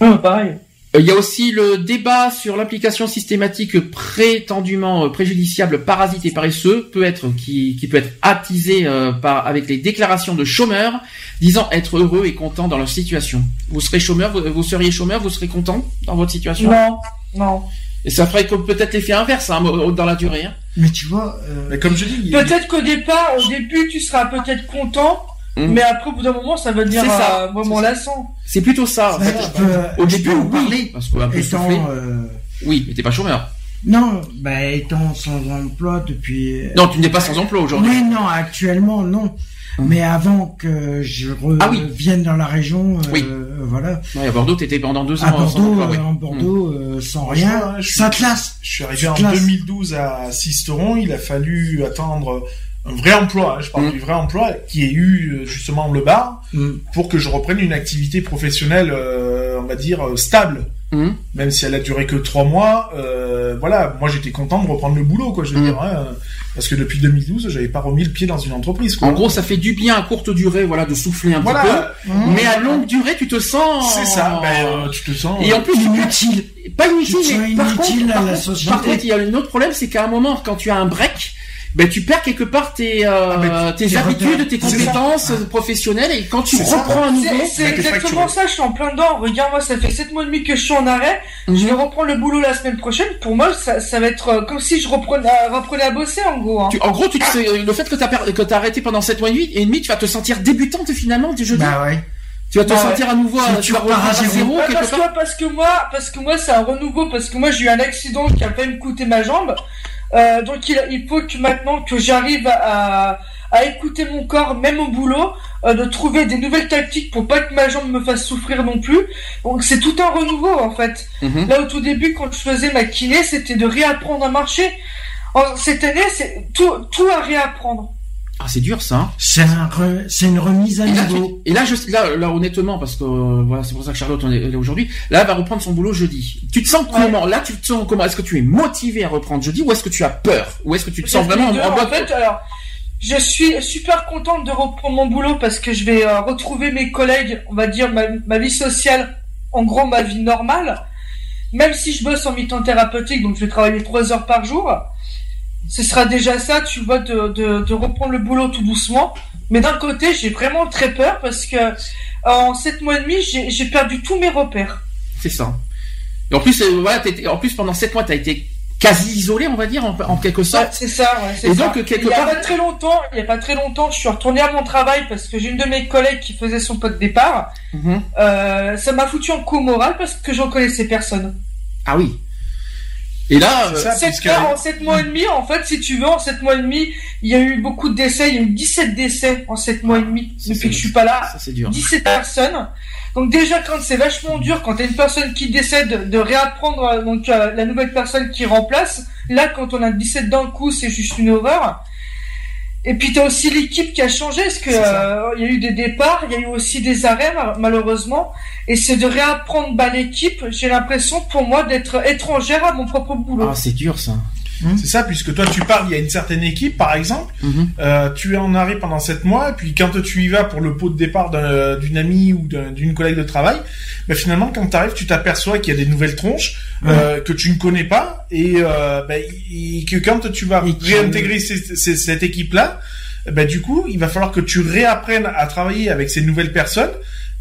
Ah, pareil. Euh, Il y a aussi le débat sur l'implication systématique prétendument euh, préjudiciable, parasite et paresseux, peut être qui, qui peut être attisé euh, par avec les déclarations de chômeurs disant être heureux et content dans leur situation. Vous serez chômeur, vous, vous seriez chômeur, vous serez content dans votre situation? Non, non. Et ça ferait comme peut-être l'effet inverse hein, dans la durée. hein. Mais tu vois, euh, Mais comme je dis, a- Peut-être qu'au départ, au début, tu seras peut-être content, Mhm. mais après, au bout d'un moment, ça va devenir ça, euh, vraiment lassant. C'est plutôt ça. en ouais, fait. je peux, Au début, oui, parler. parce peu Étant, euh, Oui, mais t'es pas chômeur. non, bah, étant sans emploi depuis. Non, tu n'es pas sans emploi aujourd'hui. Oui, non, actuellement, non. Mais avant que je Ah oui. revienne dans la région, euh, Oui. voilà. Ouais, à Bordeaux, t'étais pendant deux ans. À sans Bordeaux, emploi, euh, en Bordeaux, euh, sans rien, je suis- ça classe. Je suis arrivé en classe. 2012 à Sisteron, il a fallu attendre un vrai emploi, hein, je parle Mm. du vrai emploi, qui ait eu euh, justement le bar, Mm. pour que je reprenne une activité professionnelle, euh, on va dire, euh, stable. Mhm. Même si elle a duré que trois mois, euh, voilà, moi j'étais content de reprendre le boulot, quoi, je veux Mm. dire, hein, parce que depuis 2012, j'avais pas remis le pied dans une entreprise, quoi. En gros, ça fait du bien à courte durée, voilà, de souffler un petit peu. Mais à longue durée, tu te sens. c'est ça, ben, euh, tu te sens... Et en plus, Inutile. pas inutile, mais par inutile contre, à par contre- société. par contre, il y a un autre problème, c'est qu'à un moment, quand tu as un break, ben tu perds quelque part tes euh, Ah, mais tes tes habitudes, tes compétences professionnelles, et quand tu C'est ça. reprends à nouveau, C'est Bah, exactement ça, je suis en plein dedans. Regarde, moi, ça fait 7 mois et demi que je suis en arrêt. Je vais Mhm. reprendre le boulot la semaine prochaine. Pour moi, ça, ça va être euh, comme si je reprenais, euh, reprenais à bosser, en gros. Hein. tu- en gros, tu te sais- le fait que t'as per- que t'as arrêté pendant 7 mois et demi, et demi, tu vas te sentir débutante finalement du jeudi. Bah ouais. tu vas te bah ouais. sentir à nouveau, Si euh, tu tu vas à zéro, zéro Ouais, quelque parce, part. que, parce que moi, parce que moi, c'est un renouveau, parce que moi, j'ai eu un accident qui a failli me coûter ma jambe. Euh, donc, il, il faut que maintenant que j'arrive à, à écouter mon corps, même au boulot, euh, de trouver des nouvelles tactiques pour pas que ma jambe me fasse souffrir non plus. Donc, c'est tout un renouveau, en fait. Mhm. Là, au tout début, quand je faisais ma kiné, c'était de réapprendre à marcher. En- cette année, c'est tout, tout à réapprendre. Ah, c'est dur ça. hein. C'est un re- c'est une remise à Et là, niveau. tu- et là, je, là, là, honnêtement, parce que euh, voilà, c'est pour ça que Charlotte on est, elle est aujourd'hui. Là, elle va reprendre son boulot jeudi. Tu te sens comment? Là, tu te sens comment? Est-ce que tu es motivé à reprendre jeudi, ou est-ce que tu as peur, ou est-ce que tu te sens vraiment deux, en, en fait, alors, je suis super contente de reprendre mon boulot parce que je vais euh, retrouver mes collègues, on va dire ma, ma vie sociale, en gros ma vie normale. Même si je bosse en mi-temps thérapeutique, donc je vais travailler trois heures par jour, ce sera déjà ça, tu vois, de, de, de reprendre le boulot tout doucement. Mais d'un côté, j'ai vraiment très peur parce que euh, en sept mois et demi, j'ai perdu tous mes repères. C'est ça. Et en plus, euh, voilà, en plus pendant 7 mois, t'as été quasi isolé, on va dire, en, en quelque Ouais, sorte. c'est ça, ouais, Et ça. donc, quelque il y a part- pas très longtemps, il y a pas très longtemps, je suis retourné à mon travail parce que j'ai une de mes collègues qui faisait son pot de départ. Mhm. Euh, ça m'a foutu en coup moral parce que j'en connaissais personne. Ah oui. Et là, euh, ça, Sept puisque- mois- en 7 mois et demi, en fait, si tu veux, en 7 mois et demi, il y a eu beaucoup de décès, il y a eu 17 décès en 7 mois et demi Ça, c'est- depuis que je suis pas là. ça dur. 17 personnes. Donc déjà quand c'est vachement dur quand t'as une personne qui décède de réapprendre euh, donc euh, la nouvelle personne qui remplace. Là quand on a 17 d'un coup c'est juste une horreur. Et puis t'as aussi l'équipe qui a changé parce que euh, il y a eu des départs, il y a eu aussi des arrêts mal- malheureusement. Et c'est de réapprendre bah, l'équipe. J'ai l'impression pour moi d'être étrangère à mon propre boulot. Ah, c'est dur ça. C'est ça, puisque toi tu pars, il y a une certaine équipe, par exemple, Mhm. euh, tu es en arrêt pendant sept mois, et puis quand tu y vas pour le pot de départ d'un- d'une amie ou d'un- d'une collègue de travail, ben finalement quand tu arrives, tu t'aperçois qu'il y a des nouvelles tronches euh, que tu ne connais pas, et euh, ben, i- que quand tu vas Et réintégrer ces- ces- cette équipe-là, ben du coup, il va falloir que tu réapprennes à travailler avec ces nouvelles personnes.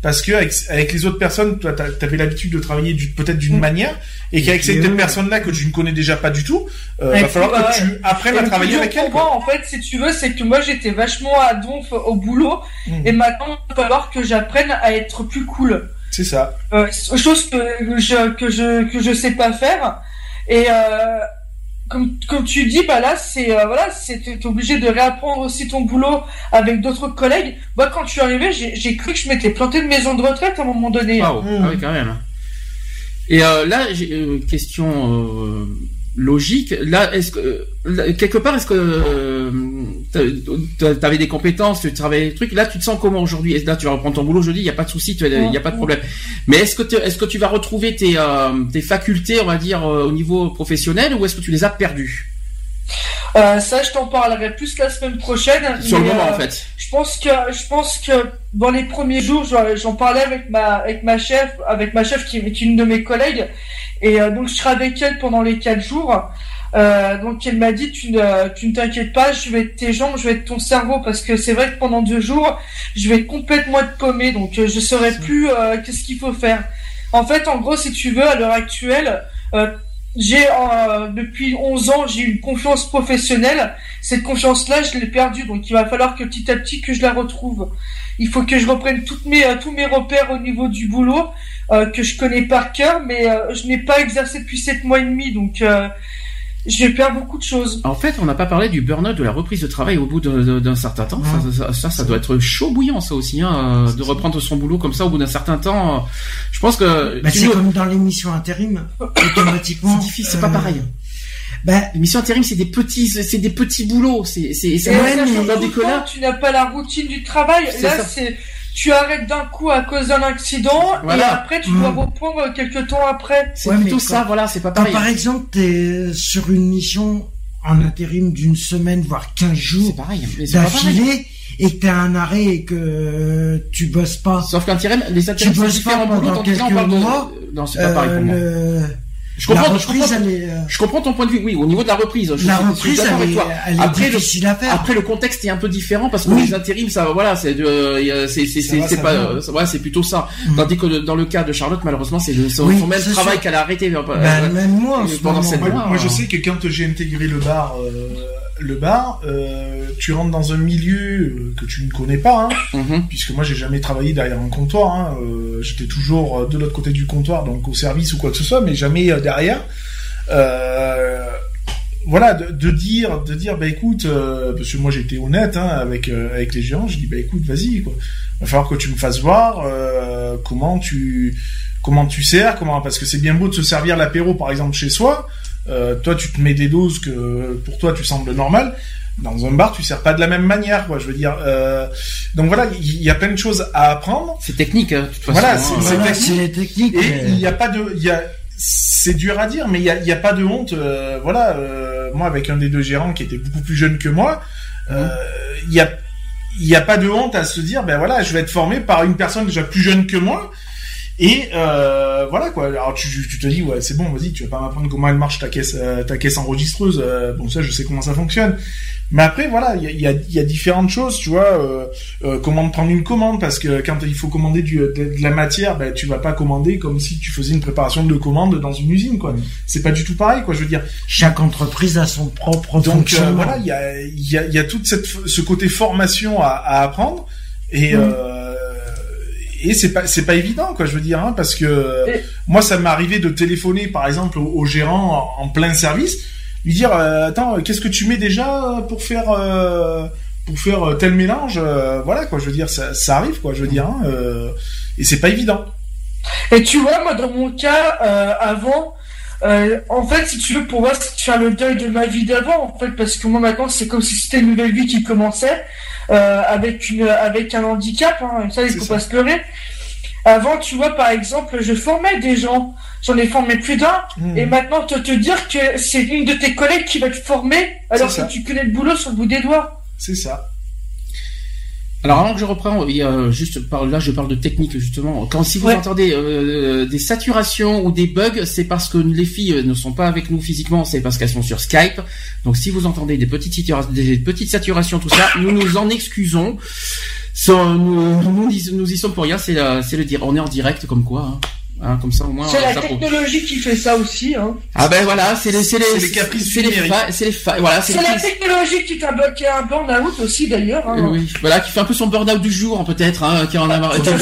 Parce que avec, avec les autres personnes, toi, t'a- t'avais l'habitude de travailler du- peut-être d'une Mm. manière, et qu'avec cette eux- personne-là que tu ne connais déjà pas du tout, euh, va falloir bah, que tu apprennes à le travailler avec elle. quoi. moi, en fait, si tu veux, c'est que moi j'étais vachement à donf au boulot, Mm. et maintenant il va falloir que j'apprenne à être plus cool. C'est ça. Euh, chose que je que je que je sais pas faire. Et euh, comme tu dis, bah là c'est euh, voilà, t'es obligé de réapprendre aussi ton boulot avec d'autres collègues. Moi, quand je suis arrivé, j'ai cru que je m'étais planté de maison de retraite à un moment donné. Ah, Mm. ah oui, quand même. Et euh, là, j'ai euh, question logique. Là, est-ce que euh, là, quelque part, est-ce que euh, t'as- t'avais des compétences, tu travaillais des trucs. Là, tu te sens comment aujourd'hui? Et Là, tu vas reprendre ton boulot jeudi. Il y a pas de souci, il y a pas de problème. Mais est-ce que tu- est-ce que tu vas retrouver tes euh, tes facultés, on va dire, euh, au niveau professionnel, ou est-ce que tu les as perdues? Euh, ça, je t'en parlerai plus la semaine prochaine. sur le moment, euh, en fait Je pense que je pense que dans les premiers jours, j'en j'en parlais avec ma avec ma chef, avec ma chef qui est une de mes collègues, et euh, donc je serai avec elle pendant les quatre jours. Euh, donc elle m'a dit tu ne tu ne t'inquiètes pas, je vais être tes jambes, je vais être ton cerveau parce que c'est vrai que pendant deux jours, je vais complètement être paumé, donc euh, je saurai plus euh, qu'est-ce qu'il faut faire. En fait, en gros, si tu veux, à l'heure actuelle, euh, j'ai euh, depuis 11 ans, j'ai une confiance professionnelle cette confiance-là, je l'ai perdue, donc il va falloir que petit à petit que je la retrouve. Il faut que je reprenne toutes mes, euh, tous mes repères au niveau du boulot que je connais par cœur, mais euh, je n'ai pas exercé depuis sept mois et demi, donc euh, je perds beaucoup de choses. En fait, on n'a pas parlé du burn-out, de la reprise de travail au bout d'un certain temps. Ça, ça, ça, ça doit être chaud bouillant, ça aussi, hein, euh, de reprendre son boulot comme ça au bout d'un certain temps. euh, Je pense que Bah, tu c'est nous- comme dans l'émission intérim, automatiquement. C'est difficile, c'est pas euh, pareil. Bah, l'émission intérim, c'est des petits, c'est des petits boulots. C'est, c'est, c'est ouais, mais tu n'as pas la routine du travail. C'est Là, c'est tu arrêtes d'un coup à cause d'un accident et après tu dois Mm. reprendre quelques temps après. C'est Ouais, mais plutôt ça, voilà, c'est pas Quand pareil. par exemple t'es sur une mission en intérim d'une semaine voire 15 C'est jours d'affilée et que t'as un arrêt et que tu bosses pas, Sauf qu'intérim, les intérims, Tu bosses pas pendant quelques mois, Non, c'est pas pareil euh, pour moi. Je la comprends, je reprise comprends, elle est, euh, je comprends ton point de vue. Oui, au niveau de la reprise. Je la suis- je suis reprise elle avec est, toi. elle est Après, le- à faire. Après, le contexte est un peu différent parce que Oui. les intérims, ça, voilà, c'est, euh, c'est, pas, euh, ouais, c'est plutôt ça. Mm. Tandis que dans le cas de Charlotte, malheureusement, c'est le, son, Oui, même travail qu'elle a arrêté. euh, Bah, euh, même moi pendant moment. cette Moi, Moi, je sais que quand j'ai intégré le bar, euh, le bar, euh, tu rentres dans un milieu euh, que tu ne connais pas, hein, mhm. puisque moi j'ai jamais travaillé derrière un comptoir. Hein, euh, J'étais toujours de l'autre côté du comptoir, donc au service ou quoi que ce soit, mais jamais derrière. Voilà, de, de dire, de dire, bah écoute, parce que moi j'étais honnête hein, avec avec les gérants, je dis bah écoute, vas-y quoi, va falloir que tu me fasses voir comment tu comment tu sers, comment parce que c'est bien beau de se servir l'apéro par exemple chez soi. Euh, toi, tu te mets des doses que pour toi tu sembles normal. Dans un bar, tu sers pas de la même manière, quoi. Je veux dire. Euh, donc voilà, il y, a plein de choses à apprendre. C'est technique, hein, de toute façon. Voilà, hein. c'est- Voilà, technique. Et mais- il n'y a pas de, il y a, c'est dur à dire, mais il y a, y a pas de honte. euh, voilà, euh, moi avec un des deux gérants qui était beaucoup plus jeune que moi, il y a, il y a pas de honte à se dire, ben voilà, je vais être formé par une personne déjà plus jeune que moi. Et euh, voilà quoi. Alors tu, tu te dis ouais c'est bon vas-y tu vas pas m'apprendre comment elle marche ta caisse euh, ta caisse enregistreuse. Euh, bon ça je sais comment ça fonctionne. Mais après voilà il y a, y, a, y a différentes choses tu vois. Euh, euh, comment prendre une commande parce que quand il faut commander du, de, de la matière ben tu vas pas commander comme si tu faisais une préparation de commande dans une usine quoi. C'est pas du tout pareil quoi je veux dire. Chaque entreprise a son propre Donc euh, fonctionnement. voilà, il y a, il y, a, y a toute cette, ce côté formation à, à apprendre et euh, et c'est pas c'est pas évident quoi je veux dire hein, parce que Et- moi ça m'est arrivé de téléphoner par exemple au, au gérant en, en plein service lui dire euh, attends qu'est-ce que tu mets déjà pour faire euh, pour faire euh, tel mélange Euh, voilà quoi je veux dire ça, ça arrive quoi je veux dire hein, et c'est pas évident. Et tu vois, moi, dans mon cas, avant, euh, en fait, si tu veux, pour moi, c'est faire le deuil de ma vie d'avant, en fait, parce que moi, maintenant, c'est comme si c'était une nouvelle vie qui commençait, euh, avec une, avec un handicap, hein, ça, il faut ça. pas se leurrer. Avant, tu vois, par exemple, je formais des gens, j'en ai formé plus d'un, Mmh. et maintenant, te, te dire que c'est une de tes collègues qui va te former, alors ça. que tu connais le boulot sur le bout des doigts. c'est ça Alors avant que je reprends, il y a juste par là je parle de technique justement. Quand si vous Ouais. entendez euh, des saturations ou des bugs, c'est parce que les filles ne sont pas avec nous physiquement, c'est parce qu'elles sont sur Skype. Donc si vous entendez des petites satura- des petites saturations tout ça, nous nous en excusons. Sans- nous, nous, y- nous y sommes pour rien, c'est le dire. On est en direct comme quoi. Hein. Hein, comme ça au moins c'est la ça prouve. technologie qui fait ça aussi, hein. Ah ben voilà, c'est les c'est les caprices c'est les fa- c'est les fa- voilà, c'est la technologie qui t'a bloqué un burn-out aussi, d'ailleurs, hein. oui, voilà, qui fait un peu son burn-out du jour, peut-être, hein, qui en a marre, qui a hein.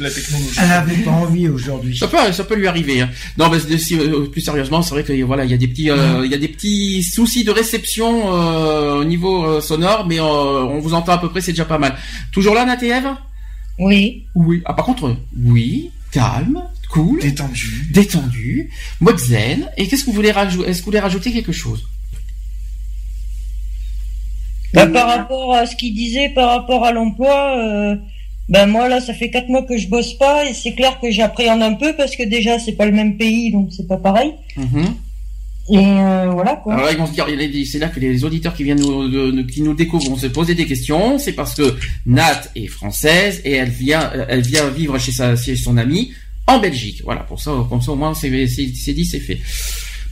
La technologie Elle avait pas envie aujourd'hui. Ça peut, ça peut lui arriver. hein. Non, mais euh, plus sérieusement, c'est vrai que voilà, il y a des petits, euh, il y a des petits soucis de réception euh, au niveau euh, sonore, mais euh, on vous entend à peu près, c'est déjà pas mal. Toujours là, Nat et Ève? Oui. Oui. Ah, par contre, oui, calme, cool, détendu détendu, mode zen. Et qu'est-ce que vous voulez rajouter Est-ce que vous voulez rajouter quelque chose? Bah, par rapport à ce qu'il disait par rapport à l'emploi, euh, ben moi là ça fait quatre mois que je bosse pas et c'est clair que j'appréhende un peu parce que déjà c'est pas le même pays donc c'est pas pareil. Mhm. Et euh, voilà quoi. Alors là, ils vont se dire, il est dit- c'est là que les auditeurs qui viennent nous, de- de- qui nous découvrent vont se poser des questions. C'est parce que Nat est française et elle vient, elle vient vivre chez sa, chez son amie en Belgique. Voilà, pour ça, comme ça au moins c'est, dit, c'est fait.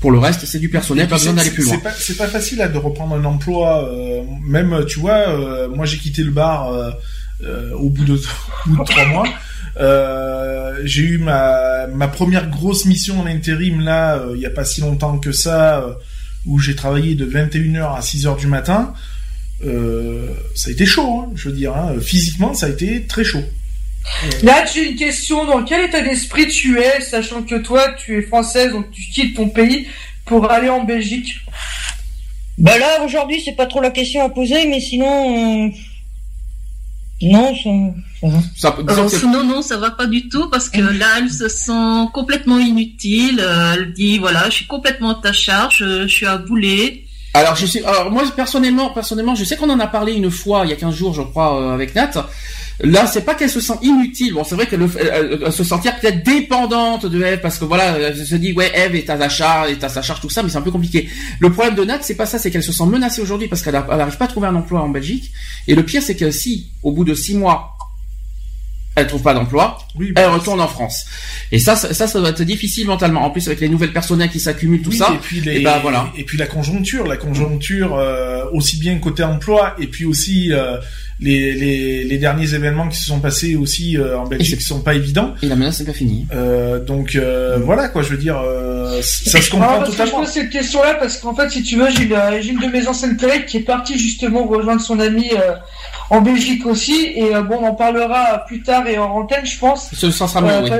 Pour le reste, c'est du personnel, pas besoin d'aller plus loin. C'est pas, c'est pas facile là, de reprendre un emploi. euh, même, tu vois, euh, moi j'ai quitté le bar euh, euh, au bout de, au bout de trois mois. Euh, j'ai eu ma, ma première grosse mission en intérim là, euh, il y a pas si longtemps que ça, euh, où j'ai travaillé de 21h à 6h du matin. Euh, ça a été chaud, hein, je veux dire. Hein. Physiquement, ça a été très chaud. Là, j'ai une question. Dans quel état d'esprit tu es, sachant que toi, tu es française, donc tu quittes ton pays pour aller en Belgique? Bah là, aujourd'hui, c'est pas trop la question à poser, mais sinon, euh, non, ça, ça va. Euh, non, non, ça va pas du tout parce que là, elle se sent complètement inutile. Euh, elle dit voilà, je suis complètement à ta charge, je suis à bouler. Alors je sais, alors moi personnellement, personnellement, je sais qu'on en a parlé une fois il y a 15 jours, je crois, euh, avec Nat. Là, c'est pas qu'elle se sent inutile. Bon, c'est vrai qu'elle elle, se sentir peut-être dépendante de Eve parce que voilà, elle se dit ouais, Eve est à sa charge, est à sa charge tout ça, mais c'est un peu compliqué. Le problème de Nat, c'est pas ça, c'est qu'elle se sent menacée aujourd'hui parce qu'elle n'arrive pas à trouver un emploi en Belgique. Et le pire, c'est que si au bout de six mois elle trouve pas d'emploi, oui, elle retourne en France. Et ça, ça, ça va être difficile mentalement. En plus, avec les nouvelles personnels qui s'accumulent, tout ça. Et puis, les, et, ben, voilà. et puis la conjoncture, la conjoncture euh, aussi bien côté emploi, et puis aussi euh, les, les, les, derniers événements qui se sont passés aussi euh, en Belgique qui sont pas évidents. Et la menace n'est pas finie. Euh, donc euh, voilà quoi, je veux dire, ça se comprend totalement. Je pose cette question-là parce qu'en fait, si tu veux, j'ai une, une, de mes anciennes collègues qui est partie justement rejoindre son ami en Belgique aussi. Et bon, on en parlera plus tard et en antenne, je pense. Ce oui.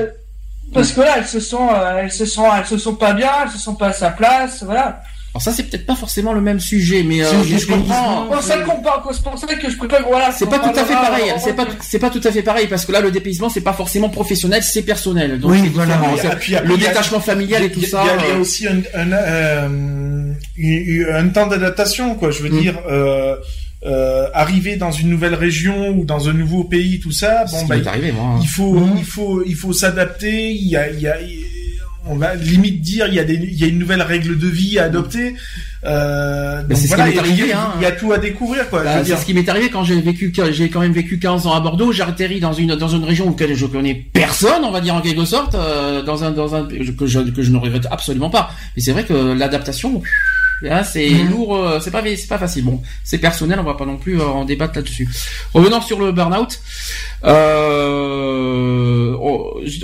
Parce que là, elles se sont, elles se sont, elles se sont pas bien, elles se sont pas à sa place, voilà. Alors ça c'est peut-être pas forcément le même sujet, mais, euh, je comprends. C'est ça qu'on parle, c'est pour ça que je préfère voilà. C'est pas tout à fait pareil. C'est pas c'est pas tout à fait pareil parce que là le dépaysement c'est pas forcément professionnel, c'est personnel. Donc oui, voilà. le détachement familial et tout ça. Il y, a, aussi un un, euh, un temps d'adaptation quoi. Je veux mm. dire. Euh, arriver dans une nouvelle région ou dans un nouveau pays, tout ça, bon, bah, arrivé, moi. il faut, il faut, il faut s'adapter. Il y a, il y a, on va limite dire il y a des il y a une nouvelle règle de vie à adopter euh, donc voilà, il, arrivé, hein. il y a tout à découvrir quoi bah, c'est ce qui m'est arrivé quand j'ai vécu j'ai quand même vécu 15 ans à Bordeaux j'ai atterri dans une dans une région où je connais personne on va dire en quelque sorte euh, dans un dans un que je que je ne regrette absolument pas mais c'est vrai que l'adaptation Là, c'est lourd, euh, c'est pas, c'est pas facile. Bon, c'est personnel, on va pas non plus euh, en débattre là-dessus. Revenons sur le burn-out. Euh,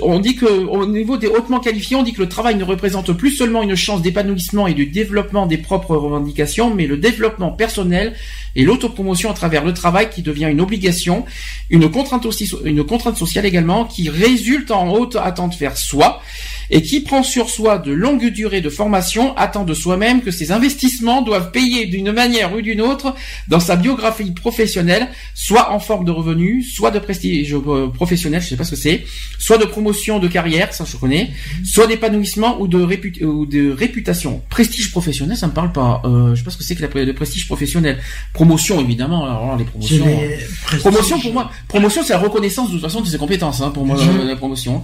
on dit que au niveau des hautement qualifiés, on dit que le travail ne représente plus seulement une chance d'épanouissement et de développement des propres revendications, mais le développement personnel et l'autopromotion à travers le travail qui devient une obligation, une contrainte aussi, une contrainte sociale également, qui résulte en haute attente vers soi et qui prend sur soi de longues durées de formation, attend de soi-même que ses investissements doivent payer d'une manière ou d'une autre dans sa biographie professionnelle, soit en forme de revenus, soit de prestige euh, professionnel, je sais pas ce que c'est, soit de promotion de carrière, ça je connais, soit d'épanouissement ou de, ou de réputation. Prestige professionnel, ça me parle pas. Euh, je sais pas ce que c'est que la, le prestige professionnel. Promotion évidemment, alors les promotions. Euh, promotion pour moi, promotion c'est la reconnaissance de toute façon de ses compétences hein, pour moi la promotion.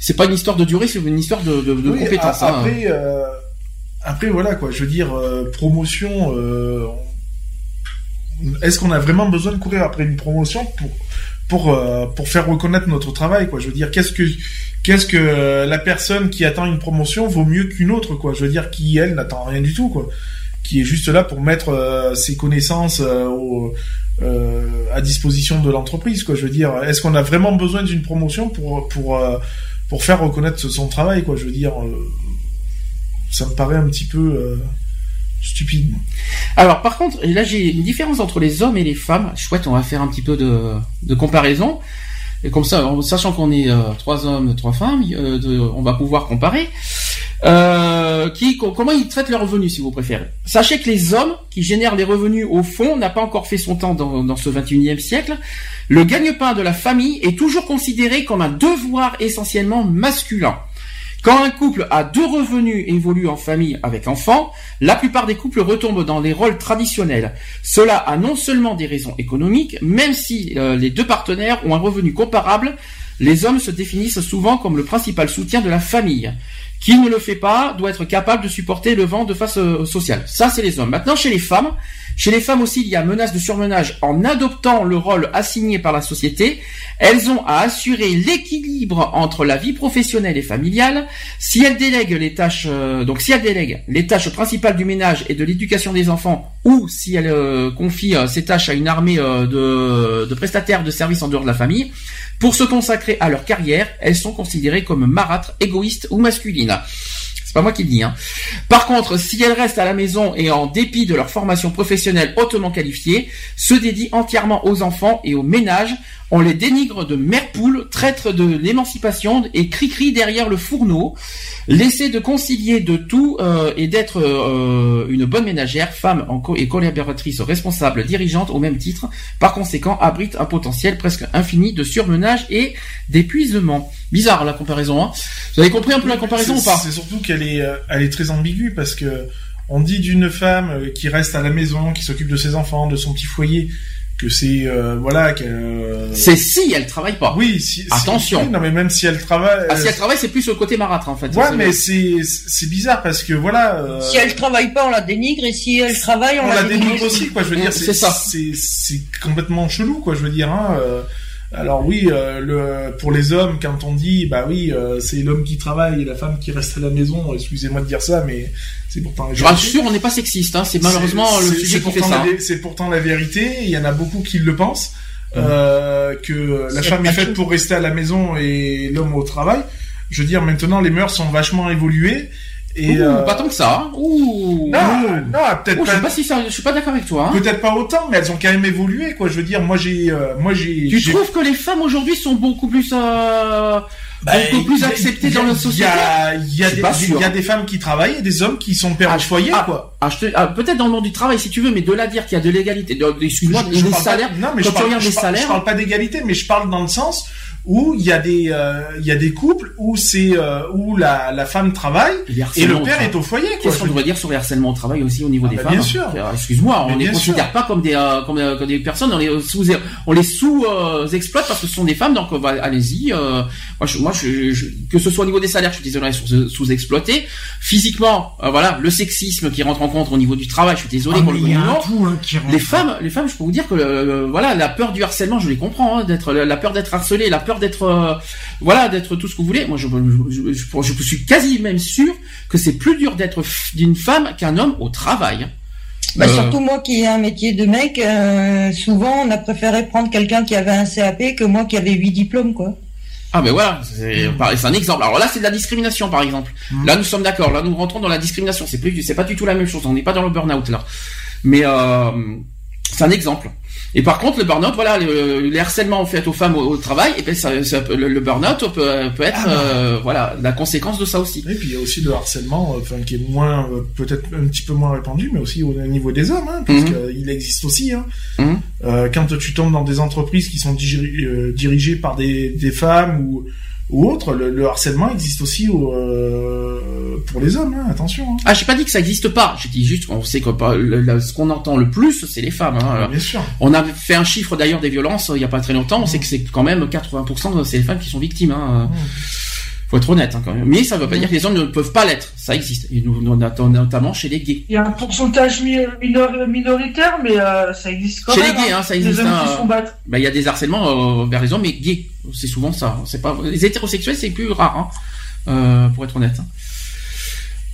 C'est pas une histoire de durée, c'est une histoire de, de. Hein. Après, euh, après voilà quoi. Je veux dire euh, promotion. Euh, est-ce qu'on a vraiment besoin de courir après une promotion pour pour pour faire reconnaître notre travail quoi? Je veux dire, qu'est-ce que qu'est-ce que la personne qui attend une promotion vaut mieux qu'une autre quoi? Je veux dire, qui elle n'attend rien du tout quoi? Qui est juste là pour mettre ses connaissances au, à disposition de l'entreprise quoi? Je veux dire est-ce qu'on a vraiment besoin d'une promotion pour pour pour faire reconnaître son travail, quoi. Je veux dire, euh, ça me paraît un petit peu euh, stupide. Alors, par contre, là, j'ai une différence entre les hommes et les femmes. Chouette, on va faire un petit peu de, de comparaison. Et comme ça, sachant qu'on est euh, trois hommes, trois femmes, on va pouvoir comparer. qui, comment ils traitent leurs revenus, si vous préférez. Sachez que les hommes qui génèrent les revenus au fond n'a pas encore fait son temps dans, dans ce 21e siècle. Le gagne-pain de la famille est toujours considéré comme un devoir essentiellement masculin. Quand un couple a deux revenus évolue en famille avec enfants, la plupart des couples retombent dans les rôles traditionnels. Cela a non seulement des raisons économiques, même si euh, les deux partenaires ont un revenu comparable, les hommes se définissent souvent comme le principal soutien de la famille. Qui ne le fait pas doit être capable de supporter le vent de face euh, sociale. Ça, c'est les hommes. Maintenant, chez les femmes, chez les femmes aussi, il y a menace de surmenage en adoptant le rôle assigné par la société. Elles ont à assurer l'équilibre entre la vie professionnelle et familiale. Si elles délèguent les tâches, euh, donc si elles délèguent les tâches principales du ménage et de l'éducation des enfants, ou si elles euh, confient euh, ces tâches à une armée de, de prestataires de services en dehors de la famille, pour se consacrer à leur carrière, elles sont considérées comme marâtres, égoïstes ou masculines. C'est pas moi qui le dis. Hein. Par contre, si elles restent à la maison et en dépit de leur formation professionnelle hautement qualifiée, se dédient entièrement aux enfants et au ménage, On les dénigre de mère poule, traître de l'émancipation et cri-cri derrière le fourneau. L'essai de concilier de tout euh, et d'être euh, une bonne ménagère, femme en co- et collaboratrice responsable, dirigeante au même titre, par conséquent abrite un potentiel presque infini de surmenage et d'épuisement. Bizarre la comparaison. Hein. Vous avez compris un peu la comparaison ou pas? C'est surtout qu'elle est, euh, elle est très ambiguë parce que on dit d'une femme qui reste à la maison, qui s'occupe de ses enfants, de son petit foyer, que c'est euh, voilà qu'elle. euh, C'est si elle travaille pas. Oui, si, si- Attention. oui, non mais même si elle travaille. Ah, si euh, elle travaille, c'est plus le côté marâtre en fait. Ouais, C'est- mais c'est c'est bizarre parce que voilà. euh, Si elle travaille pas, on la dénigre, et si elle travaille, on, on la dénigre aussi, quoi. Je veux Mm, dire, c'est ça. C'est c'est complètement chelou, quoi. Je veux dire. Hein, euh, alors oui, euh, le pour les hommes, quand on dit, bah oui, euh, c'est l'homme qui travaille et la femme qui reste à la maison. Excusez-moi de dire ça, mais c'est pourtant. la Je rassure, on n'est pas sexiste. Hein. C'est malheureusement le sujet c'est qui fait ça. hein. C'est pourtant la vérité. Il y en a beaucoup qui le pensent. Euh, que la femme est faite pour rester à la maison et l'homme au travail. Je veux dire, maintenant les mœurs sont vachement évoluées. Et Ouh, euh, Pas tant que ça. hein. Ouh. non, non, peut-être Ouh, je pas. sais pas si ça, je suis pas d'accord avec toi. hein. Peut-être pas autant, mais elles ont quand même évolué, quoi. Je veux dire, moi j'ai, euh, moi j'ai. Tu trouves que les femmes aujourd'hui sont beaucoup plus, euh, Bah, beaucoup plus acceptées dans notre Il y société? a, il y a Je suis des, pas il sûr. y a des femmes qui travaillent et des hommes qui sont pères Ah, de foyer, ah, quoi. ah, je te- ah, peut-être dans le monde du travail si tu veux, mais de là dire qu'il y a de l'égalité, excuse-moi, Je- je des pas- salaires. non, mais quand je tu parle, regardes je les parle- salaires, je parle pas d'égalité, mais je parle dans le sens où il y a des, euh, il y a des couples où c'est, euh, où la, la femme travaille et le harcèlement père est au foyer. Qu'est-ce qu'on devrait dire sur les harcèlements au travail aussi au niveau Ah des bah, femmes bien sûr. Euh, Excuse-moi, on les considère sûr. pas comme des euh, comme, euh, comme des personnes, on les sous on les sous euh, exploite parce que ce sont des femmes, donc euh, bah, allez-y. euh, moi, je, moi je, je- que ce soit au niveau des salaires, je suis désolé, sous, exploité. Physiquement, voilà, le sexisme qui rentre en compte au niveau du travail, je suis désolé Ah, pour le il y a gouvernement. hein. Les femmes, les femmes, je peux vous dire que euh, voilà, la peur du harcèlement, je les comprends, hein, d'être la peur d'être harcelé, la peur d'être euh, voilà, d'être tout ce que vous voulez. Moi, je, je, je, je suis quasi même sûr que c'est plus dur d'être d'une femme qu'un homme au travail. Bah, Euh, Surtout moi qui ai un métier de mec, euh, souvent on a préféré prendre quelqu'un qui avait un CAP que moi qui avais huit diplômes, quoi. Ah ben voilà, c'est pareil, c'est un exemple. Alors là, c'est de la discrimination, par exemple. Mm. Là, nous sommes d'accord. Là, nous rentrons dans la discrimination. C'est plus, c'est pas du tout la même chose. On n'est pas dans le burn-out là. Mais euh, c'est un exemple. Et par contre, le burn-out, voilà, le, les harcèlements faits aux femmes au, au travail, et ben ça, ça le, le burn-out peut, peut être, Ah bah. euh, voilà, la conséquence de ça aussi. Et puis il y a aussi le harcèlement, euh, enfin qui est moins, euh, peut-être un petit peu moins répandu, mais aussi au niveau des hommes, hein, parce Mhm. qu'il existe aussi. Hein. Mhm. Euh, quand tu tombes dans des entreprises qui sont diri- euh, dirigées par des, des femmes ou, ou autres, le, le harcèlement existe aussi au, euh, pour les hommes. Hein, attention. Hein. Ah, j'ai pas dit que ça existe pas. J'ai dit juste qu'on sait que pas- le- le- ce qu'on entend le plus, c'est les femmes. Hein. Bien sûr. On a fait un chiffre d'ailleurs des violences euh, il y a pas très longtemps. On sait que c'est quand même 80% de- c'est les femmes qui sont victimes. Hein. Faut être honnête hein, quand même. Mais ça veut pas dire que les hommes ne peuvent pas l'être. Ça existe. Et nous, nous, notamment chez les gays. Il y a un pourcentage mi- minor- minoritaire, mais euh, ça existe quand Chez même. les gays, hein, ça Les existe. hommes hein, qui se font battre. bah, il y a des harcèlements euh, vers les hommes, mais gays. C'est souvent ça. C'est pas les hétérosexuels, c'est plus rare, hein, euh, pour être honnête. hein.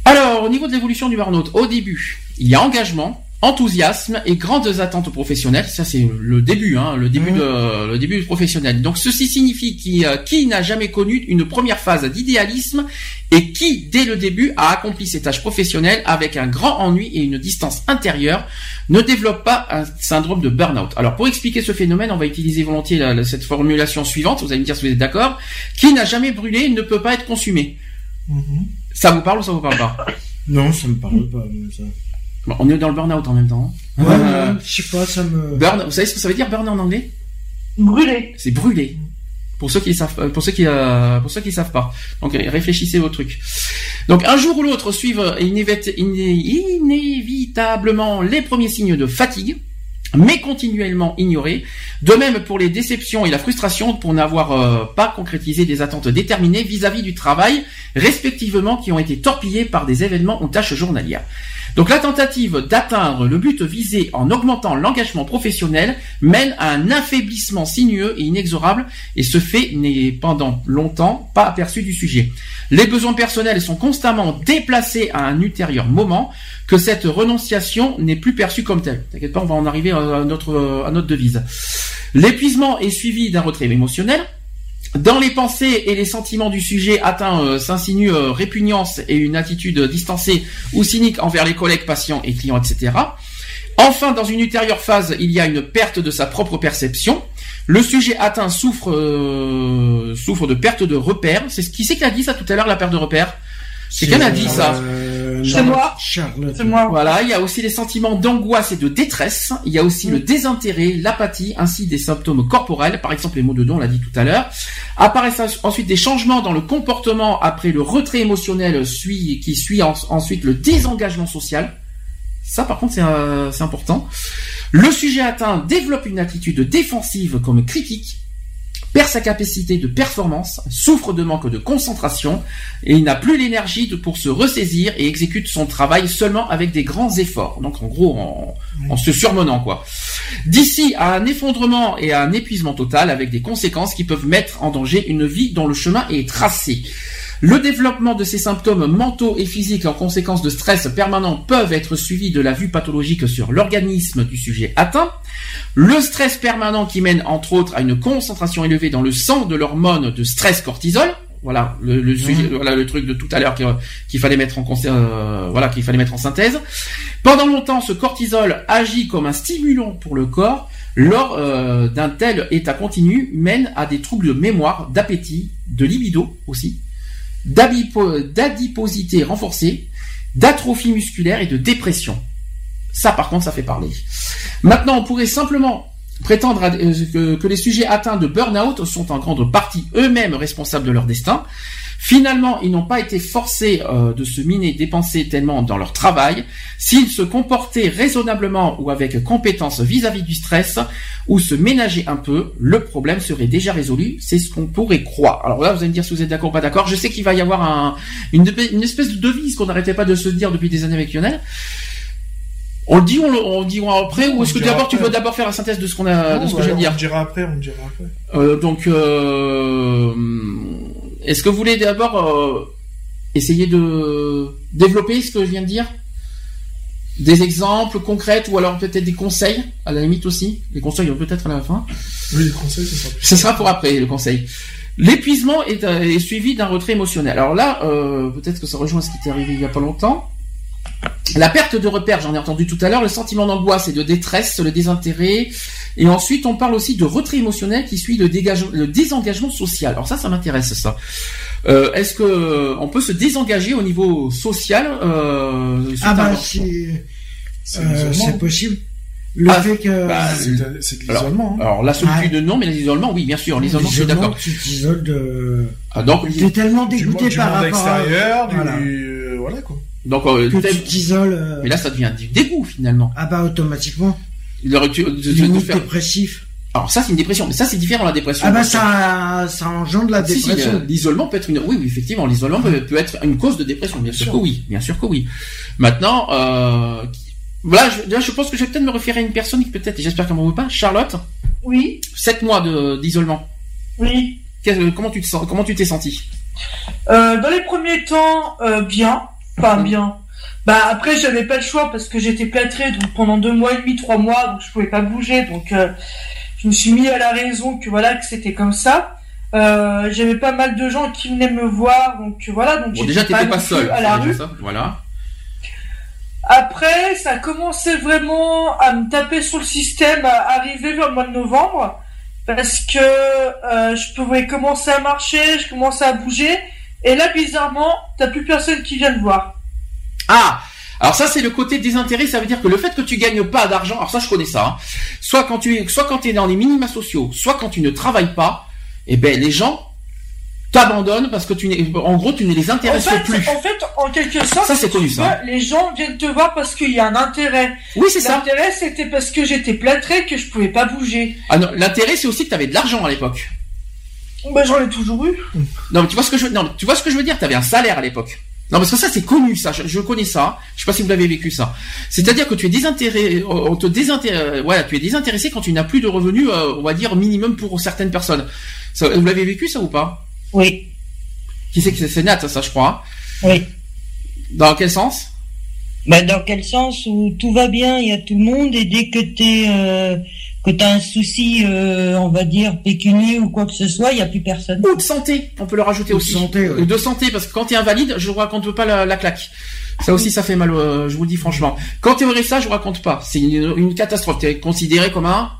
Alors, au niveau de l'évolution du burn-out, au début, il y a engagement, enthousiasme et grandes attentes professionnelles. Ça, c'est le début, hein, le début de, le début professionnel. Donc, ceci signifie qui, euh, qui n'a jamais connu une première phase d'idéalisme et qui, dès le début, a accompli ses tâches professionnelles avec un grand ennui et une distance intérieure, ne développe pas un syndrome de burn-out. Alors, pour expliquer ce phénomène, on va utiliser volontiers la- la- cette formulation suivante. Vous allez me dire si vous êtes d'accord. Qui n'a jamais brûlé ne peut pas être consumé. Mhm. Ça vous parle ou ça vous parle pas? Non, ça me parle pas, ça. Bon, On est dans le burn-out en même temps. Ouais, Euh, ouais, je sais pas, ça me. burn, vous savez ce que ça veut dire burn en anglais? Brûlé. C'est brûler. Pour ceux qui savent, pour ceux qui, euh, pour ceux qui savent pas. Donc euh, réfléchissez au truc. Donc un jour ou l'autre suivent inévit- iné- inévitablement les premiers signes de fatigue, mais continuellement ignorés. De même pour les déceptions et la frustration pour n'avoir euh, pas concrétisé des attentes déterminées vis-à-vis du travail, respectivement qui ont été torpillées par des événements ou tâches journalières. Donc la tentative d'atteindre le but visé en augmentant l'engagement professionnel mène à un affaiblissement sinueux et inexorable et ce fait n'est pendant longtemps pas aperçu du sujet. Les besoins personnels sont constamment déplacés à un ultérieur moment que cette renonciation n'est plus perçue comme telle. T'inquiète pas, on va en arriver à notre, à notre devise. L'épuisement est suivi d'un retrait émotionnel. Dans les pensées et les sentiments du sujet atteint euh, s'insinue euh, répugnance et une attitude distancée ou cynique envers les collègues, patients et clients, etc. Enfin, dans une ultérieure phase, il y a une perte de sa propre perception. Le sujet atteint souffre euh, souffre de perte de repères. C'est ce qui c'est qui a dit ça tout à l'heure la perte de repères? C'est qui a dit ça euh, C'est moi. Charlotte. C'est moi. Voilà, il y a aussi les sentiments d'angoisse et de détresse. Il y a aussi le désintérêt, l'apathie, ainsi des symptômes corporels, par exemple les maux de dos, on l'a dit tout à l'heure. Apparaissent ensuite des changements dans le comportement après le retrait émotionnel suit, qui suit en- ensuite le désengagement social. Ça, par contre, c'est euh, c'est important. Le sujet atteint développe une attitude défensive comme critique, perd sa capacité de performance, souffre de manque de concentration, et il n'a plus l'énergie pour se ressaisir et exécute son travail seulement avec des grands efforts. Donc en gros, en, en se surmenant quoi. D'ici à un effondrement et à un épuisement total avec des conséquences qui peuvent mettre en danger une vie dont le chemin est tracé. Le développement de ces symptômes mentaux et physiques en conséquence de stress permanent peuvent être suivis de la vue pathologique sur l'organisme du sujet atteint. Le stress permanent qui mène entre autres à une concentration élevée dans le sang de l'hormone de stress cortisol. Voilà le, le sujet, voilà le truc de tout à l'heure qu'il qu'il fallait mettre en concert, euh, voilà qu'il fallait mettre en synthèse. Pendant longtemps, ce cortisol agit comme un stimulant pour le corps. Lors euh, d'un tel état continu, mène à des troubles de mémoire, d'appétit, de libido aussi, d'adiposité renforcée, d'atrophie musculaire et de dépression. Ça, par contre, ça fait parler. Maintenant, on pourrait simplement prétendre euh, que les sujets atteints de burn-out sont en grande partie eux-mêmes responsables de leur destin. Finalement, ils n'ont pas été forcés euh, de se miner, dépenser tellement dans leur travail. S'ils se comportaient raisonnablement ou avec compétence vis-à-vis du stress, ou se ménager un peu, le problème serait déjà résolu. C'est ce qu'on pourrait croire. Alors là, vous allez me dire si vous êtes d'accord ou pas d'accord. Je sais qu'il va y avoir un, une, une espèce de devise qu'on n'arrêtait pas de se dire depuis des années avec Lionel. On le dit, on le, on le dit après, ou est-ce que On d'abord tu veux d'abord faire la synthèse de ce qu'on a, de ce que Non, je viens de on dire le dira après, on le dira après. euh, donc, euh, est-ce que vous voulez d'abord euh, essayer de développer ce que je viens de dire? Des exemples concrets ou alors peut-être des conseils, à la limite aussi? Les conseils, peut-être à la fin. Oui, les conseils, c'est ça. Ce sera pour après, le conseil. L'épuisement est, euh, est suivi d'un retrait émotionnel. Alors là, euh, peut-être que ça rejoint ce qui t'est arrivé il y a pas longtemps. La perte de repères, j'en ai entendu tout à l'heure, le sentiment d'angoisse et de détresse, le désintérêt, et ensuite on parle aussi de retrait émotionnel qui suit le, dégage- le désengagement social. Alors ça, ça m'intéresse ça. Euh, Est-ce que euh, on peut se désengager au niveau social euh, Ah à- bah c'est C'est euh, l'isolement. c'est possible. Le Ah, fait que bah, C'est de- de alors, l'isolement. hein. alors la solitude non, mais l'isolement oui, bien sûr, l'isolement je suis l'isolement, d'accord. tu t'isoles de. Ah, donc T'es tellement dégoûté du par monde rapport à. extérieur, du... Voilà. voilà quoi. Donc euh, Que tu t'isoles. euh, mais là ça devient du dégoût finalement. Ah bah automatiquement. Il aurait dû- de- de- de Limite faire- dépressif. Alors ça c'est une dépression, mais ça c'est différent la dépression. Ah bah que- ça, ça engendre la Si, si, dépression. euh, l'isolement peut être une. Oui, oui, effectivement, l'isolement peut, peut être une cause de dépression. Bien sûr sûr. que oui, bien sûr que oui. Maintenant, euh, voilà, je, là, je pense que je vais peut-être me référer à une personne qui peut-être, et j'espère qu'elle m'en veut pas, Charlotte. Oui, Sept mois de d'isolement. oui. Comment tu te sens Comment tu t'es senti Euh, dans les premiers temps, euh, bien, pas bien. Bah après, j'avais pas le choix parce que j'étais plâtré donc pendant deux mois et demi, trois mois, donc je pouvais pas bouger, donc euh, je me suis mis à la raison que voilà que c'était comme ça. Euh, j'avais pas mal de gens qui venaient me voir, donc voilà, donc Bon, déjà, t'étais pas plus seul. à la rue. ça, Voilà. Après, ça a commencé vraiment à me taper sur le système, à arriver vers le mois de novembre, parce que euh, je pouvais commencer à marcher, je commençais à bouger, et là, bizarrement, t'as plus personne qui vient te voir. Ah alors ça c'est le côté désintérêt, ça veut dire que le fait que tu gagnes pas d'argent, alors ça je connais ça, hein. soit quand tu es, soit quand es dans les minima sociaux, soit quand tu ne travailles pas, eh ben les gens t'abandonnent parce que tu n'es, en gros tu ne les En intéresses fait, plus. en fait, en quelque sorte, Ça, c'est si tu connu, ça. veux, les gens viennent te voir parce qu'il y a un intérêt. Oui c'est ça. L'intérêt, c'était parce que j'étais plâtré, que je pouvais pas bouger. Ah non, l'intérêt c'est aussi que tu avais de l'argent à l'époque. Bah, j'en ai toujours eu. Non, mais tu vois ce que je veux, non, tu vois ce que je veux dire, tu avais un salaire à l'époque. Non, parce que ça c'est connu ça, je, je connais ça. Je sais pas si vous l'avez vécu ça. C'est-à-dire que tu es désintéressé, on te désintéresse, voilà, tu es désintéressé quand tu n'as plus de revenus, euh, on va dire minimum pour certaines personnes. Ça, vous l'avez vécu ça ou pas? Oui, Qui c'est que c'est- Nat ça, je crois. oui. Dans quel sens? Bah, dans quel sens où tout va bien, il y a tout le monde, et dès que t'es, euh, que t'as un souci, euh, on va dire, pécunier ou quoi que ce soit, il y a plus personne. Ou de santé, on peut le rajouter Ou de aussi. santé, ouais. Ou de santé, parce que quand tu es invalide, je vous raconte pas la, la claque. Ça aussi, ça fait mal, euh, je vous le dis franchement. Quand tu es au RSA, je vous raconte pas. C'est une, une catastrophe. Tu es considéré comme un.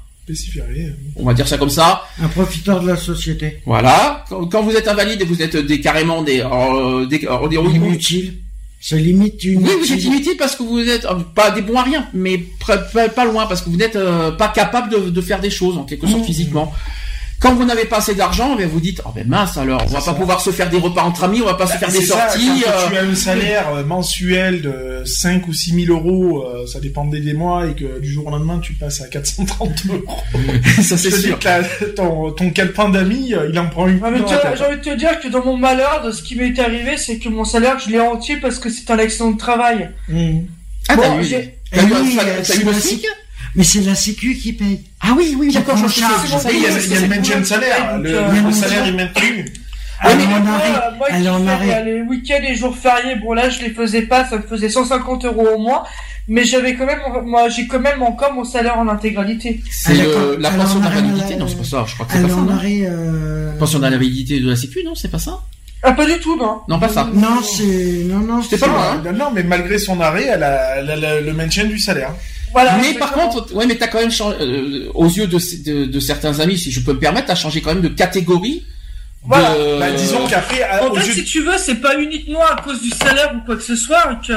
On va dire ça comme ça. Un profiteur de la société. Voilà. Quand, quand vous êtes invalide et vous êtes des carrément des, euh, des, euh, des- Inutile. C'est limite une. Oui, vous êtes inutile parce que vous êtes euh, pas des bons à rien, mais pas, pas loin parce que vous n'êtes euh, pas capable de, de faire des choses en quelque sorte Mmh. physiquement. Quand vous n'avez pas assez d'argent, ben vous dites oh ben mince alors, on va pas pouvoir se faire des repas entre amis, on va pas se faire des Bah, ça, sorties. quand euh, tu as un salaire euh, mensuel de 5 ou 6 000 euros, euh, ça dépendait des mois, et que du jour au lendemain, tu passes à 430 euros. ça c'est sûr. que la- ton, ton calepin d'amis, il en prend une. Ah. J'ai envie de te dire que dans mon malheur, de ce qui m'est arrivé, c'est que mon salaire, je l'ai entier parce que c'est un accident de travail. Mmh. Ah, Bon, t'as eu, t'as eu, Eh un- oui, c'est Mais c'est la Sécu qui paye. Ah oui, oui, d'accord, sais charge. Oui, il y a, il y a le maintien de salaire. Le, Euh, le salaire est maintenu. Mais est en moi, arrêt. moi Elle qui est en fais arrêt. les week-ends et jours fériés, bon là je les faisais pas, ça me faisait 150 euros au mois, mais j'avais quand même, moi j'ai quand même encore mon salaire en intégralité. C'est Ah, d'accord. la pension d'invalidité, à- non c'est pas ça, je crois que c'est pas ça. euh, Pension d'invalidité de la Sécu, non c'est pas ça Ah pas du tout, non. Non pas ça. Non, c'est non non. C'était pas c'est- loin. hein. Non, mais malgré son arrêt, elle a, elle a le- le maintien du salaire. Voilà. mais par contre, ouais, mais t'as quand même changé, euh, aux yeux de, de, de certains amis, si je peux me permettre, t'as changé quand même de catégorie. Voilà. de- Bah, disons qu'après, En fait, si tu veux, c'est pas uniquement à cause du salaire ou quoi que ce soit, que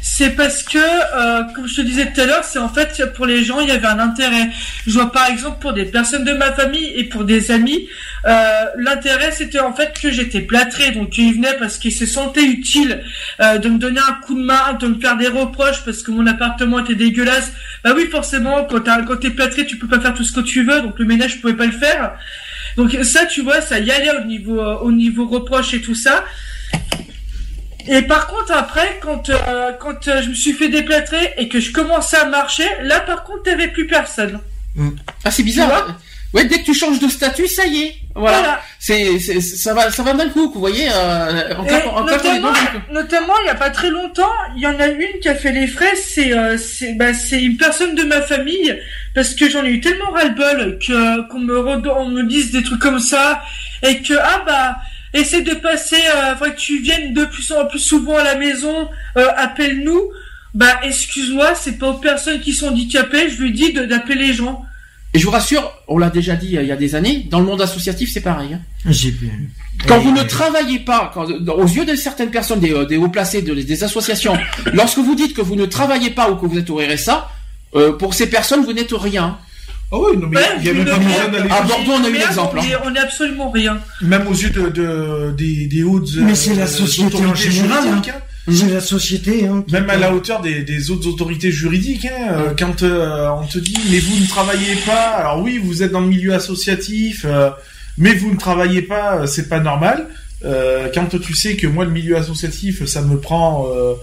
c'est parce que, euh, comme je te disais tout à l'heure, c'est en fait pour les gens, il y avait un intérêt. Je vois par exemple pour des personnes de ma famille et pour des amis, euh, l'intérêt c'était en fait que j'étais plâtré, donc ils venaient parce qu'ils se sentaient utiles euh, de me donner un coup de main, de me faire des reproches parce que mon appartement était dégueulasse. Bah oui, forcément, quand t'as- quand t'es plâtré, tu peux pas faire tout ce que tu veux, donc le ménage je pouvais pas le faire. Donc ça, tu vois, ça y allait au niveau euh, au niveau reproche et tout ça. Et par contre, après, quand euh, quand euh, je me suis fait déplâtrer et que je commençais à marcher, là, par contre, t'avais plus personne. Ah c'est bizarre. Ouais, dès que tu changes de statut, ça y est. Voilà. Voilà. C'est, c'est, ça va, ça va d'un coup, vous voyez. Euh, en en les notamment, coup. notamment, il y a pas très longtemps, il y en a une qui a fait les frais. C'est euh, c'est bah, c'est une personne de ma famille parce que j'en ai eu tellement ras-le-bol que qu'on me on me dise des trucs comme ça et que ah bah essaie de passer, euh, faudrait que tu viennes de plus en plus souvent à la maison, euh, appelle-nous. Bah excuse-moi, c'est pas aux personnes qui sont handicapées, je lui dis de- d'appeler les gens. Et je vous rassure, on l'a déjà dit euh, il y a des années, dans le monde associatif, c'est pareil. hein. J'ai pu. Quand Et- vous ne travaillez pas, quand, aux yeux de certaines personnes, des, euh, des hauts placés, de- des associations, lorsque vous dites que vous ne travaillez pas ou que vous êtes au RSA, euh, pour ces personnes, vous n'êtes rien. Ah oui, non, mais il y a même pas besoin d'aller. À Bordeaux, on a eu l'exemple. on est- hein. On est absolument rien. Même aux yeux de, de, des, des hautes. Mais c'est la société en général, hein. C'est la société. Hein, qui Même à la hauteur des, des autres autorités juridiques, hein, euh, quand euh, on te dit mais vous ne travaillez pas, alors oui vous êtes dans le milieu associatif, euh, mais vous ne travaillez pas, c'est pas normal. Euh, quand tu sais que moi le milieu associatif ça me prend, euh,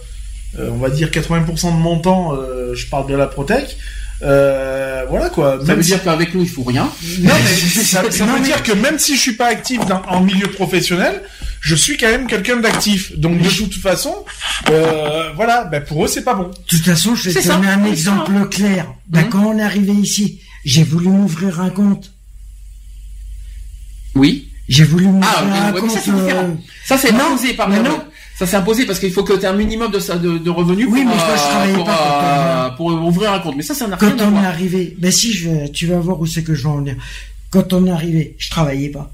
euh, on va dire 80% de mon temps, euh, je parle de la Protec. Euh, voilà quoi. Ça veut si- dire qu'avec nous, il faut rien. non, mais ça, ça Non, veut mais- dire que même si je suis pas actif dans, en milieu professionnel, je suis quand même quelqu'un d'actif. Donc de toute façon, euh, voilà, ben pour eux c'est pas bon. De toute façon, je vais C'est te ça, donner un c'est exemple ça. clair. Ben. Quand on est arrivé ici, j'ai voulu m'ouvrir un compte. Oui. J'ai voulu m'ouvrir Ah, un ouais, compte. ça, c'est euh, Ça, c'est imposé par mais le- non. Ça, c'est imposé parce qu'il faut que tu aies un minimum de, de, de revenus Oui, pour, mais moi, je euh, travaillais pour, pas euh, pour ouvrir un compte. Mais ça, ça n'a rien Quand on est arrivé, ben si, je vais, tu vas voir où c'est que je vais en venir. Quand on est arrivé, je travaillais pas.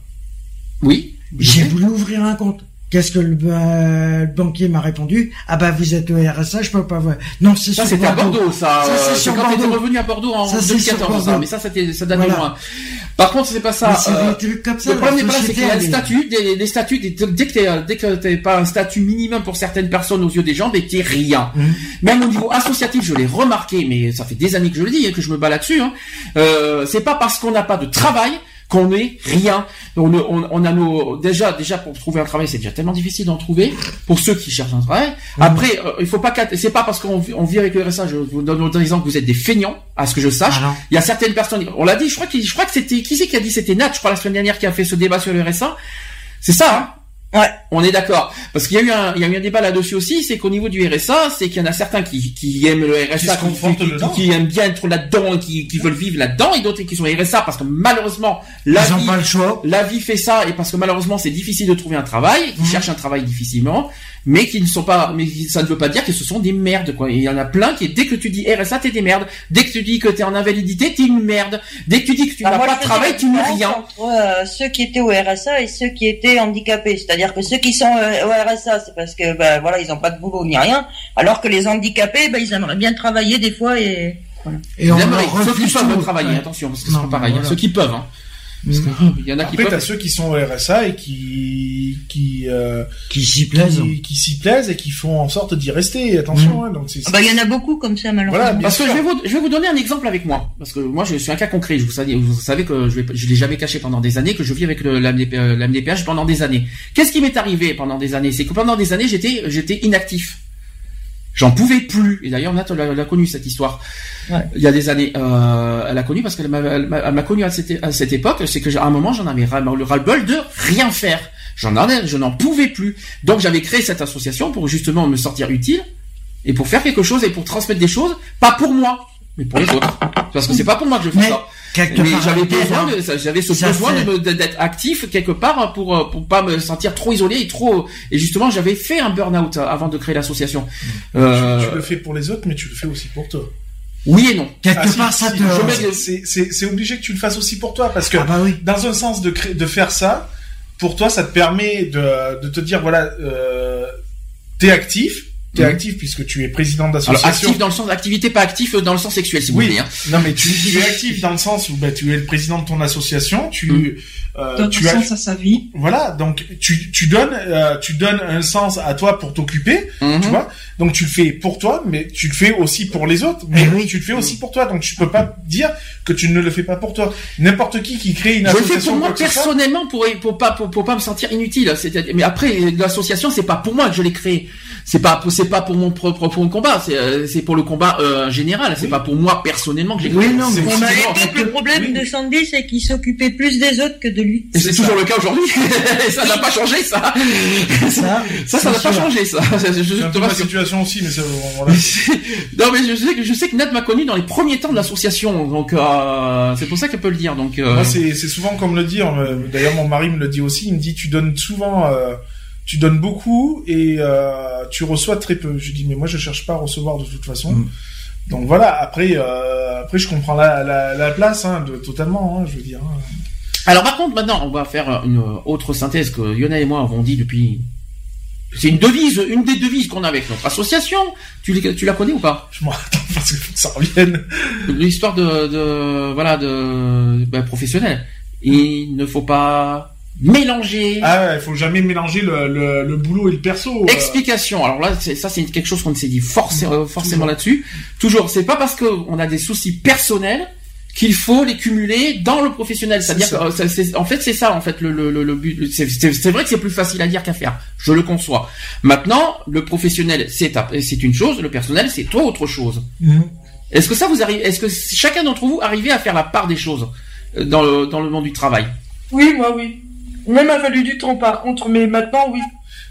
Oui. J'ai voulu ouvrir un compte. Qu'est-ce que le, ba- le banquier m'a répondu Ah bah vous êtes au RSA, je peux pas voir. Non, c'est Ça, c'était à Bordeaux, ça. Ça, c'est euh, sur quand t'étais revenu à Bordeaux en Ça, c'est 2014, sur ça. Mais ça, c'était, ça date Voilà. de loin. Par contre, c'est pas ça. Mais c'est euh, des trucs comme ça. le problème c'est qu'il y a des statuts, des, des statuts, dès que t'es, euh, dès que t'es pas un statut minimum pour certaines personnes aux yeux des gens, ben t'es rien. Mhm. Même au niveau associatif, je l'ai remarqué, mais ça fait des années que je le dis, hein, que je me bats là-dessus. Hein. Euh, c'est pas parce qu'on n'a pas de travail qu'on est rien. On, on, on a nos déjà déjà pour trouver un travail, c'est déjà tellement difficile d'en trouver pour ceux qui cherchent un travail. Après, euh, il faut pas c'est pas parce qu'on vit- on vit avec le RSA, je vous donne autant exemple que vous êtes des feignants, à ce que je sache. Ah. Il y a certaines personnes, on l'a dit, je crois que je crois que c'était qui c'est qui a dit c'était Nat, je crois la semaine dernière qui a fait ce débat sur le RSA. C'est ça. Hein Ouais. On est d'accord. Parce qu'il y a eu un, il y a eu un débat là-dessus aussi, c'est qu'au niveau du RSA, c'est qu'il y en a certains qui, qui aiment le RSA, Qui aiment bien être là-dedans, qui, qui veulent vivre là-dedans, et d'autres qui sont RSA parce que malheureusement, la Ils ont vie, pas le choix. la vie fait ça, et parce que malheureusement c'est difficile de trouver un travail, qui cherchent un travail difficilement, mais qui ne sont pas, mais ça ne veut pas dire que ce sont des merdes, quoi. Il y en a plein qui, dès que tu dis RSA, t'es des merdes. Dès que tu dis que t'es en invalidité, t'es une merde. Dès que tu dis que tu Bah, n'as moi, pas de travail, tu n'es rien. Entre euh, ceux qui étaient au RSA et ceux qui étaient handicapés. C'est-à-dire que ceux qui sont euh, au RSA, c'est parce que bah, voilà, ils n'ont pas de boulot ni rien, alors que les handicapés, bah, ils aimeraient bien travailler des fois et. Et on leur. Ceux qui peuvent travailler, Ouais. attention, parce que c'est pas pareil. voilà. hein. Ceux qui peuvent, hein. Parce que, il y en a qui Après, t'as ceux qui sont au RSA et qui qui euh, Qui s'y plaisent. qui, qui s'y plaisent et qui font en sorte d'y rester. Attention, Mm. hein, donc c'est Ah Bah, il y en a beaucoup comme ça, malheureusement. Voilà, Parce que je vais vous, je vais vous donner un exemple avec moi. Parce que moi, je suis un cas concret. Je vous savez, vous savez que je vais, je l'ai jamais caché pendant des années, que je vis avec le, la, MDP, euh, pendant des années. Qu'est-ce qui m'est arrivé pendant des années? C'est que pendant des années, j'étais, j'étais inactif. J'en pouvais plus. Et d'ailleurs, Nat l'a, l'a connu cette histoire. Ouais. Il y a des années, euh, elle a connu parce qu'elle m'a, elle m'a, elle m'a connu à cette, à cette époque. C'est que à un moment, j'en avais ras- le ras-le-bol de rien faire. J'en avais, je n'en pouvais plus. Donc, j'avais créé cette association pour justement me sortir utile et pour faire quelque chose et pour transmettre des choses, pas pour moi, mais pour les autres. Parce que c'est pas pour moi que je fais Mais, ça. Quelque Mais part, j'avais besoin, hein. de, ça- j'avais ce Ça besoin d'être actif quelque part pour euh, pour pas me sentir trop isolé et trop. Et justement, j'avais fait un burn-out avant de créer l'association. Euh, tu, tu le fais pour les autres, mais tu le fais aussi pour toi. oui et non. Quelque Ah, si, part, ça si, te. je mets- c'est- c'est c'est obligé que tu le fasses aussi pour toi parce que Ah bah oui. dans un sens de cré- de faire ça pour toi ça te permet de de te dire voilà euh, t'es actif t'es Mhm. actif puisque tu es président Alors d'association actif dans le sens activité, pas actif dans le sens sexuel, si vous Oui. voulez. Hein. non mais tu, tu es actif dans le sens où bah, tu es le président de ton association tu Mhm. Euh, Donne tu un as sens à sa vie. voilà donc tu tu donnes euh, tu donnes un sens à toi pour t'occuper Mhm. tu vois donc tu le fais pour toi mais tu le fais aussi pour les autres mais Eh oui. tu le fais aussi pour toi donc tu peux pas dire que tu ne le fais pas pour toi n'importe qui qui crée une Je le fais association pour moi personnellement pour pour pas pour, pour pas me sentir inutile. Mais après l'association c'est pas pour moi que je l'ai créée. C'est pas c'est pas pour mon propre pour mon combat. C'est euh, c'est pour le combat euh, général. C'est pas pour moi personnellement que j'ai créé. Oui, non, mais C'est- On a le problème oui. de Sandy, c'est qu'il s'occupait plus des autres que de lui. Et c'est toujours ça. le cas aujourd'hui. ça n'a pas changé ça. Ça, Ça, ça n'a pas changé, ça. C'est un peu ma situation aussi, mais ça, voilà. non, mais je sais que je sais que Nat m'a connu dans les premiers temps de l'association, donc euh, c'est pour ça qu'elle peut le dire. Donc, euh, Moi, c'est c'est souvent comme le dit. euh, D'ailleurs, mon mari me le dit aussi. Il me dit, tu donnes souvent, euh, tu donnes beaucoup et euh, tu reçois très peu. Je dis, mais moi, je cherche pas à recevoir de toute façon. Mm. Donc voilà. Après, euh, après, je comprends la, la, la place, hein, de, totalement. Hein, je veux dire. hein. Alors par contre, maintenant, on va faire une autre synthèse que Lionel et moi avons dit depuis. C'est une devise, une des devises qu'on a avec notre association. Tu, la connais ou pas? Je m'en attends parce que ça revienne. L'histoire de, de voilà de ben, professionnel. Il ne faut pas mélanger. Ah ouais, il faut jamais mélanger le, le, le boulot et le perso. euh. Explication. Alors là, ça c'est quelque chose qu'on s'est dit forcé- euh, forcément là-dessus. Toujours, c'est pas parce qu'on a des soucis personnels qu'il faut les cumuler dans le professionnel. C'est-à-dire que, euh, en fait, c'est ça, en fait, le, le, le, le but. C'est- vrai que c'est plus facile à dire qu'à faire. Je le conçois. Maintenant, le professionnel, c'est c'est une chose. Le personnel, c'est toi autre chose. Mhm. Est-ce que ça vous arrive Est-ce que chacun d'entre vous arrivait à faire la part des choses euh, dans le dans le monde du travail? Oui, moi, oui. Même a fallu du temps, par contre, mais maintenant, oui.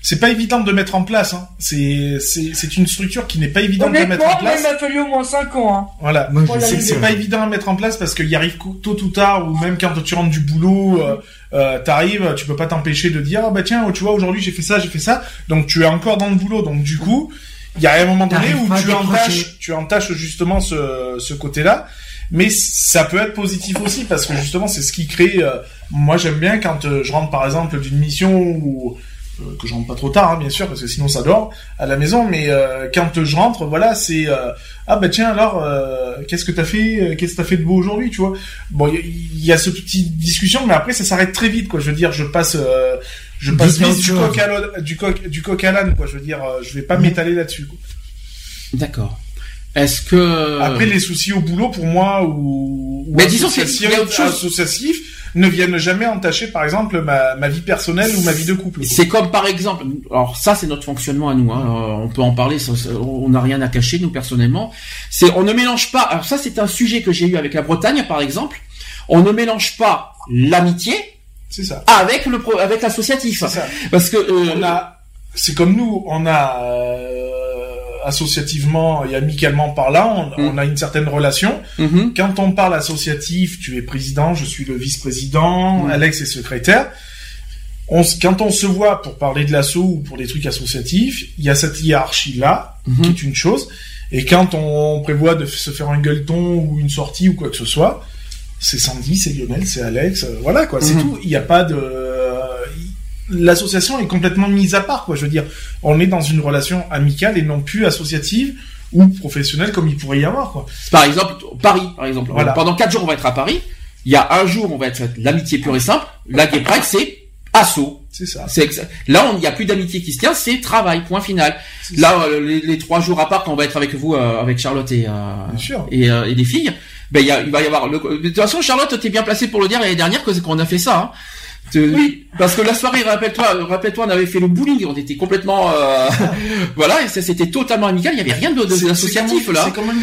C'est pas évident de mettre en place. Hein. C'est c'est c'est une structure qui n'est pas évidente à mettre en place. il m'a fallu au moins 5 ans. Hein. Voilà. C'est pas évident à mettre en place parce qu'il arrive tôt ou tard ou même quand tu rentres du boulot, euh, euh, t'arrives, tu peux pas t'empêcher de dire ah bah tiens tu vois aujourd'hui j'ai fait ça, j'ai fait ça, donc tu es encore dans le boulot donc du coup il y a un moment donné où tu entaches, tu entaches justement ce ce côté-là, mais ça peut être positif aussi parce que justement c'est ce qui crée. euh, moi j'aime bien quand euh, je rentre par exemple d'une mission ou euh, que je rentre pas trop tard hein, bien sûr parce que sinon ça dort à la maison mais euh, quand je rentre voilà c'est euh, ah bah tiens alors euh, qu'est-ce que t'as fait euh, qu'est-ce que t'as fait de beau aujourd'hui tu vois? Bon il y, a- il y a ce petit discussion mais après ça s'arrête très vite quoi je veux dire je passe euh, je passe vite du coq à l'âne- du coq du coq à l'âne quoi je veux dire euh, je vais pas Mhm. m'étaler là-dessus quoi. D'accord. Est-ce que après les soucis au boulot pour moi ou, ou Euh. Mais disons a- associatif- ne viennent jamais entacher par exemple ma, ma vie personnelle ou ma vie de couple. C'est comme par exemple, alors ça c'est notre fonctionnement à nous, hein, euh, on peut en parler, ça, on n'a rien à cacher nous personnellement. C'est on ne mélange pas. Alors ça c'est un sujet que j'ai eu avec la Bretagne par exemple. On ne mélange pas l'amitié, C'est ça. Avec le avec l'associatif. C'est ça. Parce que euh, On a, c'est comme nous, on a euh, associativement et amicalement parlant, on, Mm. on a une certaine relation. mhm. Quand on parle associatif, tu es président, je suis le vice-président, Mm. Alex est secrétaire. On, quand on se voit pour parler de l'assaut ou pour des trucs associatifs, il y a cette hiérarchie-là, Mhm. qui est une chose. Et quand on prévoit de se faire un gueuleton ou une sortie ou quoi que ce soit, c'est Sandy, c'est Lionel, c'est Alex, euh, voilà quoi, c'est Mhm. tout. Il n'y a pas de... L'association est complètement mise à part, quoi. Je veux dire, on est dans une relation amicale et non plus associative ou professionnelle comme il pourrait y avoir, quoi. Par exemple, Paris, par exemple. Voilà. Pendant quatre jours, on va être à Paris. Il y a un jour, on va être l'amitié pure et simple. La Gay Pride, c'est assaut. C'est ça. Là, il n'y a plus d'amitié qui se tient, c'est travail, point final. Là, euh, les, les trois jours à part, quand on va être avec vous, euh, avec Charlotte et, euh, et, euh, et les filles, ben, il, y a, il va y avoir... Le... De toute façon, Charlotte, t'es bien placée pour le dire l'année dernière qu'on a fait ça. Hein. Te- Parce que la soirée, rappelle-toi, rappelle-toi, on avait fait le bowling, on était complètement, euh, voilà, et ça c'était totalement amical. Il y avait rien de, là. C'est quand même,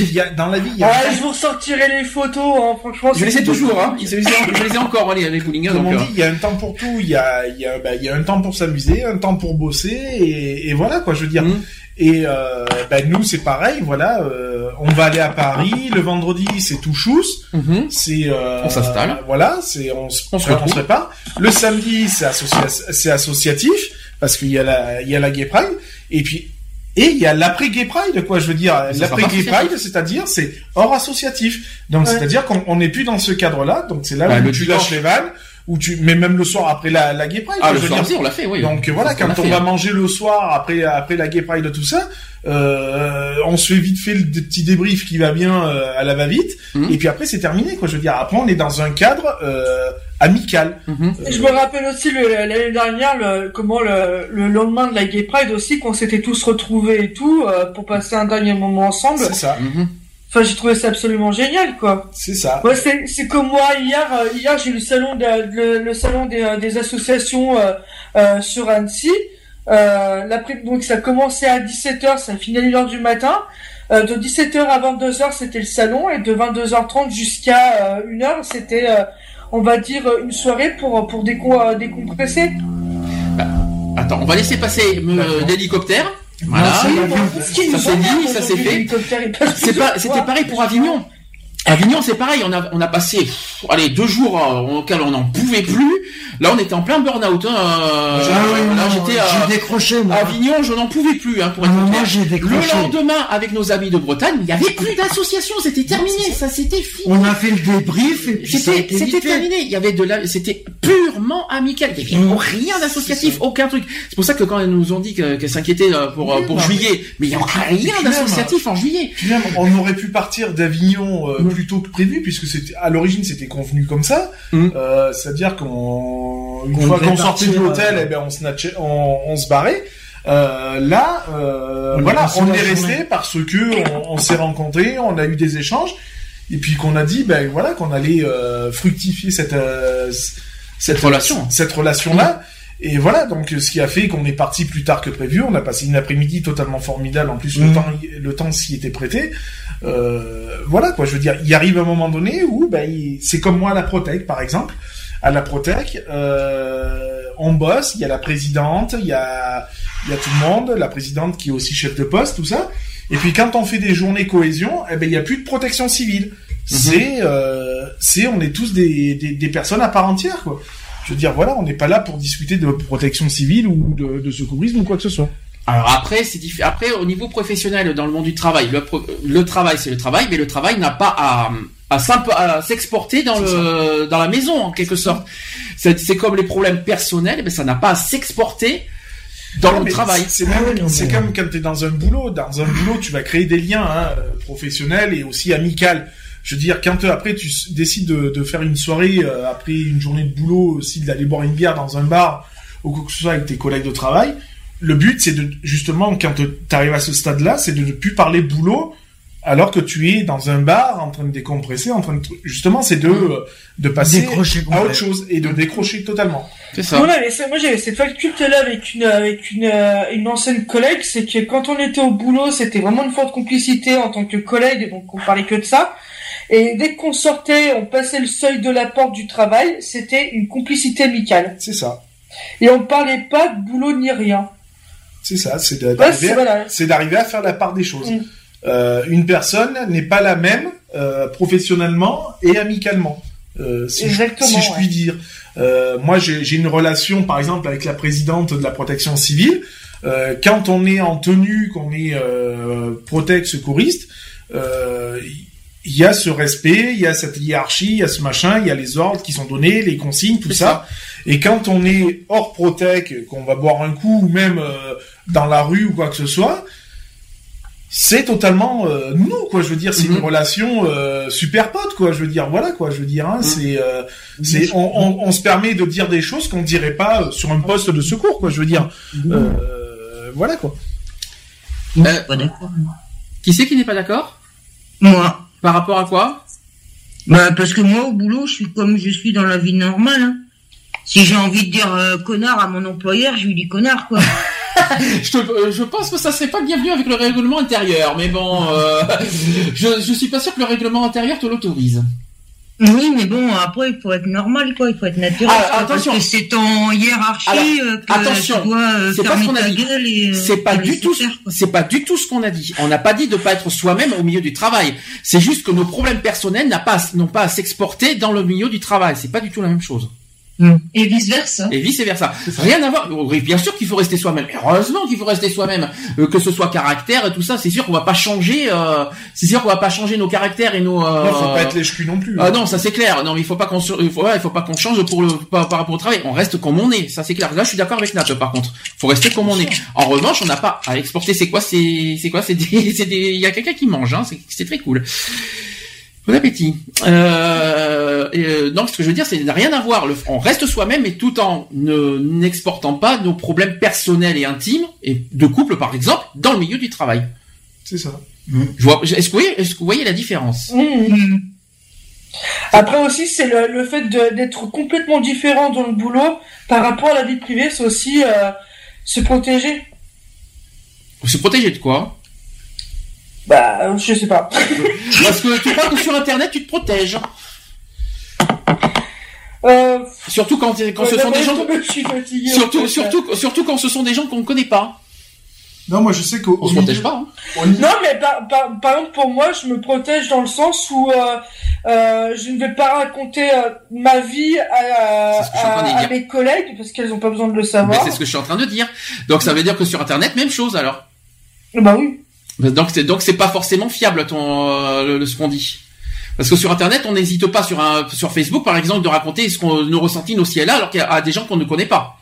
il y a, dans la vie, il y a, Ouais, je vous ressortirai les photos, hein, franchement. Je les ai toujours, hein. Je les ai, je les ai encore, hein, les, bowling. comme donc, on euh, dit, il y a un temps pour tout. Il y a, il y a, bah, il y a un temps pour s'amuser, un temps pour bosser, et, et voilà quoi. Je veux dire. Mhm. Et euh, bah, nous, c'est pareil. Voilà, euh, on va aller à Paris le vendredi, c'est tout chousse. mhm. C'est euh, On s'installe. Voilà, c'est on, se- On se on se prépare. Le samedi, c'est associa- c'est associatif parce qu'il y a la il y a la Gay Pride et puis et il y a l'après Gay Pride quoi. Je veux dire Ça l'après sera Gay pas Pride, c'est-à-dire c'est hors associatif. Donc Ouais. c'est-à-dire qu'on on n'est plus dans ce cadre-là. Donc c'est là Bah, où tu lâches les vannes, où tu mais même le soir après la la Gay Pride. Ah, le je veux soir dire. aussi, on l'a fait, oui. Donc voilà, quand a on fait, va hein. manger le soir après après la Gay Pride tout ça, euh, on se fait vite fait le petit débrief qui va bien euh, à la va vite, Mhm. et puis après c'est terminé quoi. Je veux dire, après on est dans un cadre euh, amical. Mhm. Je me rappelle aussi l'année dernière, le, comment le, le lendemain de la Gay Pride aussi, qu'on s'était tous retrouvés et tout, euh, pour passer un dernier moment ensemble. C'est ça, Mhm. Enfin, j'ai trouvé ça absolument génial, quoi. c'est ça. Ouais, c'est, c'est comme moi hier. euh, hier, j'ai eu le salon de, le, le salon des, euh, des associations euh, euh, sur Annecy. Euh, l'après, donc ça commençait à 17h, ça finit à 1h du matin. Euh, de 17h à 22h, c'était le salon, et de 22h30 jusqu'à euh, 1h, c'était, euh, on va dire, une soirée pour pour déco- euh, décompresser. Attends, on va laisser passer euh, l'hélicoptère. Voilà. qui Ça s'est dit, ça s'est fait. c'était pareil pour Avignon. Avignon, c'est pareil. On a, on a passé, pff, allez, deux jours euh, auxquels on n'en pouvait plus. Là, on était en plein burn-out. Hein. euh, Ah là, j'étais à j'ai décroché moi. Avignon, je n'en pouvais plus, hein, pour Ah, être moi, clair. j'ai Le décroché. lendemain, avec nos amis de Bretagne, il n'y avait plus d'association. C'était terminé. Ça, c'était fini. On a fait le débrief C'était, terminé. Il y avait de la, c'était purement amical. Il y avait rien d'associatif, aucun truc. C'est pour ça que quand elles nous ont dit que- qu'elles s'inquiétaient euh, pour, euh, Oui, pour juillet, mais il y a rien d'associatif en juillet. Même, on aurait pu partir d'Avignon euh, plus tôt que prévu, puisque c'était à l'origine c'était convenu comme ça. Mm. Euh, C'est-à-dire qu'on une fois qu'on sortait de l'hôtel, euh, eh ben on se natchait- on, on se barrait. Euh, là, euh, On voilà, on est resté parce que on, on s'est rencontrés, on a eu des échanges, et puis qu'on a dit, ben voilà, qu'on allait fructifier cette cette relation. cette relation là. Et voilà, donc ce qui a fait qu'on est parti plus tard que prévu. On a passé une après-midi totalement formidable. En plus, le Mhm. temps, le temps s'y était prêté. Euh, voilà quoi. Je veux dire, il arrive un moment donné où, ben, il- c'est comme moi à la Protec, par exemple. À la Protec, euh, on bosse. Il y a la présidente, il y a, il y a tout le monde, la présidente qui est aussi chef de poste, tout ça. Et puis quand on fait des journées cohésion, eh ben il y a plus de protection civile. C'est, euh, c'est, on est tous des, des, des personnes à part entière quoi. Je veux dire, voilà, on n'est pas là pour discuter de protection civile ou de, de secourisme ou quoi que ce soit. Alors après, c'est diffi- après au niveau professionnel dans le monde du travail, le, pro- le travail c'est le travail, mais le travail n'a pas à à, s'imp- à s'exporter dans C'est le dans la maison en quelque sorte. C'est c'est comme les problèmes personnels, mais ça n'a pas à s'exporter dans Ouais, le travail. C'est même- comme quand tu es dans un boulot. Dans un boulot, tu vas créer des liens hein, euh, professionnels et aussi amicaux. Je veux dire, quand euh, après tu s- décides de, de faire une soirée euh, après une journée de boulot, aussi d'aller boire une bière dans un bar ou quoi que ce soit avec tes collègues de travail, le but c'est de justement quand tu arrives à ce stade-là, c'est de ne plus parler boulot alors que tu es dans un bar en train de décompresser, en train de justement c'est de euh, de passer Décrocher à autre chose et de décrocher totalement. C'est ça. Voilà, mais ça- moi j'avais cette faculté là avec une avec une euh, une ancienne collègue, c'est que quand on était au boulot, c'était vraiment une forte complicité en tant que collègue, donc on parlait que de ça. Et dès qu'on sortait, on passait le seuil de la porte du travail, c'était une complicité amicale. C'est ça. Et on parlait pas de boulot ni rien. C'est ça, c'est Ouais, d'arriver c'est- voilà. à faire la part des choses. Mm. Euh, une personne n'est pas la même euh, professionnellement et amicalement, euh, si, je, je puis ouais. dire. Euh, moi, j'ai une relation, par exemple, avec la présidente de la protection civile. Quand on est en tenue, qu'on est protect secouriste, il y a ce respect, il y a cette hiérarchie, il y a ce machin, il y a les ordres qui sont donnés, les consignes, tout ça. Et quand on est hors protect, qu'on va boire un coup ou même euh, dans la rue ou quoi que ce soit, c'est totalement euh, nous quoi. Je veux dire, c'est Mhm. une relation euh, super pote quoi. Je veux dire, voilà quoi. Je veux dire, hein, Mhm. c'est, euh, c'est, on, on, on se permet de dire des choses qu'on dirait pas euh, sur un poste de secours quoi. Je veux dire, euh, voilà quoi. Euh, pas. Qui c'est qui n'est pas d'accord? Moi. Par rapport à quoi? Bah, parce que moi, au boulot, je suis comme je suis dans la vie normale. hein. Si j'ai envie de dire euh, connard à mon employeur, je lui dis connard, quoi. je, te- euh, je pense que ça serait pas bienvenu avec le règlement intérieur, mais bon, euh, je, je suis pas sûr que le règlement intérieur te l'autorise. Oui, mais bon, après, il faut être normal, quoi. Il faut être naturel. Ah, attention. Parce que c'est en hiérarchie Alors, euh, que attention. tu dois euh, C'est pas fermer ce qu'on a ta dit. gueule et... euh, C'est pas du tout, faire, c'est pas du tout ce qu'on a dit. On n'a pas dit de pas être soi-même au milieu du travail. C'est juste que nos problèmes personnels n'a pas, n'ont pas à s'exporter dans le milieu du travail. C'est pas du tout la même chose. Et vice versa. Et vice versa. Rien à voir. Bien sûr qu'il faut rester soi-même. Heureusement qu'il faut rester soi-même. Euh, que ce soit caractère et tout ça, c'est sûr qu'on va pas changer. Euh, c'est sûr qu'on va pas changer nos caractères et nos. Euh, Non, faut pas être les non plus. Ah non, ça c'est clair. Non, mais il faut pas qu'on il faut, ouais, il faut pas qu'on change pour le par, par rapport au travail. On reste comme on est, ça c'est clair. Là, je suis d'accord avec Nat. Par contre, faut rester comme on est. En revanche, on n'a pas à exporter. C'est quoi C'est c'est quoi C'est des c'est des. Il y a quelqu'un qui mange. Hein. C'est très cool. Bon appétit. Euh, et, euh, donc, ce que je veux dire, c'est n'a rien à voir. Le, on reste soi-même, mais tout en ne n'exportant pas nos problèmes personnels et intimes et de couple, par exemple, dans le milieu du travail. C'est ça. Je vois. Est-ce que vous voyez, est-ce que vous voyez la différence? Mhm. Après aussi, c'est le, le fait d'être complètement différent dans le boulot par rapport à la vie privée, c'est aussi euh, se protéger. Se protéger de quoi? Bah, je sais pas. Parce que tu crois que sur Internet, tu te protèges. Euh, Surtout quand, quand ce sont des gens. je suis fatigué. en Surtout, surtout, surtout quand ce sont des gens qu'on ne connaît pas. Non, moi je sais qu'au On au se milieu- protège pas. hein. Non, mais par, par, par exemple, pour moi, je me protège dans le sens où euh, euh, je ne vais pas raconter euh, ma vie à, à, mes collègues parce qu'elles n'ont pas besoin de le savoir. c'est ce que je suis en train de dire. Donc ça veut dire que sur Internet, même chose alors. Bah oui. Donc c'est donc c'est pas forcément fiable ton euh, le, ce qu'on dit. Parce que sur Internet, on n'hésite pas sur un sur Facebook par exemple de raconter ce qu'on nos ressentis, nos là alors qu'il y a des gens qu'on ne connaît pas.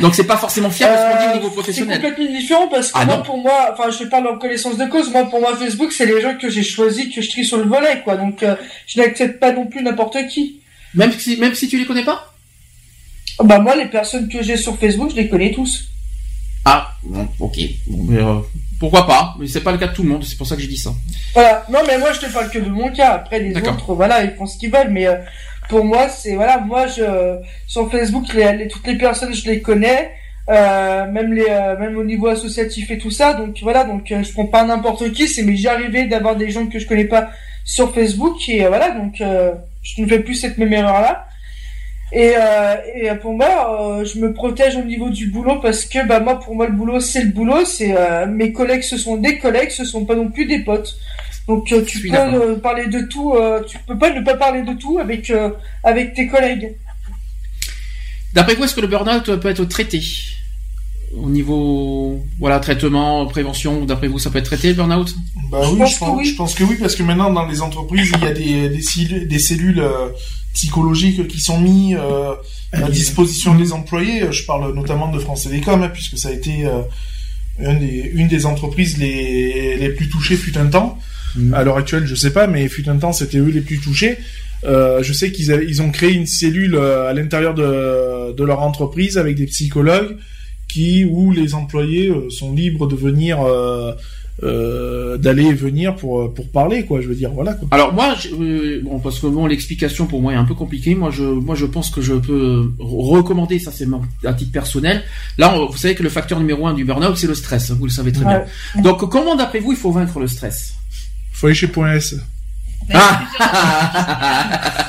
Donc c'est pas forcément fiable ce qu'on dit au niveau Euh, c'est professionnel. complètement différent parce que Ah moi, pour moi, enfin, je parle en connaissance de cause. Moi, pour moi, Facebook, c'est les gens que j'ai choisis, que je trie sur le volet, quoi. Donc, euh, je n'accepte pas non plus n'importe qui. Même si même si tu les connais pas? Bah moi, les personnes que j'ai sur Facebook, je les connais tous. Ah bon, ok. Bon, mais, euh, pourquoi pas Mais c'est pas le cas de tout le monde. C'est pour ça que j'ai dit ça. Voilà. Non, mais moi, je te parle que de mon cas. Après, les autres, voilà, ils font ce qu'ils veulent. Mais euh, pour moi, c'est voilà, moi, je sur Facebook, les, les- toutes les personnes, je les connais. Euh, même les euh, même au niveau associatif et tout ça donc voilà donc euh, je prends pas n'importe qui c'est mais j'ai arrivé d'avoir des gens que je connais pas sur Facebook et euh, voilà donc euh, je ne fais plus cette même erreur là et, euh, et pour moi euh, je me protège au niveau du boulot parce que bah moi pour moi le boulot c'est le boulot. C'est euh, mes collègues ce sont des collègues ce sont pas non plus des potes. Donc tu peux parler de tout tu peux pas ne pas parler de tout avec avec tes collègues. D'après vous, est-ce que le burn-out peut être traité? Au niveau voilà traitement, prévention D'après vous, ça peut être traité le burn-out? Bah Je oui, pense je pense, oui. je pense que oui, parce que maintenant dans les entreprises, il y a des, des, cellules, des cellules euh, psychologiques qui sont mises euh, à disposition des employés. Je parle notamment de France Télécom, hein, puisque ça a été euh, une, des, une des entreprises les, les plus touchées fut un temps. Mhm. À l'heure actuelle, je sais pas, mais fut un temps, c'était eux les plus touchés. Euh, je sais qu'ils ils ont créé une cellule euh, à l'intérieur de, de leur entreprise avec des psychologues qui où les employés euh, sont libres de venir euh, euh, d'aller et venir pour pour parler quoi je veux dire voilà quoi. Alors moi, je- euh, bon, parce que bon, l'explication pour moi est un peu compliquée. Moi, je, moi, je pense que je peux re- recommander, ça c'est mon- à titre personnel. Là, on- vous savez que le facteur numéro un du burn-out, c'est le stress. hein, Vous le savez très bien. Donc, comment d'après vous, il faut vaincre le stress? Faut aller chez Point S. Ah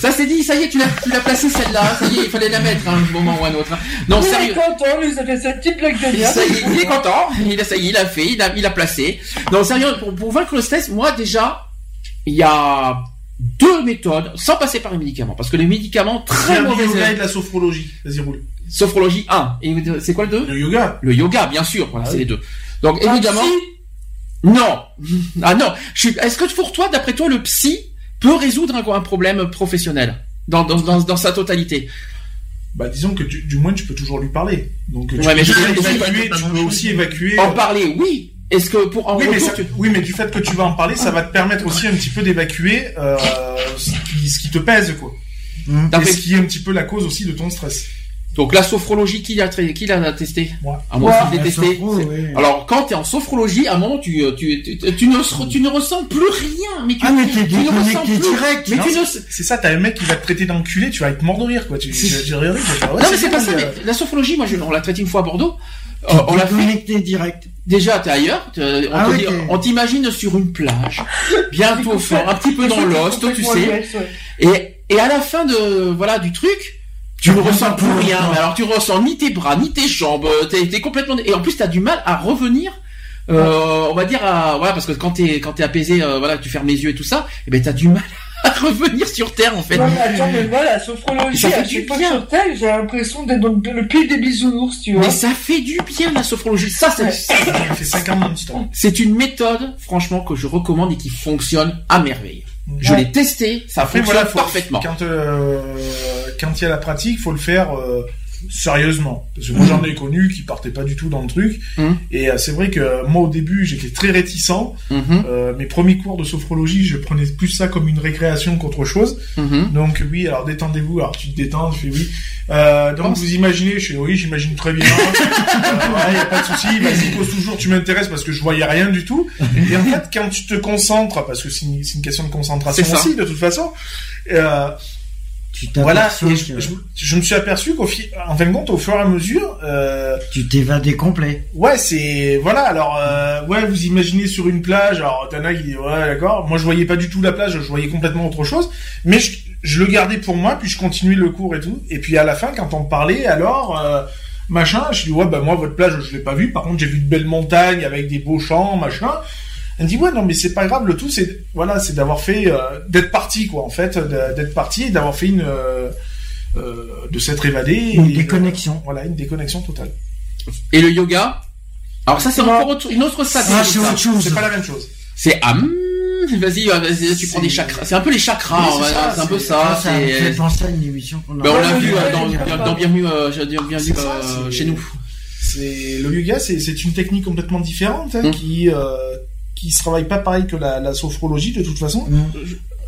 Ça c'est dit, ça y est, tu l'as, tu l'as placé celle-là. Ça y est, il fallait la mettre à un moment ou à un autre. hein. Non, Il est content, il nous a fait cette petite blague de bien. Ça y est, il est content. Il a, ça y est, il a fait, il a, il a placé. Non, sérieux, pour, pour vaincre le stress, moi déjà, il y a deux méthodes, sans passer par les médicaments, parce que les médicaments très un mauvais. yoga et de la sophrologie. Vas-y roule. Sophrologie 1. Et c'est quoi le 2 Le yoga. Le yoga, bien sûr. Voilà, Ah c'est oui. les deux. Donc évidemment. Non. Ah non. Je suis. Est-ce que pour toi, d'après toi, le psy peut résoudre un, un problème professionnel dans, dans, dans, dans sa totalité? Bah disons que du, du moins tu peux toujours lui parler. Donc tu Ouais, peux, mais je- évacuer, tu peux aussi évacuer. En euh, parler, oui. Est-ce que pour en oui, mais retour, ça- tu- oui, mais du fait que tu vas en parler, ça va te permettre aussi un petit peu d'évacuer euh, ce, qui, ce qui te pèse, quoi. Hum. Et ce qui est un petit peu la cause aussi de ton stress. Donc la sophrologie, qui l'a qui l'a testé Moi. Ah, moi Ouais, aussi, je l'ai la testé. Alors quand tu es en sophrologie, à un moment tu tu, tu, tu ne tu ne ressens plus rien, mais tu, Ah, mais t'es tu ne ressens plus. direct. Mais non tu ne C'est ça, t'as un mec qui va te traiter d'enculé, tu vas être mort de rire, quoi. Tu, tu, C'est- tu, tu rirais, tu vas faire, ouais, non mais c'est pas ça. Mais la sophrologie, moi je, on l'a traité une fois à Bordeaux. Euh, on l'a direct. Déjà, t'es ailleurs. On Ah oui, on t'imagine sur une plage, bientôt fort, un petit peu dans l'ost, tu sais. Et, et à la fin de voilà du truc, tu ne ressens plus rien. Mais alors tu ressens ni tes bras, ni tes jambes. T'es t'es complètement et en plus t'as du mal à revenir. Euh, on va dire à, voilà parce que quand t'es quand t'es apaisé, euh, voilà, tu fermes les yeux et tout ça, et ben t'as du mal à revenir sur terre en fait. Non, mais attends, mais moi, la sophrologie, Ça fait à du chaque fois sur Terre, j'ai l'impression d'être dans le pays des bisounours, tu vois. Mais ça fait du bien la sophrologie. Ça, c'est Ouais. ça, Ça fait 5 ans c'est une méthode, franchement, que je recommande et qui fonctionne à merveille. Je l'ai testé, ça Après, fonctionne voilà, parfaitement. Quand euh, quand il y a la pratique, faut le faire euh, sérieusement. Parce que moi, j'en ai connu qui partaient pas du tout dans le truc. Mhm. Et euh, c'est vrai que moi, au début, j'étais très réticent. Mhm, Euh, mes premiers cours de sophrologie, je prenais plus ça comme une récréation qu'autre chose. mhm. Donc oui, alors détendez-vous. Alors tu te détends, je fais oui. Euh, donc vous imaginez, je fais oui, j'imagine très bien. euh, ouais, y a pas de souci. Vas-y, pose toujours. Tu m'intéresses parce que je voyais rien du tout. Et en fait, quand tu te concentres, parce que c'est une, question de concentration aussi, de toute façon. Euh, Tu voilà, et je, que je- je me suis aperçu qu'au fi- en fin de compte, au fur et à mesure, euh, tu t'évadais complet. ouais, c'est voilà. Alors, euh, ouais, vous imaginez sur une plage. Alors, t'en as qui dit ouais, d'accord. Moi, je voyais pas du tout la plage. Je voyais complètement autre chose. Mais je, je le gardais pour moi, puis je continuais le cours et tout. Et puis à la fin, quand on parlait, alors. euh, Machin, je dis ouais bah moi votre plage je l'ai pas vue, par contre j'ai vu de belles montagnes avec des beaux champs, machin. Elle me dit ouais non mais c'est pas grave, le tout c'est voilà c'est d'avoir fait euh, d'être parti quoi en fait, d'être parti et d'avoir fait une euh, euh, de s'être évadé. Une et déconnexion. voilà une déconnexion totale. Et le yoga? Alors ça c'est encore autre- une autre stratégie. Ah, c'est autre chose. C'est pas la même chose. C'est ah, hmm, vas-y, vas-y, tu prends des chakras. C'est un peu les chakras, Oui, c'est c'est un peu c'est- ça. ça me fait c'est- penser à une émission qu'on a. Ben, on l'a vu dans, dans, Bienvenue, euh, C'est euh, c'est- chez nous. C'est le yoga, c'est c'est une technique complètement différente hein, Mm. qui euh, qui se travaille pas pareil que la, la sophrologie de toute façon. Mm.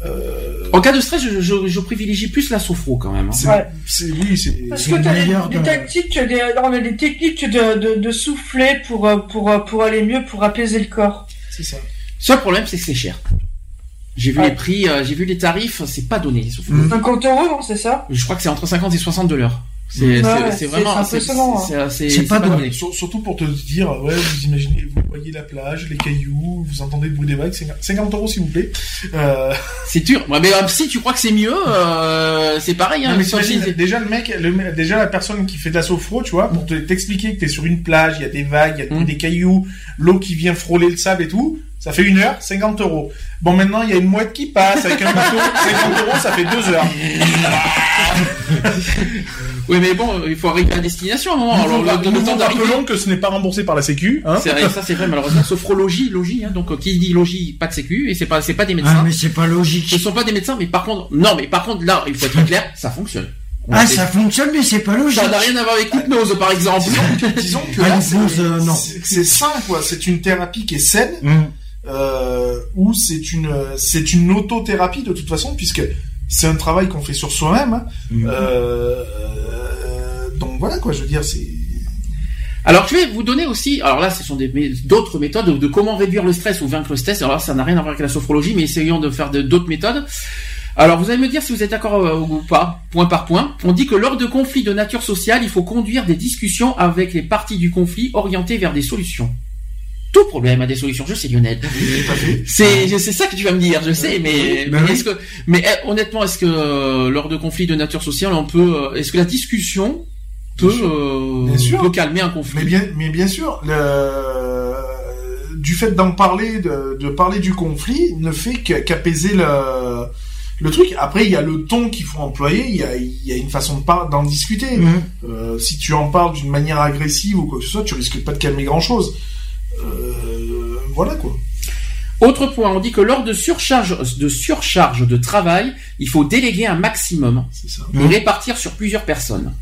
Euh, En cas de stress, je, je, je privilégie plus la sophro quand même. hein. c'est Ouais. c'est oui, c'est Parce que le t'as des, meilleur des de- tactiques, des, on a des techniques de, de, de souffler pour, euh, pour, euh, pour aller mieux, pour apaiser le corps. c'est ça. Seul problème, c'est que c'est cher. J'ai vu Ouais. les prix, euh, j'ai vu les tarifs, c'est pas donné. les sophros. Mm. 50 euros, non, c'est ça? Je crois que c'est entre 50 et 60 de l'heure. C'est Ouais, vraiment impressionnant, hein. c'est- C'est pas. Sur- surtout pour te dire, ouais, vous imaginez, vous voyez la plage, les cailloux, vous entendez le bruit des vagues, 50 50 euros s'il vous plaît. Euh, C'est dur. Ouais, mais euh, si tu crois que c'est mieux, euh, c'est pareil. Hein, non, mais si- déjà le mec, le, déjà la personne qui fait de la sophro, tu vois, pour te- t'expliquer que t'es sur une plage, il y a des vagues, il y a Mm. des cailloux, l'eau qui vient frôler le sable et tout, ça fait une heure, 50 euros. Bon, maintenant, il y a une mouette qui passe avec un bateau, 50 euros, ça fait deux heures. Oui, mais bon, il faut arriver à destination à un moment. Alors, Alors, le, le temps d'arriver. rappelons que ce n'est pas remboursé par la Sécu, hein. C'est vrai, ça c'est vrai malheureusement. Sophrologie, logie, hein, donc euh, qui dit logie, pas de sécu, et c'est pas c'est pas des Ah, médecins. mais c'est pas Ce logique. sont pas des médecins, mais par contre, non, mais par contre là, il faut être clair, ça fonctionne. Ah, ça fonctionne, mais c'est pas logique. Ça n'a rien à voir avec l'hypnose, par exemple. Disons que Ah, là, l'hypnose, c'est euh, non. c'est- c'est sain, quoi. C'est une thérapie qui est saine, Mm. Euh, ou c'est une, c'est une autothérapie de toute façon, puisque c'est un travail qu'on fait sur soi-même. hein. Mm. Euh, euh, donc voilà, quoi. Je veux dire, c'est, Alors je vais vous donner aussi, alors là ce sont d'autres méthodes de, de comment réduire le stress ou vaincre le stress. Alors là, ça n'a rien à voir avec la sophrologie, mais essayons de faire d'autres méthodes. Alors vous allez me dire si vous êtes d'accord euh, ou pas, point par point. On dit que lors de conflits de nature sociale, il faut conduire des discussions avec les parties du conflit orientées vers des solutions. Tout problème a des solutions, je sais Lionel. C'est c'est ça que tu vas me dire, je sais, mais, mais est-ce que mais eh, honnêtement, est-ce que euh, lors de conflits de nature sociale, on peut euh, est-ce que la discussion peut euh, Bien sûr. peut calmer un conflit? Mais bien, mais bien sûr, le... du fait d'en parler, de, de parler du conflit, ne fait qu'apaiser le, le truc. Après, il y a le ton qu'il faut employer, il y a, il y a une façon de d'en discuter. Euh, si tu en parles d'une manière agressive ou quoi que ce soit, tu risques pas de calmer grand chose. Euh, voilà quoi. Autre point, on dit que lors de surcharge de surcharge de travail, il faut déléguer un maximum C'est ça. et répartir sur plusieurs personnes.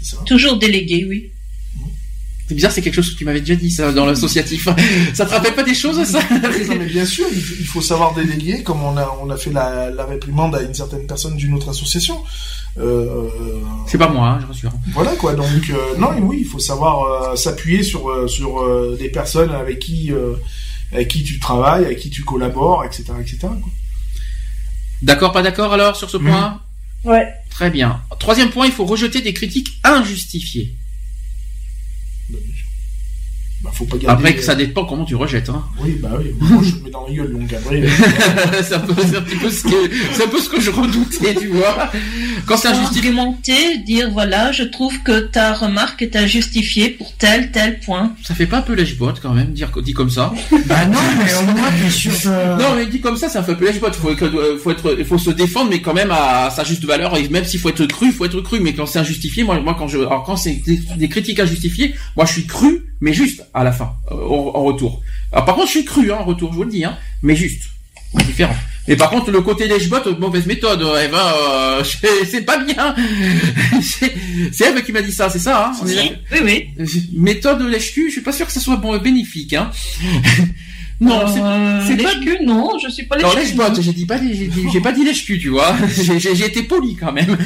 C'est ça. Toujours délégué, oui. C'est bizarre, c'est quelque chose que tu m'avais déjà dit ça dans l'associatif. ça te rappelle pas des choses ça non, mais bien sûr, il faut, il faut savoir déléguer, comme on a, on a fait la, la réprimande à une certaine personne d'une autre association. Euh, C'est pas moi, hein, je rassure. Voilà quoi. Donc euh, non, oui, il faut savoir euh, s'appuyer sur sur des personnes avec qui euh, avec qui tu travailles, avec qui tu collabores, etc., etc. D'accord, pas d'accord alors sur ce point? Ouais. Très bien. Troisième point, il faut rejeter des critiques injustifiées. Bah, faut pas garder. Après que ça dépend comment tu rejettes. Hein. Oui, bah oui. Moi, je me mets dans la gueule, donc après. euh, c'est un, peu- c'est un petit peu ce que c'est un peu ce que je redoutais, tu vois. Quand c'est injustifié. argumenter, dire voilà, je trouve que ta remarque est injustifiée pour tel, tel point. Ça fait pas un peu lèche-botte quand même, dire dit comme ça. Bah non, mais au moins t'es sûr de... Non, mais dit comme ça, ça fait un peu lèche-botte. Faut, euh, faut être, il faut se défendre, mais quand même à sa juste valeur. Et même s'il faut être cru, faut être cru. Mais quand c'est injustifié, moi, moi quand je, alors quand c'est des, des critiques injustifiées, moi je suis cru, mais juste à la fin, euh, en, retour. Alors, par contre, je suis cru hein, en retour, je vous le dis, hein, mais juste, différent. Mais par contre, le côté lèche-botte, mauvaise méthode, euh, Eva, euh, c'est c'est pas bien. c'est Eve qui m'a dit ça, c'est ça, hein on est d'accord Oui, oui. Méthode lèche-cul, je suis pas sûr que ça soit bon, bénéfique, hein. Non, c'est Euh, c'est pas lèche-cul, non, je suis pas non, lèche-cul. lèche-botte, j'ai dit pas, j'ai pas dit lèche-cul, tu vois. J'ai été poli quand même.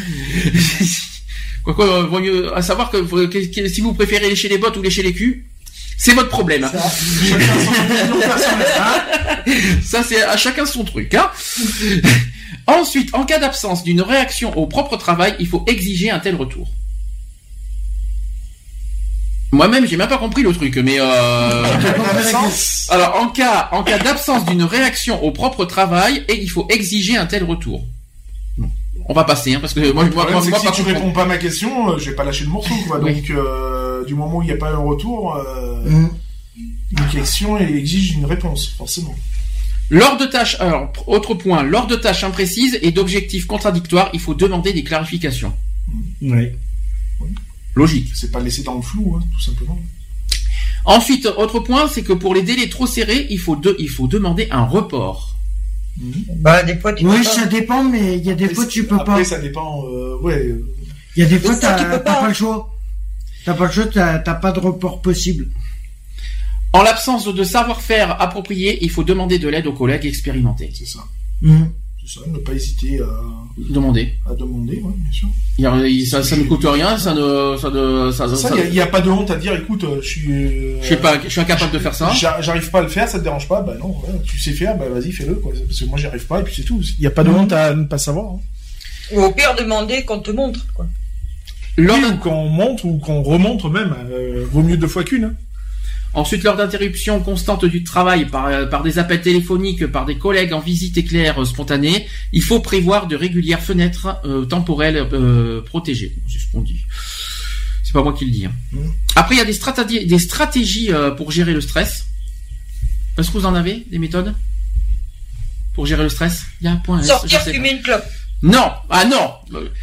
Quoi euh, à savoir que, si vous préférez lécher les bottes ou lécher les culs, c'est votre problème. Ça, c'est à chacun son truc. Hein. Ensuite, en cas d'absence d'une réaction au propre travail, il faut exiger un tel retour. Moi-même, j'ai même pas compris le truc, mais euh... alors en cas en cas d'absence d'une réaction au propre travail, et il faut exiger un tel retour. On va passer, hein, parce que moi, Le moi, moi, si tu réponds pas à ma question, euh, je vais pas lâcher le morceau, quoi. Oui. Donc, euh, du moment où il n'y a pas un retour, euh, Mhm. une question elle exige une réponse, forcément. Lors de tâches, alors, autre point, lors de tâches imprécises et d'objectifs contradictoires, il faut demander des clarifications. Oui. Logique. C'est pas laisser dans le flou, hein, tout simplement. Ensuite, autre point, c'est que pour les délais trop serrés, il faut, de, il faut demander un report. Bah, des fois, tu Oui, peux pas. ça dépend, mais il y a des fois tu peux Après, pas. ça dépend, euh, ouais. euh, Il y a des fois ça, t'as tu peux t'as pas. pas le choix. T'as pas le choix, t'as t'as pas de report possible. En l'absence de savoir-faire approprié, il faut demander de l'aide aux collègues expérimentés. c'est ça. Mhm. C'est ça, ne pas hésiter à, Demander. à demander, ouais, bien sûr. Il y a- il- ça, ça ne coûte rien, ça ne, ça ne, ça, Ça, ça- il n'y a, pas de honte à dire, écoute, euh, je suis... euh, je sais pas, je suis incapable de faire ça. j'a- J'arrive pas à le faire, ça te dérange pas, bah non, ouais, tu sais faire, bah vas-y, fais-le, quoi. Parce que moi, j'y arrive pas, et puis c'est tout. Il n'y a pas de Mhm. honte à ne pas savoir. Hein. Ou au pire, demander qu'on te montre, quoi. Oui, ou qu'on montre, ou qu'on remontre même, euh, vaut mieux deux fois qu'une. hein. Ensuite, lors d'interruptions constantes du travail par, euh, par des appels téléphoniques, par des collègues en visite éclair euh, spontanée, il faut prévoir de régulières fenêtres euh, temporelles euh, protégées. C'est ce qu'on dit. C'est pas moi qui le dis. hein. Mhm. Après, il y a des stratégies, des stratégies euh, pour gérer le stress. Est-ce que vous en avez des méthodes? Pour gérer le stress? Il y a un point. je Sortir, fumer une clope. Non, ah non.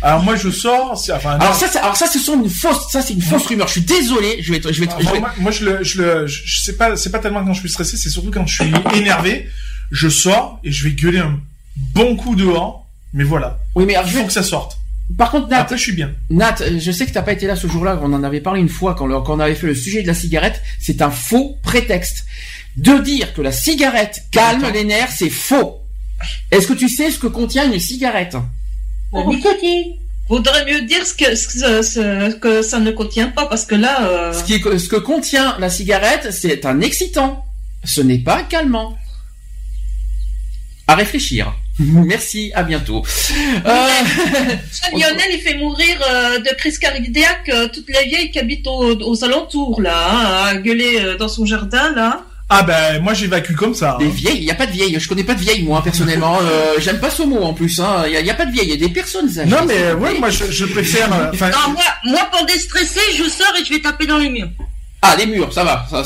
Alors moi, je sors, enfin... Alors ça, c'est- alors ça, ce sont une fausse, ça c'est une fausse rumeur. Je suis désolé. Je vais, être- je vais, je moi, moi, je le, je le, je, je sais pas, c'est pas tellement quand je suis stressé, c'est surtout quand je suis énervé. Je sors et je vais gueuler un bon coup dehors, mais voilà. Oui, mais alors, Il faut que ça sorte. Par contre, Nat, Après, je suis bien. Nat, euh, je sais que t'as pas été là ce jour-là, on en avait parlé une fois quand, le- quand on avait fait le sujet de la cigarette, c'est un faux prétexte. De dire que la cigarette calme les nerfs, c'est faux. Est-ce que tu sais ce que contient une cigarette La nicotine. Vaudrait mieux dire ce que, ce, ce- que ça ne contient pas, parce que là, euh, Ce, qui est- ce que contient la cigarette, c'est un excitant. Ce n'est pas un calmant. À réfléchir. Merci, à bientôt. Euh, Lionel, il fait mourir euh, de crise cardiaque euh, toutes les vieilles qui habitent aux, aux alentours, là, hein, à gueuler dans son jardin, là. Ah ben moi j'évacue comme ça. des hein. vieilles, il n'y a pas de vieilles. Je connais pas de vieilles, moi, personnellement. Euh, J'aime pas ce mot, en plus. hein. Il n'y a, il y a pas de vieilles, il y a des personnes âgées. Non mais ouais moi je, je préfère. euh, Enfin Non, moi, moi, pour déstresser, je sors et je vais taper dans les murs. Ah, les murs, ça va. Ça,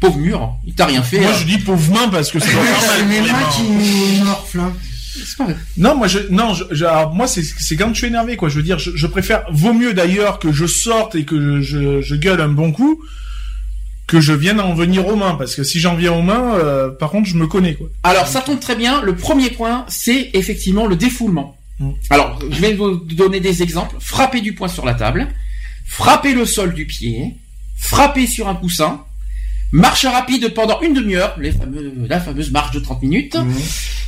Pauvre mur, il t'a rien fait. moi hein. je dis pauvre main parce que C'est mal les pour les mains qui morflent. hein. Pas. Non, moi, je, non, je, je- alors, moi, c'est, c'est quand je suis énervé, quoi. Je veux dire, je, je préfère, vaut mieux d'ailleurs que je sorte et que je, je gueule un bon coup, que je vienne en venir aux mains, parce que si j'en viens aux mains, euh, par contre, je me connais, quoi. Alors, ça tombe très bien. Le premier point, c'est effectivement le défoulement. Mm. Alors, je vais vous donner des exemples. Frapper du poing sur la table, frapper le sol du pied, frapper sur un coussin, marche rapide pendant une demi-heure, la fameuse marche de 30 minutes,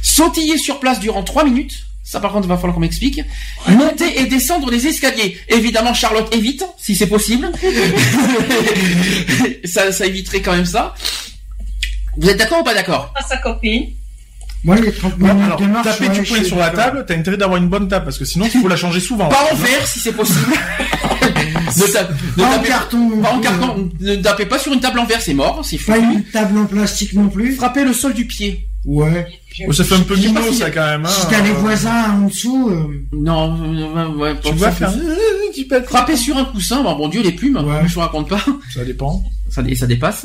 sautiller sur place durant 3 minutes, ça par contre il va falloir qu'on m'explique, monter et descendre les escaliers. Évidemment, Charlotte évite, si c'est possible. ça, ça éviterait quand même ça. Vous êtes d'accord ou pas d'accord? À sa copine. Moi, les 30 Bon, minutes alors, de marche, taper ouais, du poing sur la table, t'as intérêt d'avoir une bonne table, parce que sinon, il faut la changer souvent. Pas en verre si c'est possible. ne, ne Pas en carton. non pas en plus, hein. carton. Ne tapez pas sur une table en verre, c'est mort, c'est Pas une table en plastique non plus. Frappez le sol du pied. Ouais. Oh, ça fait un peu fini. ça, quand même, hein. Si t'as les voisins en dessous, euh, Non, euh, ouais, Tu vas faire, faut- tu peux- Frapper sur un coussin, bon, bon Dieu, les plumes, Ouais. je vous raconte pas, Ça dépend. ça, ça dépasse.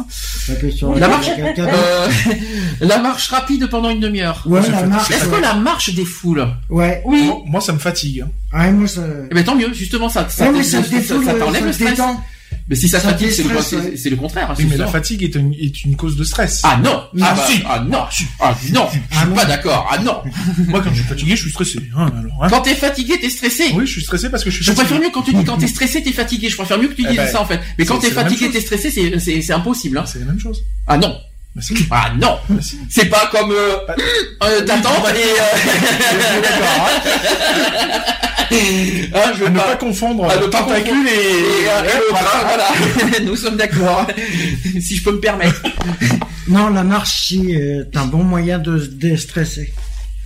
sur La marche, euh, la marche rapide pendant une demi-heure. Ouais, c'est la fait- marche. Est-ce que ouais. la marche défoule Ouais. Moi, moi, ça me fatigue. hein. Ah, moi, ça. Eh ben tant mieux, justement, ça, ça, Ouais, mais ça, ça ça- défoule, ça t'enlève ça le stress. détend. Mais si ça, Ça fatigue, c'est le, ouais. le contraire. Oui, c'est mais la fatigue est une, est une cause de stress. Ah non, Non, ah, bah, si. ah non, ah non, je suis pas d'accord, ah non. Moi, quand je suis fatigué, je suis stressé. Hein, alors, hein. Quand t'es fatigué, t'es stressé. Oui, je suis stressé parce que je suis Je fatigué. préfère mieux quand tu dis quand t'es stressé, t'es fatigué. Je préfère mieux que tu Eh dises ben, ça en fait. Mais quand t'es fatigué, t'es stressé, c'est c'est c'est impossible. Hein. C'est la même chose. Ah non, Bah, si. ah non. Si. C'est pas comme euh, euh, ta tante et. Euh... D'accord, hein. ah, je À veux ne pas. pas confondre à ne pas tentacule confondre. et, Et, euh, voilà. hein, voilà. Nous sommes d'accord. si je peux me permettre. Non, la marche, si, euh, c'est un bon moyen de se déstresser.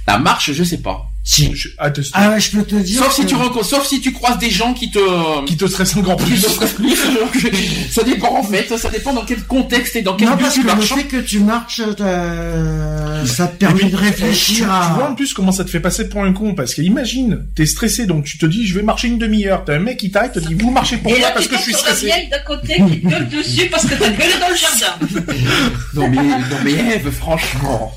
La marche, je sais pas. Si. Je- ah, te- Ah, ouais, je peux te dire. Sauf si tu rencontres, sauf si tu croises des gens qui te. qui te stresse encore plus. stressent ça dépend en fait. Ça dépend dans quel contexte et dans quel Non, but parce tu que le marches. fait que tu marches, euh, ça te permet Et puis, de Tu, réfléchir tu vois en à... plus comment ça te fait passer pour un con parce que imagine, t'es stressé donc tu te dis je vais marcher une demi-heure, t'as un mec qui t'arrête, te dit vous marchez Et pourquoi là, parce que je suis stressé. vieille d'à côté qui gueule dessus parce que t'as gueulé dans le jardin. Non mais, non mais Eve, franchement.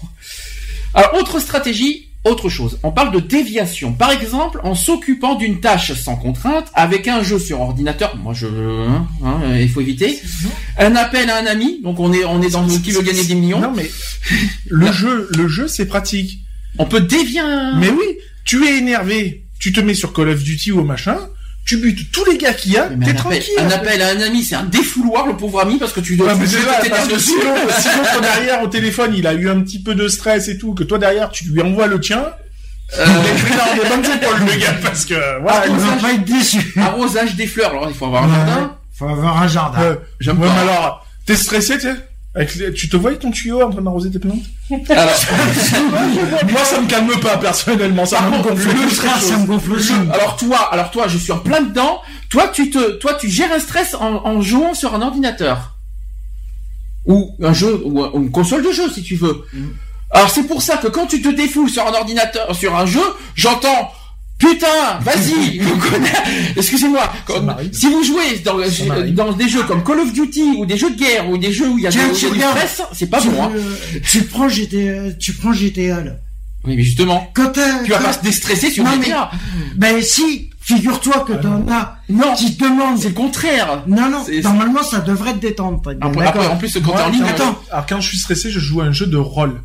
Alors, autre stratégie, autre chose. On parle de déviation. Par exemple, en s'occupant d'une tâche sans contrainte, avec un jeu sur ordinateur. Moi, je, hein, hein, il faut éviter. Un appel à un ami. Donc, on est, on est dans qui veut gagner des millions. Non mais le jeu, le jeu c'est pratique. On peut dévier. Mais oui, tu es énervé, tu te mets sur Call of Duty ou machin, tu butes tous les gars qu'il y a, t'es un, appel, tranquille. un appel à un ami, c'est un défouloir, le pauvre ami, parce que tu dois Ouais, mais tu t'énerver parce que sinon, sinon toi derrière au téléphone, il a eu un petit peu de stress et tout, que toi derrière tu lui envoies le tien, Euh, il est dans des bonnes épaules le gars, parce que voilà. Ah, il va pas être déçu. arrosage des fleurs. Alors, il faut avoir un Ouais. jardin. Faut avoir un jardin. Euh, J'aime ouais, pas. mais alors, t'es stressé, tu sais? Avec les- tu te vois avec ton tuyau en train d'arroser tes plantes? Alors, Moi, ça me calme pas personnellement. Ça Par me gonfle Le ça me gonfle aussi. alors toi, alors toi, je suis en plein dedans. Toi, tu te, toi, tu gères un stress en, en jouant sur un ordinateur ou un jeu ou un- ou une console de jeu si tu veux. Alors c'est pour ça que quand tu te défoules sur un ordinateur, sur un jeu, j'entends. Putain, vas-y, vous connaissez- excusez-moi. Si vous jouez dans, des jeux comme Call of Duty ou des jeux de guerre ou des jeux où il y a, Tiens, tu du regardes. stress, c'est pas bon. Hein. tu prends GTA, tu prends GTA là. Oui, mais justement, Quand tu vas quand- pas se déstresser sur Non, mais- GTA. Ben si, figure-toi que t'en as Non, qui te demandent. c'est le contraire. Non, non, normalement ça devrait te détendre. bien Après, en plus, quand t'es en ligne, attends. Alors, quand je suis stressé, je joue à un jeu de rôle.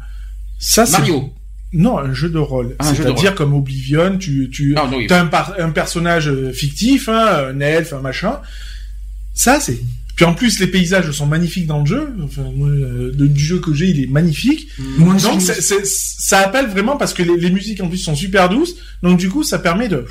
Ça, c'est... Mario. Non, un jeu de rôle. Ah, un jeu de C'est-à-dire comme Oblivion, tu, tu, Non, non, oui. t'as un, par- un personnage euh, fictif, hein, un elfe, un machin. Ça, c'est. Puis en plus, les paysages sont magnifiques dans le jeu. Enfin, moi, euh, le du jeu que j'ai, il est magnifique. Donc, ça appelle vraiment parce que les, les musiques en plus sont super douces. Donc, du coup, ça permet de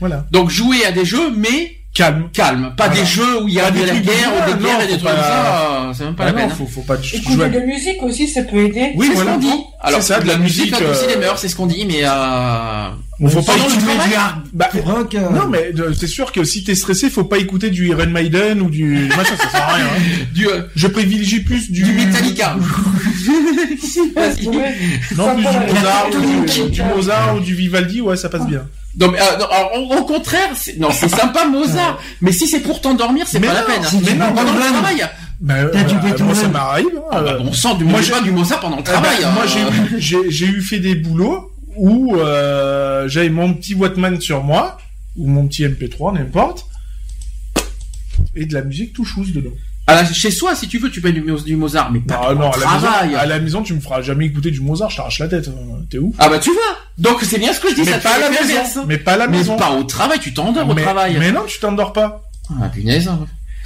Voilà. Donc jouer à des jeux, mais Calme. calme, pas Voilà. des jeux où il y a de la guerre ou des guerres et des trucs comme ça, c'est même pas Ah la non, peine. faut, faut pas jouer Écouter à- de la musique aussi, ça peut aider. Oui, c'est voilà. ce qu'on dit. Alors, C'est ça, de la musique, fait euh, aussi les mœurs, c'est ce qu'on dit, mais euh... Bon, faut pas Pendant le écouter du hard- bah, rock. euh, Non, mais euh, c'est sûr que si t'es stressé, faut pas écouter du Iron Maiden ou du machin, ça sert à rien. hein. du, euh, Je privilégie plus du, du Metallica. Non, plus du Mozart, ou du, du Mozart ou du Vivaldi, ouais, ça passe bien. Non, mais, euh, non, alors, au, contraire, c'est- non, c'est sympa Mozart, mais si c'est pour t'endormir, c'est Mais pas la peine. Mais non, pendant le travail. Bah, T'as du euh, moi, ça m'arrive. hein, Ah, bah, euh, on du, moi, j'ai- pas du Mozart pendant le Ah bah, travail. moi, hein. j'ai eu, j'ai, j'ai eu fait des boulots où euh, j'avais mon petit Wattman sur moi ou mon petit MP3, n'importe, et de la musique tout chousse dedans. À la- chez soi, si tu veux, tu peux du, Mo- du Mozart, mais pas pendant non, à la, maison, travail. à la maison, tu me feras jamais écouter du Mozart, je t'arrache la tête. hein. T'es ouf. Ah bah tu vois. Donc c'est bien ce que je dis. Mais ça pas à la maison. Mais pas à la Mais maison. pas au travail, tu t'endors au mais, travail. mais non, tu t'endors pas. Ah punaise.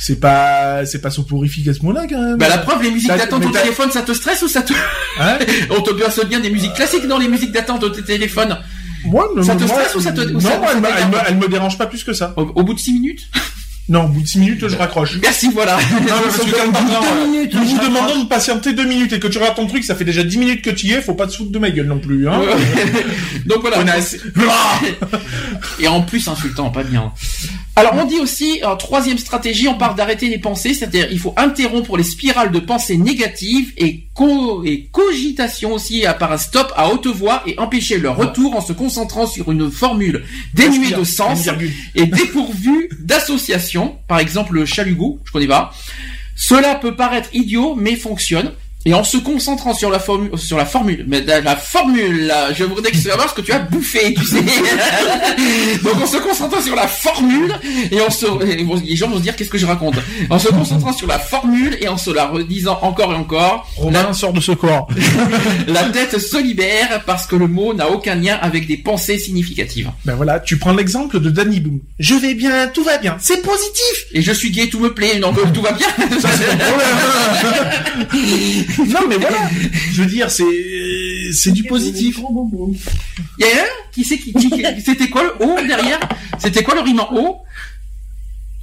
C'est pas, c'est pas soporifique à ce moment-là, quand même. Bah la preuve, les musiques d'attente au téléphone, ça te stresse ou ça te... Hein On te place bien des musiques classiques dans les musiques d'attente au téléphone. Moi, Ça te stresse ou ça te- Non, elle, me- dérange pas plus que ça. Au, au bout de 6 minutes Non, au bout de 6 minutes, je raccroche. Merci, voilà. Non, parce que quand Deux minutes, nous je vous demandons de patienter deux minutes et que tu regardes ton truc, ça fait déjà 10 minutes que tu y es, faut pas te foutre de ma gueule non plus, hein. Donc voilà. Connasse. Et en plus insultant, pas bien. Alors on dit aussi, en troisième stratégie, on parle d'arrêter les pensées, c'est-à-dire il faut interrompre les spirales de pensées négatives et, co et cogitation aussi à par un stop à haute voix et empêcher leur retour en se concentrant sur une formule dénuée de sens et dépourvue d'association, par exemple le chalugot, je connais pas. Cela peut paraître idiot, mais fonctionne. Et en se concentrant sur la formule, sur la formule, mais la, formule, là, je voudrais que tu vas voir ce que tu as bouffé, tu sais. Donc en se concentrant sur la formule et en se, et les gens vont se dire qu'est-ce que je raconte? En se concentrant sur la formule et en se la redisant encore et encore, Romain sort de ce corps. la tête se libère parce que le mot n'a aucun lien avec des pensées significatives. Ben voilà, tu prends l'exemple de Danny Boom. Je vais bien, tout va bien. C'est positif. Et je suis gay, tout me plaît, euh, tout va bien. non, mais voilà. Je veux dire, c'est, c'est du positif. Il y a un qui sait qui, qui- qui- c'était quoi le O derrière? C'était quoi le rime en O?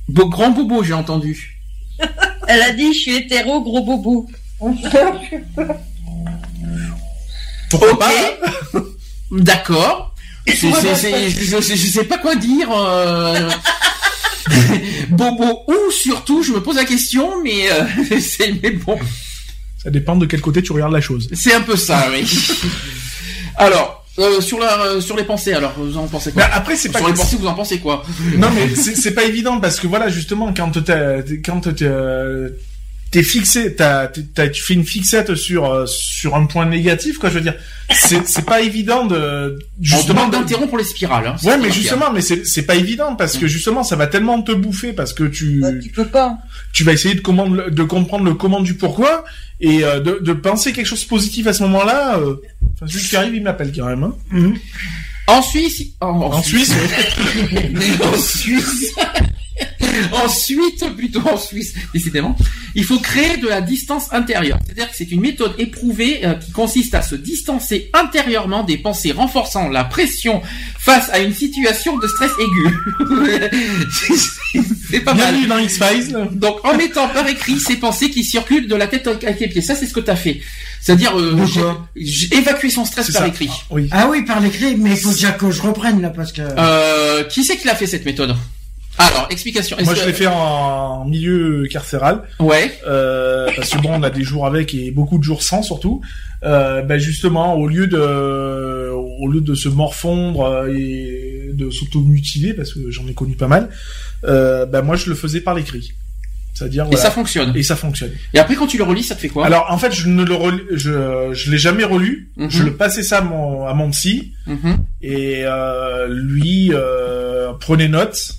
Beau, Grand bobo, j'ai entendu. Elle a dit, je suis hétéro, gros bobo. Pourquoi pas D'accord. Je, je, je sais pas quoi dire. euh. bobo ou surtout, je me pose la question, mais euh, c'est mais bon, Ça dépend de quel côté tu regardes la chose. c'est un peu ça, oui. Alors. euh, sur la euh, sur les pensées alors vous en pensez quoi Ben après, c'est pas sur les pensées vous en pensez quoi Non mais c'est pas évident parce que voilà justement quand t'as- quand t'es t'es fixé, t'as, tu fais une fixette sur euh, sur un point négatif quoi. Je veux dire, c'est c'est pas évident de justement d'interrompre les spirales hein, Ouais mais est justement mais c'est c'est pas évident parce que justement ça va tellement te bouffer parce que tu Bah, tu peux pas. tu vas essayer de comprendre le comment du pourquoi et euh, de de penser quelque chose de positif à ce moment-là. Euh, enfin celui qui arrive il m'appelle quand même. Hein. En Suisse, en, En Suisse. en Suisse. Ensuite, plutôt en Suisse, décidément, il faut créer de la distance intérieure. C'est-à-dire que c'est une méthode éprouvée euh, qui consiste à se distancer intérieurement des pensées renforçant la pression face à une situation de stress aigu. c'est pas mal. Bienvenue dans X Files. Donc, en mettant par écrit ces pensées qui circulent de la tête avec les pieds. Ça, c'est ce que tu as fait. C'est-à-dire, euh, j'ai- évacué son stress par ça. écrit. Oui. Ah oui, par l'écrit, mais il faut déjà que je reprenne là parce que. Euh, qui c'est qui l'a fait cette méthode? Alors, explication. Moi que- je l'ai fait en milieu carcéral. Ouais. Euh, parce que bon, on a des jours avec et beaucoup de jours sans surtout. Euh, ben justement, au lieu de, au lieu de se morfondre euh, et de s'automutiler, parce que j'en ai connu pas mal, euh, ben moi je le faisais par l'écrit. C'est-à-dire Et voilà. ça fonctionne. Et ça fonctionne. Et après, quand tu le relis, ça te fait quoi? Alors en fait, je ne le relis, je, je l'ai jamais relu. Mhm. Je le passais ça à mon, à mon psy Mhm. et euh, lui euh, prenait note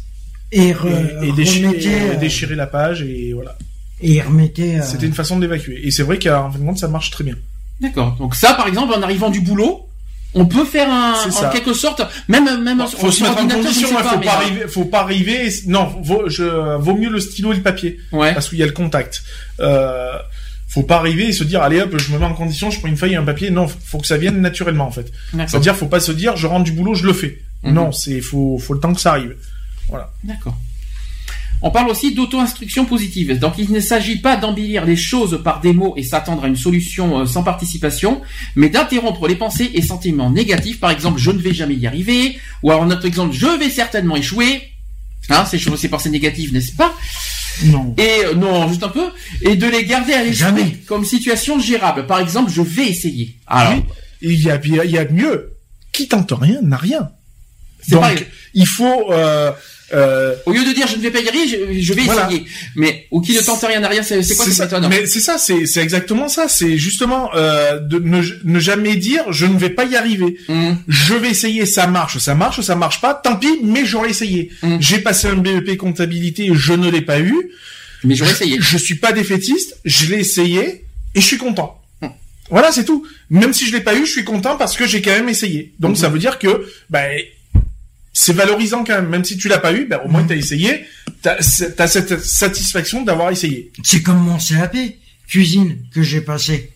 Et, re- et déchirait, remettez, euh, et déchirait la page et voilà. et il remettait. euh, C'était une façon d'évacuer. Et c'est vrai qu'en fin de compte, ça marche très bien. D'accord. Donc ça, par exemple, en arrivant du boulot, on peut faire un, C'est en quelque sorte, même même faut se mettre en condition, sais hein, pas, faut pas euh, arriver, faut pas arriver. Non, vaut, je, vaut mieux le stylo et le papier Ouais. parce qu'il y a le contact. Euh, faut pas arriver et se dire allez hop, je me mets en condition, je prends une feuille et un papier. Non, faut que ça vienne naturellement en fait. C'est-à-dire, faut pas se dire je rentre du boulot, je le fais. Mhm. Non, c'est faut faut le temps que ça arrive. Voilà. D'accord. On parle aussi d'auto-instruction positive. Donc il ne s'agit pas d'embellir les choses par des mots et s'attendre à une solution euh, sans participation, mais d'interrompre les pensées et sentiments négatifs. Par exemple, je ne vais jamais y arriver, ou alors notre exemple, je vais certainement échouer. Hein, ces choses, ces pensées négatives, n'est-ce pas? Non. Et euh, non, juste un peu, et de les garder à l'esprit Jamais. comme situation gérable. Par exemple, je vais essayer. Alors, il y a il y a mieux. Qui tente rien n'a rien. C'est Donc pareil. il faut euh, euh, au lieu de dire je ne vais pas y arriver, je, je vais Voilà. essayer. Mais ou qui ne tente rien à rien, c'est quoi c'est cette méthode Mais c'est ça, c'est c'est exactement ça. C'est justement euh, de ne, ne jamais dire je ne vais pas y arriver. Hum, Je vais essayer, ça marche, ça marche, ça marche pas, tant pis, mais j'aurais essayé. Mm. J'ai passé un BEP comptabilité, je ne l'ai pas eu. Mais j'aurais essayé. Je suis pas défaitiste, je l'ai essayé et je suis content. Mm. Voilà, c'est tout. Même si je l'ai pas eu, je suis content parce que j'ai quand même essayé. Donc ça veut dire que ben c'est valorisant quand même. Même si tu l'as pas eu, ben au moins t'as essayé. T'as as cette satisfaction d'avoir essayé. C'est comme mon CAP cuisine que j'ai passé.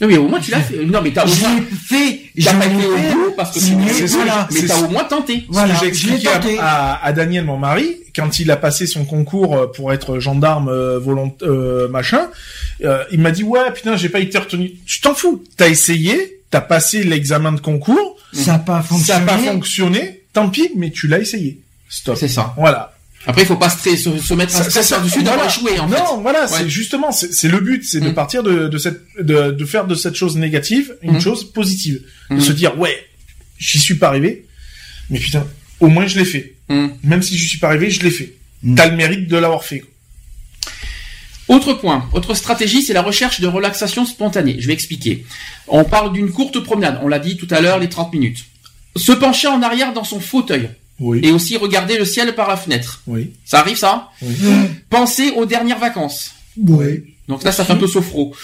Non, mais au moins tu l'as fait. Non, mais t'as au moins. fait. J'en pas été au bout parce que tu c'est ça, voilà. mais t'as ça. au moins tenté. Voilà, ce que j'ai expliqué à, tenté. à, à Daniel, mon mari, quand il a passé son concours euh, pour être gendarme euh, volont euh, machin, euh, il m'a dit ouais putain j'ai pas été retenu. Tu t'en fous, t'as essayé, t'as passé l'examen de concours, Ça n'a pas ça fonctionné. a pas fonctionné, tant pis, mais tu l'as essayé. Stop. C'est ça. Voilà. Après, il faut pas se, mettre Ça- stress par-dessus d'avoir voilà. échoué, en non, fait. voilà, Ouais. c'est justement, c'est le but, c'est de Mm. partir de, de cette, de, de faire de cette chose négative une Mm. chose positive, de Mm. se dire ouais, j'y suis pas arrivé, mais putain, au moins je l'ai fait. Même si je suis pas arrivé, je l'ai fait. T'as le mérite de l'avoir fait. Autre point, autre stratégie, c'est la recherche de relaxation spontanée. Je vais expliquer. On parle d'une courte promenade, on l'a dit tout à l'heure, les 30 minutes. Se pencher en arrière dans son fauteuil Oui. et aussi regarder le ciel par la fenêtre. Oui. Ça arrive ça Oui. Penser aux dernières vacances. Donc là, ça fait un peu sophro.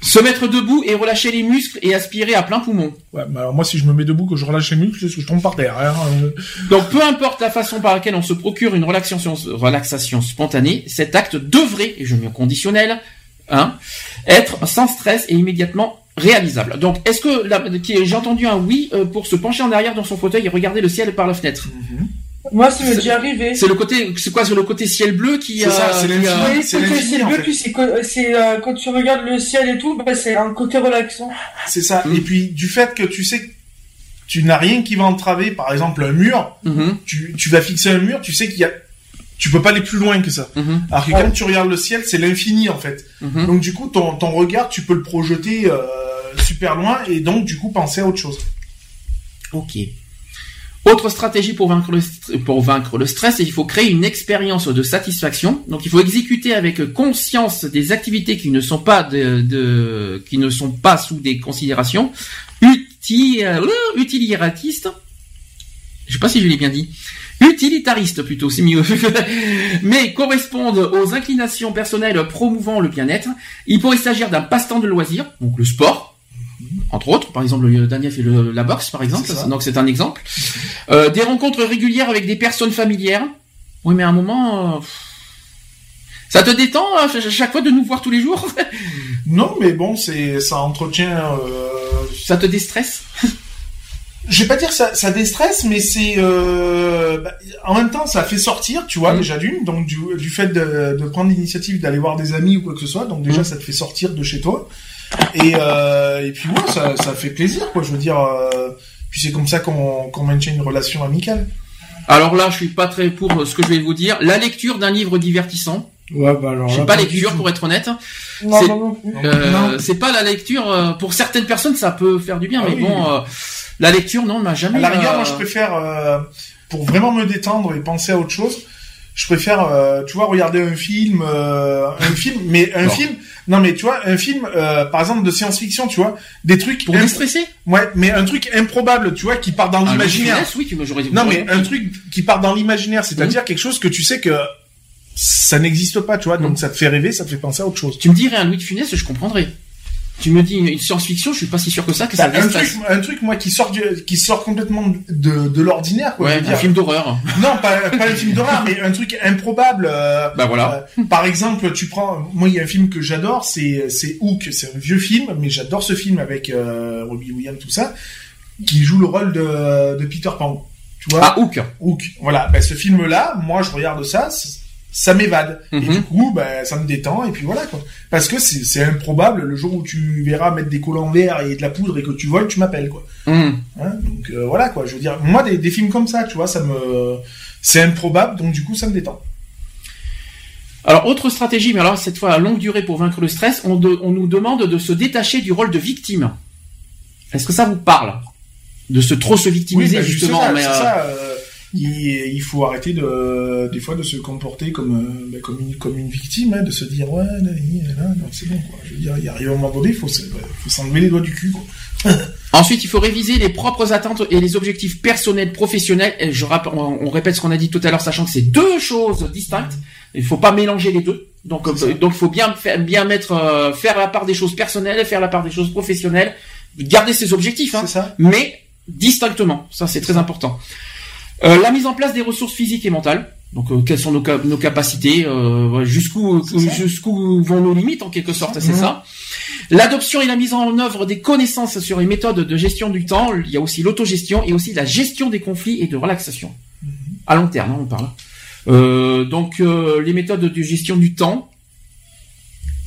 Se mettre debout et relâcher les muscles et aspirer à plein poumon. Ouais, mais alors moi, si je me mets debout, que je relâche les muscles, je tombe par terre. hein. Euh, Donc peu importe la façon par laquelle on se procure une relaxation, relaxation spontanée, cet acte devrait, et je mets au conditionnel, hein, être sans stress et immédiatement réalisable. Donc est-ce que j'ai entendu un oui euh, pour se pencher en arrière dans son fauteuil et regarder le ciel par la fenêtre Moi, ça m'est déjà arrivé. C'est le côté, c'est quoi, c'est le côté ciel bleu qui C'est ça, c'est l'infini. euh, Oui, c'est c'est en bleu, puis c'est euh, quand tu regardes le ciel et tout, bah, c'est un côté relaxant. C'est ça. Mm. Et puis, du fait que tu sais que tu n'as rien qui va entraver, par exemple, un mur, mhm, tu, tu vas fixer un mur, tu sais qu'il y a, tu peux pas aller plus loin que ça. mhm, Alors que Ouais. quand tu regardes le ciel, c'est l'infini, en fait. mhm. Donc, du coup, ton, ton regard, tu peux le projeter, euh, super loin, et donc, du coup, penser à autre chose. Ok. Autre stratégie pour vaincre le, pour vaincre le stress, il faut créer une expérience de satisfaction. Donc il faut exécuter avec conscience des activités qui ne sont pas de, de- qui ne sont pas sous des considérations uti, euh, utilitaristes. Je sais pas si je l'ai bien dit. Utilitaristes plutôt, c'est mieux. Mais correspondent aux inclinations personnelles promouvant le bien-être. Il pourrait s'agir d'un passe-temps de loisir, donc le sport, entre autres. Par exemple, Daniel fait le- la boxe, par exemple. Donc c'est un exemple. Euh, des rencontres régulières avec des personnes familières. Oui, mais à un moment, euh, ça te détend à ch- chaque fois de nous voir tous les jours? Non, mais bon, c'est, ça entretient, euh, ça te déstresse? Je vais pas dire ça, ça déstresse, mais c'est euh, bah, en même temps ça fait sortir, tu vois, Mm. déjà d'une, donc du, du fait de, de prendre l'initiative d'aller voir des amis ou quoi que ce soit, donc déjà Mm. ça te fait sortir de chez toi, et euh, et puis ouais, ça, ça fait plaisir, quoi. Je veux dire, euh, puis c'est comme ça qu'on qu'on maintient une relation amicale. Alors là, je suis pas très pour ce que je vais vous dire. La lecture d'un livre divertissant. Ouais, bah alors. Je suis pas lecture pour être honnête. Non, C'est- non, non. Euh, Non. c'est pas la lecture. euh, pour certaines personnes, ça peut faire du bien, Ah mais oui. bon, euh, la lecture, non, m'a jamais. À la rigueur, euh, moi je préfère, euh, pour vraiment me détendre et penser à autre chose, je préfère, euh, tu vois, regarder un film, euh, un film, mais un Bon. film, non mais tu vois, un film, par exemple de science-fiction, tu vois, des trucs, pour déstresser? ouais, mais un truc improbable, tu vois, qui part dans l'imaginaire. Oui, j'aurais. Non mais un truc qui part dans l'imaginaire, c'est-à-dire quelque chose que tu sais que ça n'existe pas, tu vois, donc Mhm. ça te fait rêver, ça te fait penser à autre chose. Tu me dirais un Louis de Funès, je comprendrais. Tu me dis une science-fiction, je suis pas si sûr que ça que ça Bah, un truc, un truc moi qui sort du, qui sort complètement de, de l'ordinaire, quoi. Ouais, un dire. film d'horreur. Non, pas, pas un film d'horreur, mais un truc improbable. euh, Bah voilà. Euh, par exemple, tu prends, moi il y a un film que j'adore, c'est c'est Hook, c'est un vieux film, mais j'adore ce film avec euh, Robbie Williams tout ça, qui joue le rôle de, de Peter Pan. Tu vois Ah, Hook. Hook. Voilà. Ben, ce film-là, moi, je regarde ça, ça m'évade. Et Mhm. du coup, ben, ça me détend, et puis voilà, quoi. Parce que c'est improbable, le jour où tu verras mettre des collants verts et de la poudre et que tu voles, tu m'appelles, quoi. Hum. Hein, donc euh, voilà quoi, je veux dire, moi des, des films comme ça, tu vois, ça me, c'est improbable, donc du coup ça me détend. Alors, autre stratégie, mais alors cette fois à longue durée pour vaincre le stress, on, de- on nous demande de se détacher du rôle de victime. Est-ce que ça vous parle? De se trop se victimiser, bah, justement. ça, mais, euh, ça, euh, il, il faut arrêter de, des fois de se comporter comme, euh, comme une, comme une victime, hein, de se dire ouais, là, là, là, non, c'est bon quoi. Je veux dire, il arrive un moment donné, il faut, se- faut s'enlever les doigts du cul. Quoi. Ensuite, il faut réviser les propres attentes et les objectifs personnels, professionnels. Et je rapp- on, on répète ce qu'on a dit tout à l'heure, sachant que c'est deux choses distinctes. Il faut pas mélanger les deux. Donc, euh, donc, il faut bien faire, bien mettre, euh, faire la part des choses personnelles, faire la part des choses professionnelles, garder ses objectifs, hein, C'est ça. mais distinctement. Ça, c'est très important. Euh, la mise en place des ressources physiques et mentales. Donc, euh, quelles sont nos, ca- nos capacités, euh, jusqu'où vont nos limites en quelque sorte, c'est Mhm. ça. L'adoption et la mise en œuvre des connaissances sur les méthodes de gestion du temps. Il y a aussi l'autogestion et aussi la gestion des conflits et de relaxation. À long terme, hein, on parle. Euh, donc, les méthodes de gestion du temps.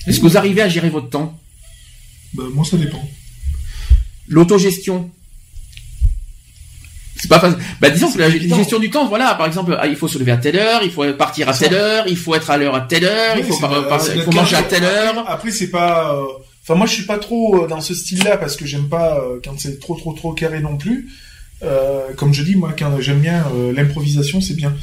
Est-ce que vous arrivez à gérer votre temps? Bah, moi ça dépend. L'autogestion. C'est pas facile. Bah, disons que la gestion du temps, voilà, par exemple, ah, il faut se lever à telle heure, il faut partir à telle heure, il faut être à l'heure à telle heure, il faut, par- par- il manger à telle heure. Après c'est pas, euh, enfin moi je suis pas trop euh, dans ce style-là parce que j'aime pas euh, quand c'est trop trop trop carré non plus. Euh, comme je dis moi quand j'aime bien l'improvisation c'est bien.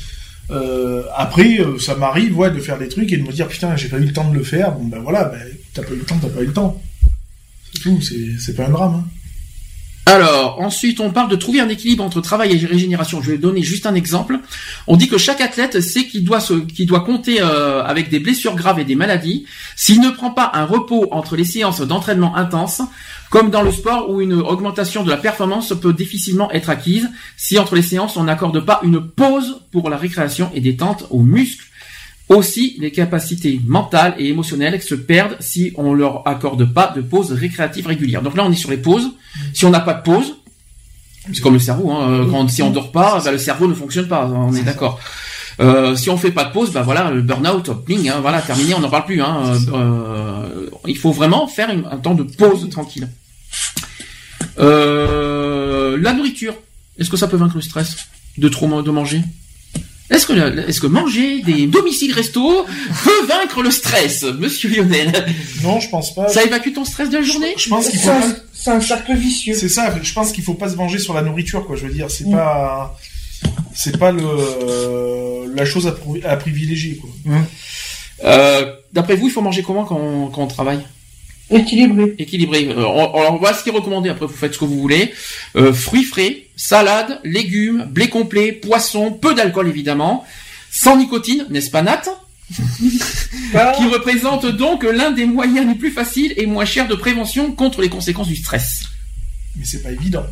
Euh, après euh, ça m'arrive ouais de faire des trucs et de me dire putain j'ai pas eu le temps de le faire bon ben voilà ben t'as pas eu le temps t'as pas eu le temps. C'est tout c'est c'est pas un drame. Hein. Alors, ensuite, on parle de trouver un équilibre entre travail et régénération. Je vais donner juste un exemple. On dit que chaque athlète sait qu'il doit compter euh, avec des blessures graves et des maladies. S'il ne prend pas un repos entre les séances d'entraînement intenses, comme dans le sport où une augmentation de la performance peut difficilement être acquise, si entre les séances on n'accorde pas une pause pour la récréation et détente aux muscles. Aussi, les capacités mentales et émotionnelles se perdent si on leur accorde pas de pause récréative régulière. Donc là, on est sur les pauses. Si on n'a pas de pause, c'est comme le cerveau, hein, quand, si on dort pas, bah, le cerveau ne fonctionne pas, on est d'accord. Euh, si on fait pas de pause, bah voilà, le burn-out, bling, hein, voilà, terminé, on n'en parle plus. Hein, euh, euh, il faut vraiment faire une- un temps de pause tranquille. Euh, la nourriture, est-ce que ça peut vaincre le stress de trop de manger? Est-ce que, manger des domiciles resto peut vaincre le stress, Monsieur Lionel? Non je pense pas. Ça évacue ton stress de la journée? Je pense qu'il C'est faut c'est un cercle vicieux. C'est ça, je pense qu'il faut pas se venger sur la nourriture, quoi. Je veux dire, c'est Mm. pas, c'est pas le, la chose à, pri- à privilégier, quoi. Euh, D'après vous, il faut manger comment quand on, quand on travaille? Équilibré. Équilibré. Euh, on, alors, voilà ce qui est recommandé. Après, vous faites ce que vous voulez. Euh, fruits frais, salade, légumes, blé complet, poisson, peu d'alcool évidemment, sans nicotine, n'est-ce pas Nat Bah, Qui représente donc l'un des moyens les plus faciles et moins chers de prévention contre les conséquences du stress. Mais c'est pas évident.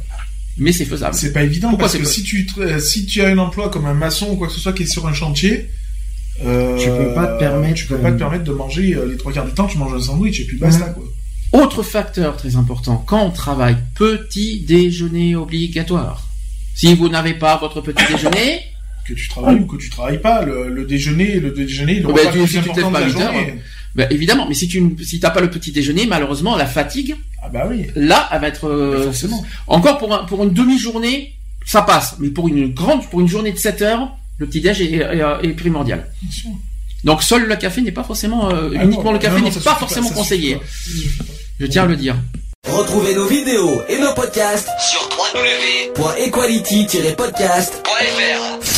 Mais c'est faisable. C'est pas évident Pourquoi parce que si tu, tra- si tu as un emploi comme un maçon ou quoi que ce soit qui est sur un chantier, euh, Tu peux pas te permettre tu peux de- pas te permettre de manger euh, les trois quarts du temps, tu manges un sandwich et puis basta, quoi. Autre facteur très important, quand on travaille, petit déjeuner obligatoire. Si vous n'avez pas votre petit déjeuner, Que tu travailles ou que tu travailles pas, le, le déjeuner, le déjeuner, le Oh, bah, repas tu- le si tu de la journée. ben, évidemment, mais si tu si t'as pas le petit déjeuner, malheureusement, la fatigue, Ah bah oui, là, elle va être euh, forcément. encore pour un, pour une demi-journée, ça passe, mais pour une grande, pour une journée de 7 heures, le petit déj est, est- est primordial. Bien sûr. Donc seul le café n'est pas forcément euh, Ah uniquement non, le café n'est pas forcément conseillé. suffit pas, ça suffit pas. Je tiens à le dire. Retrouvez nos vidéos et nos podcasts Sur www.equality-podcast.fr.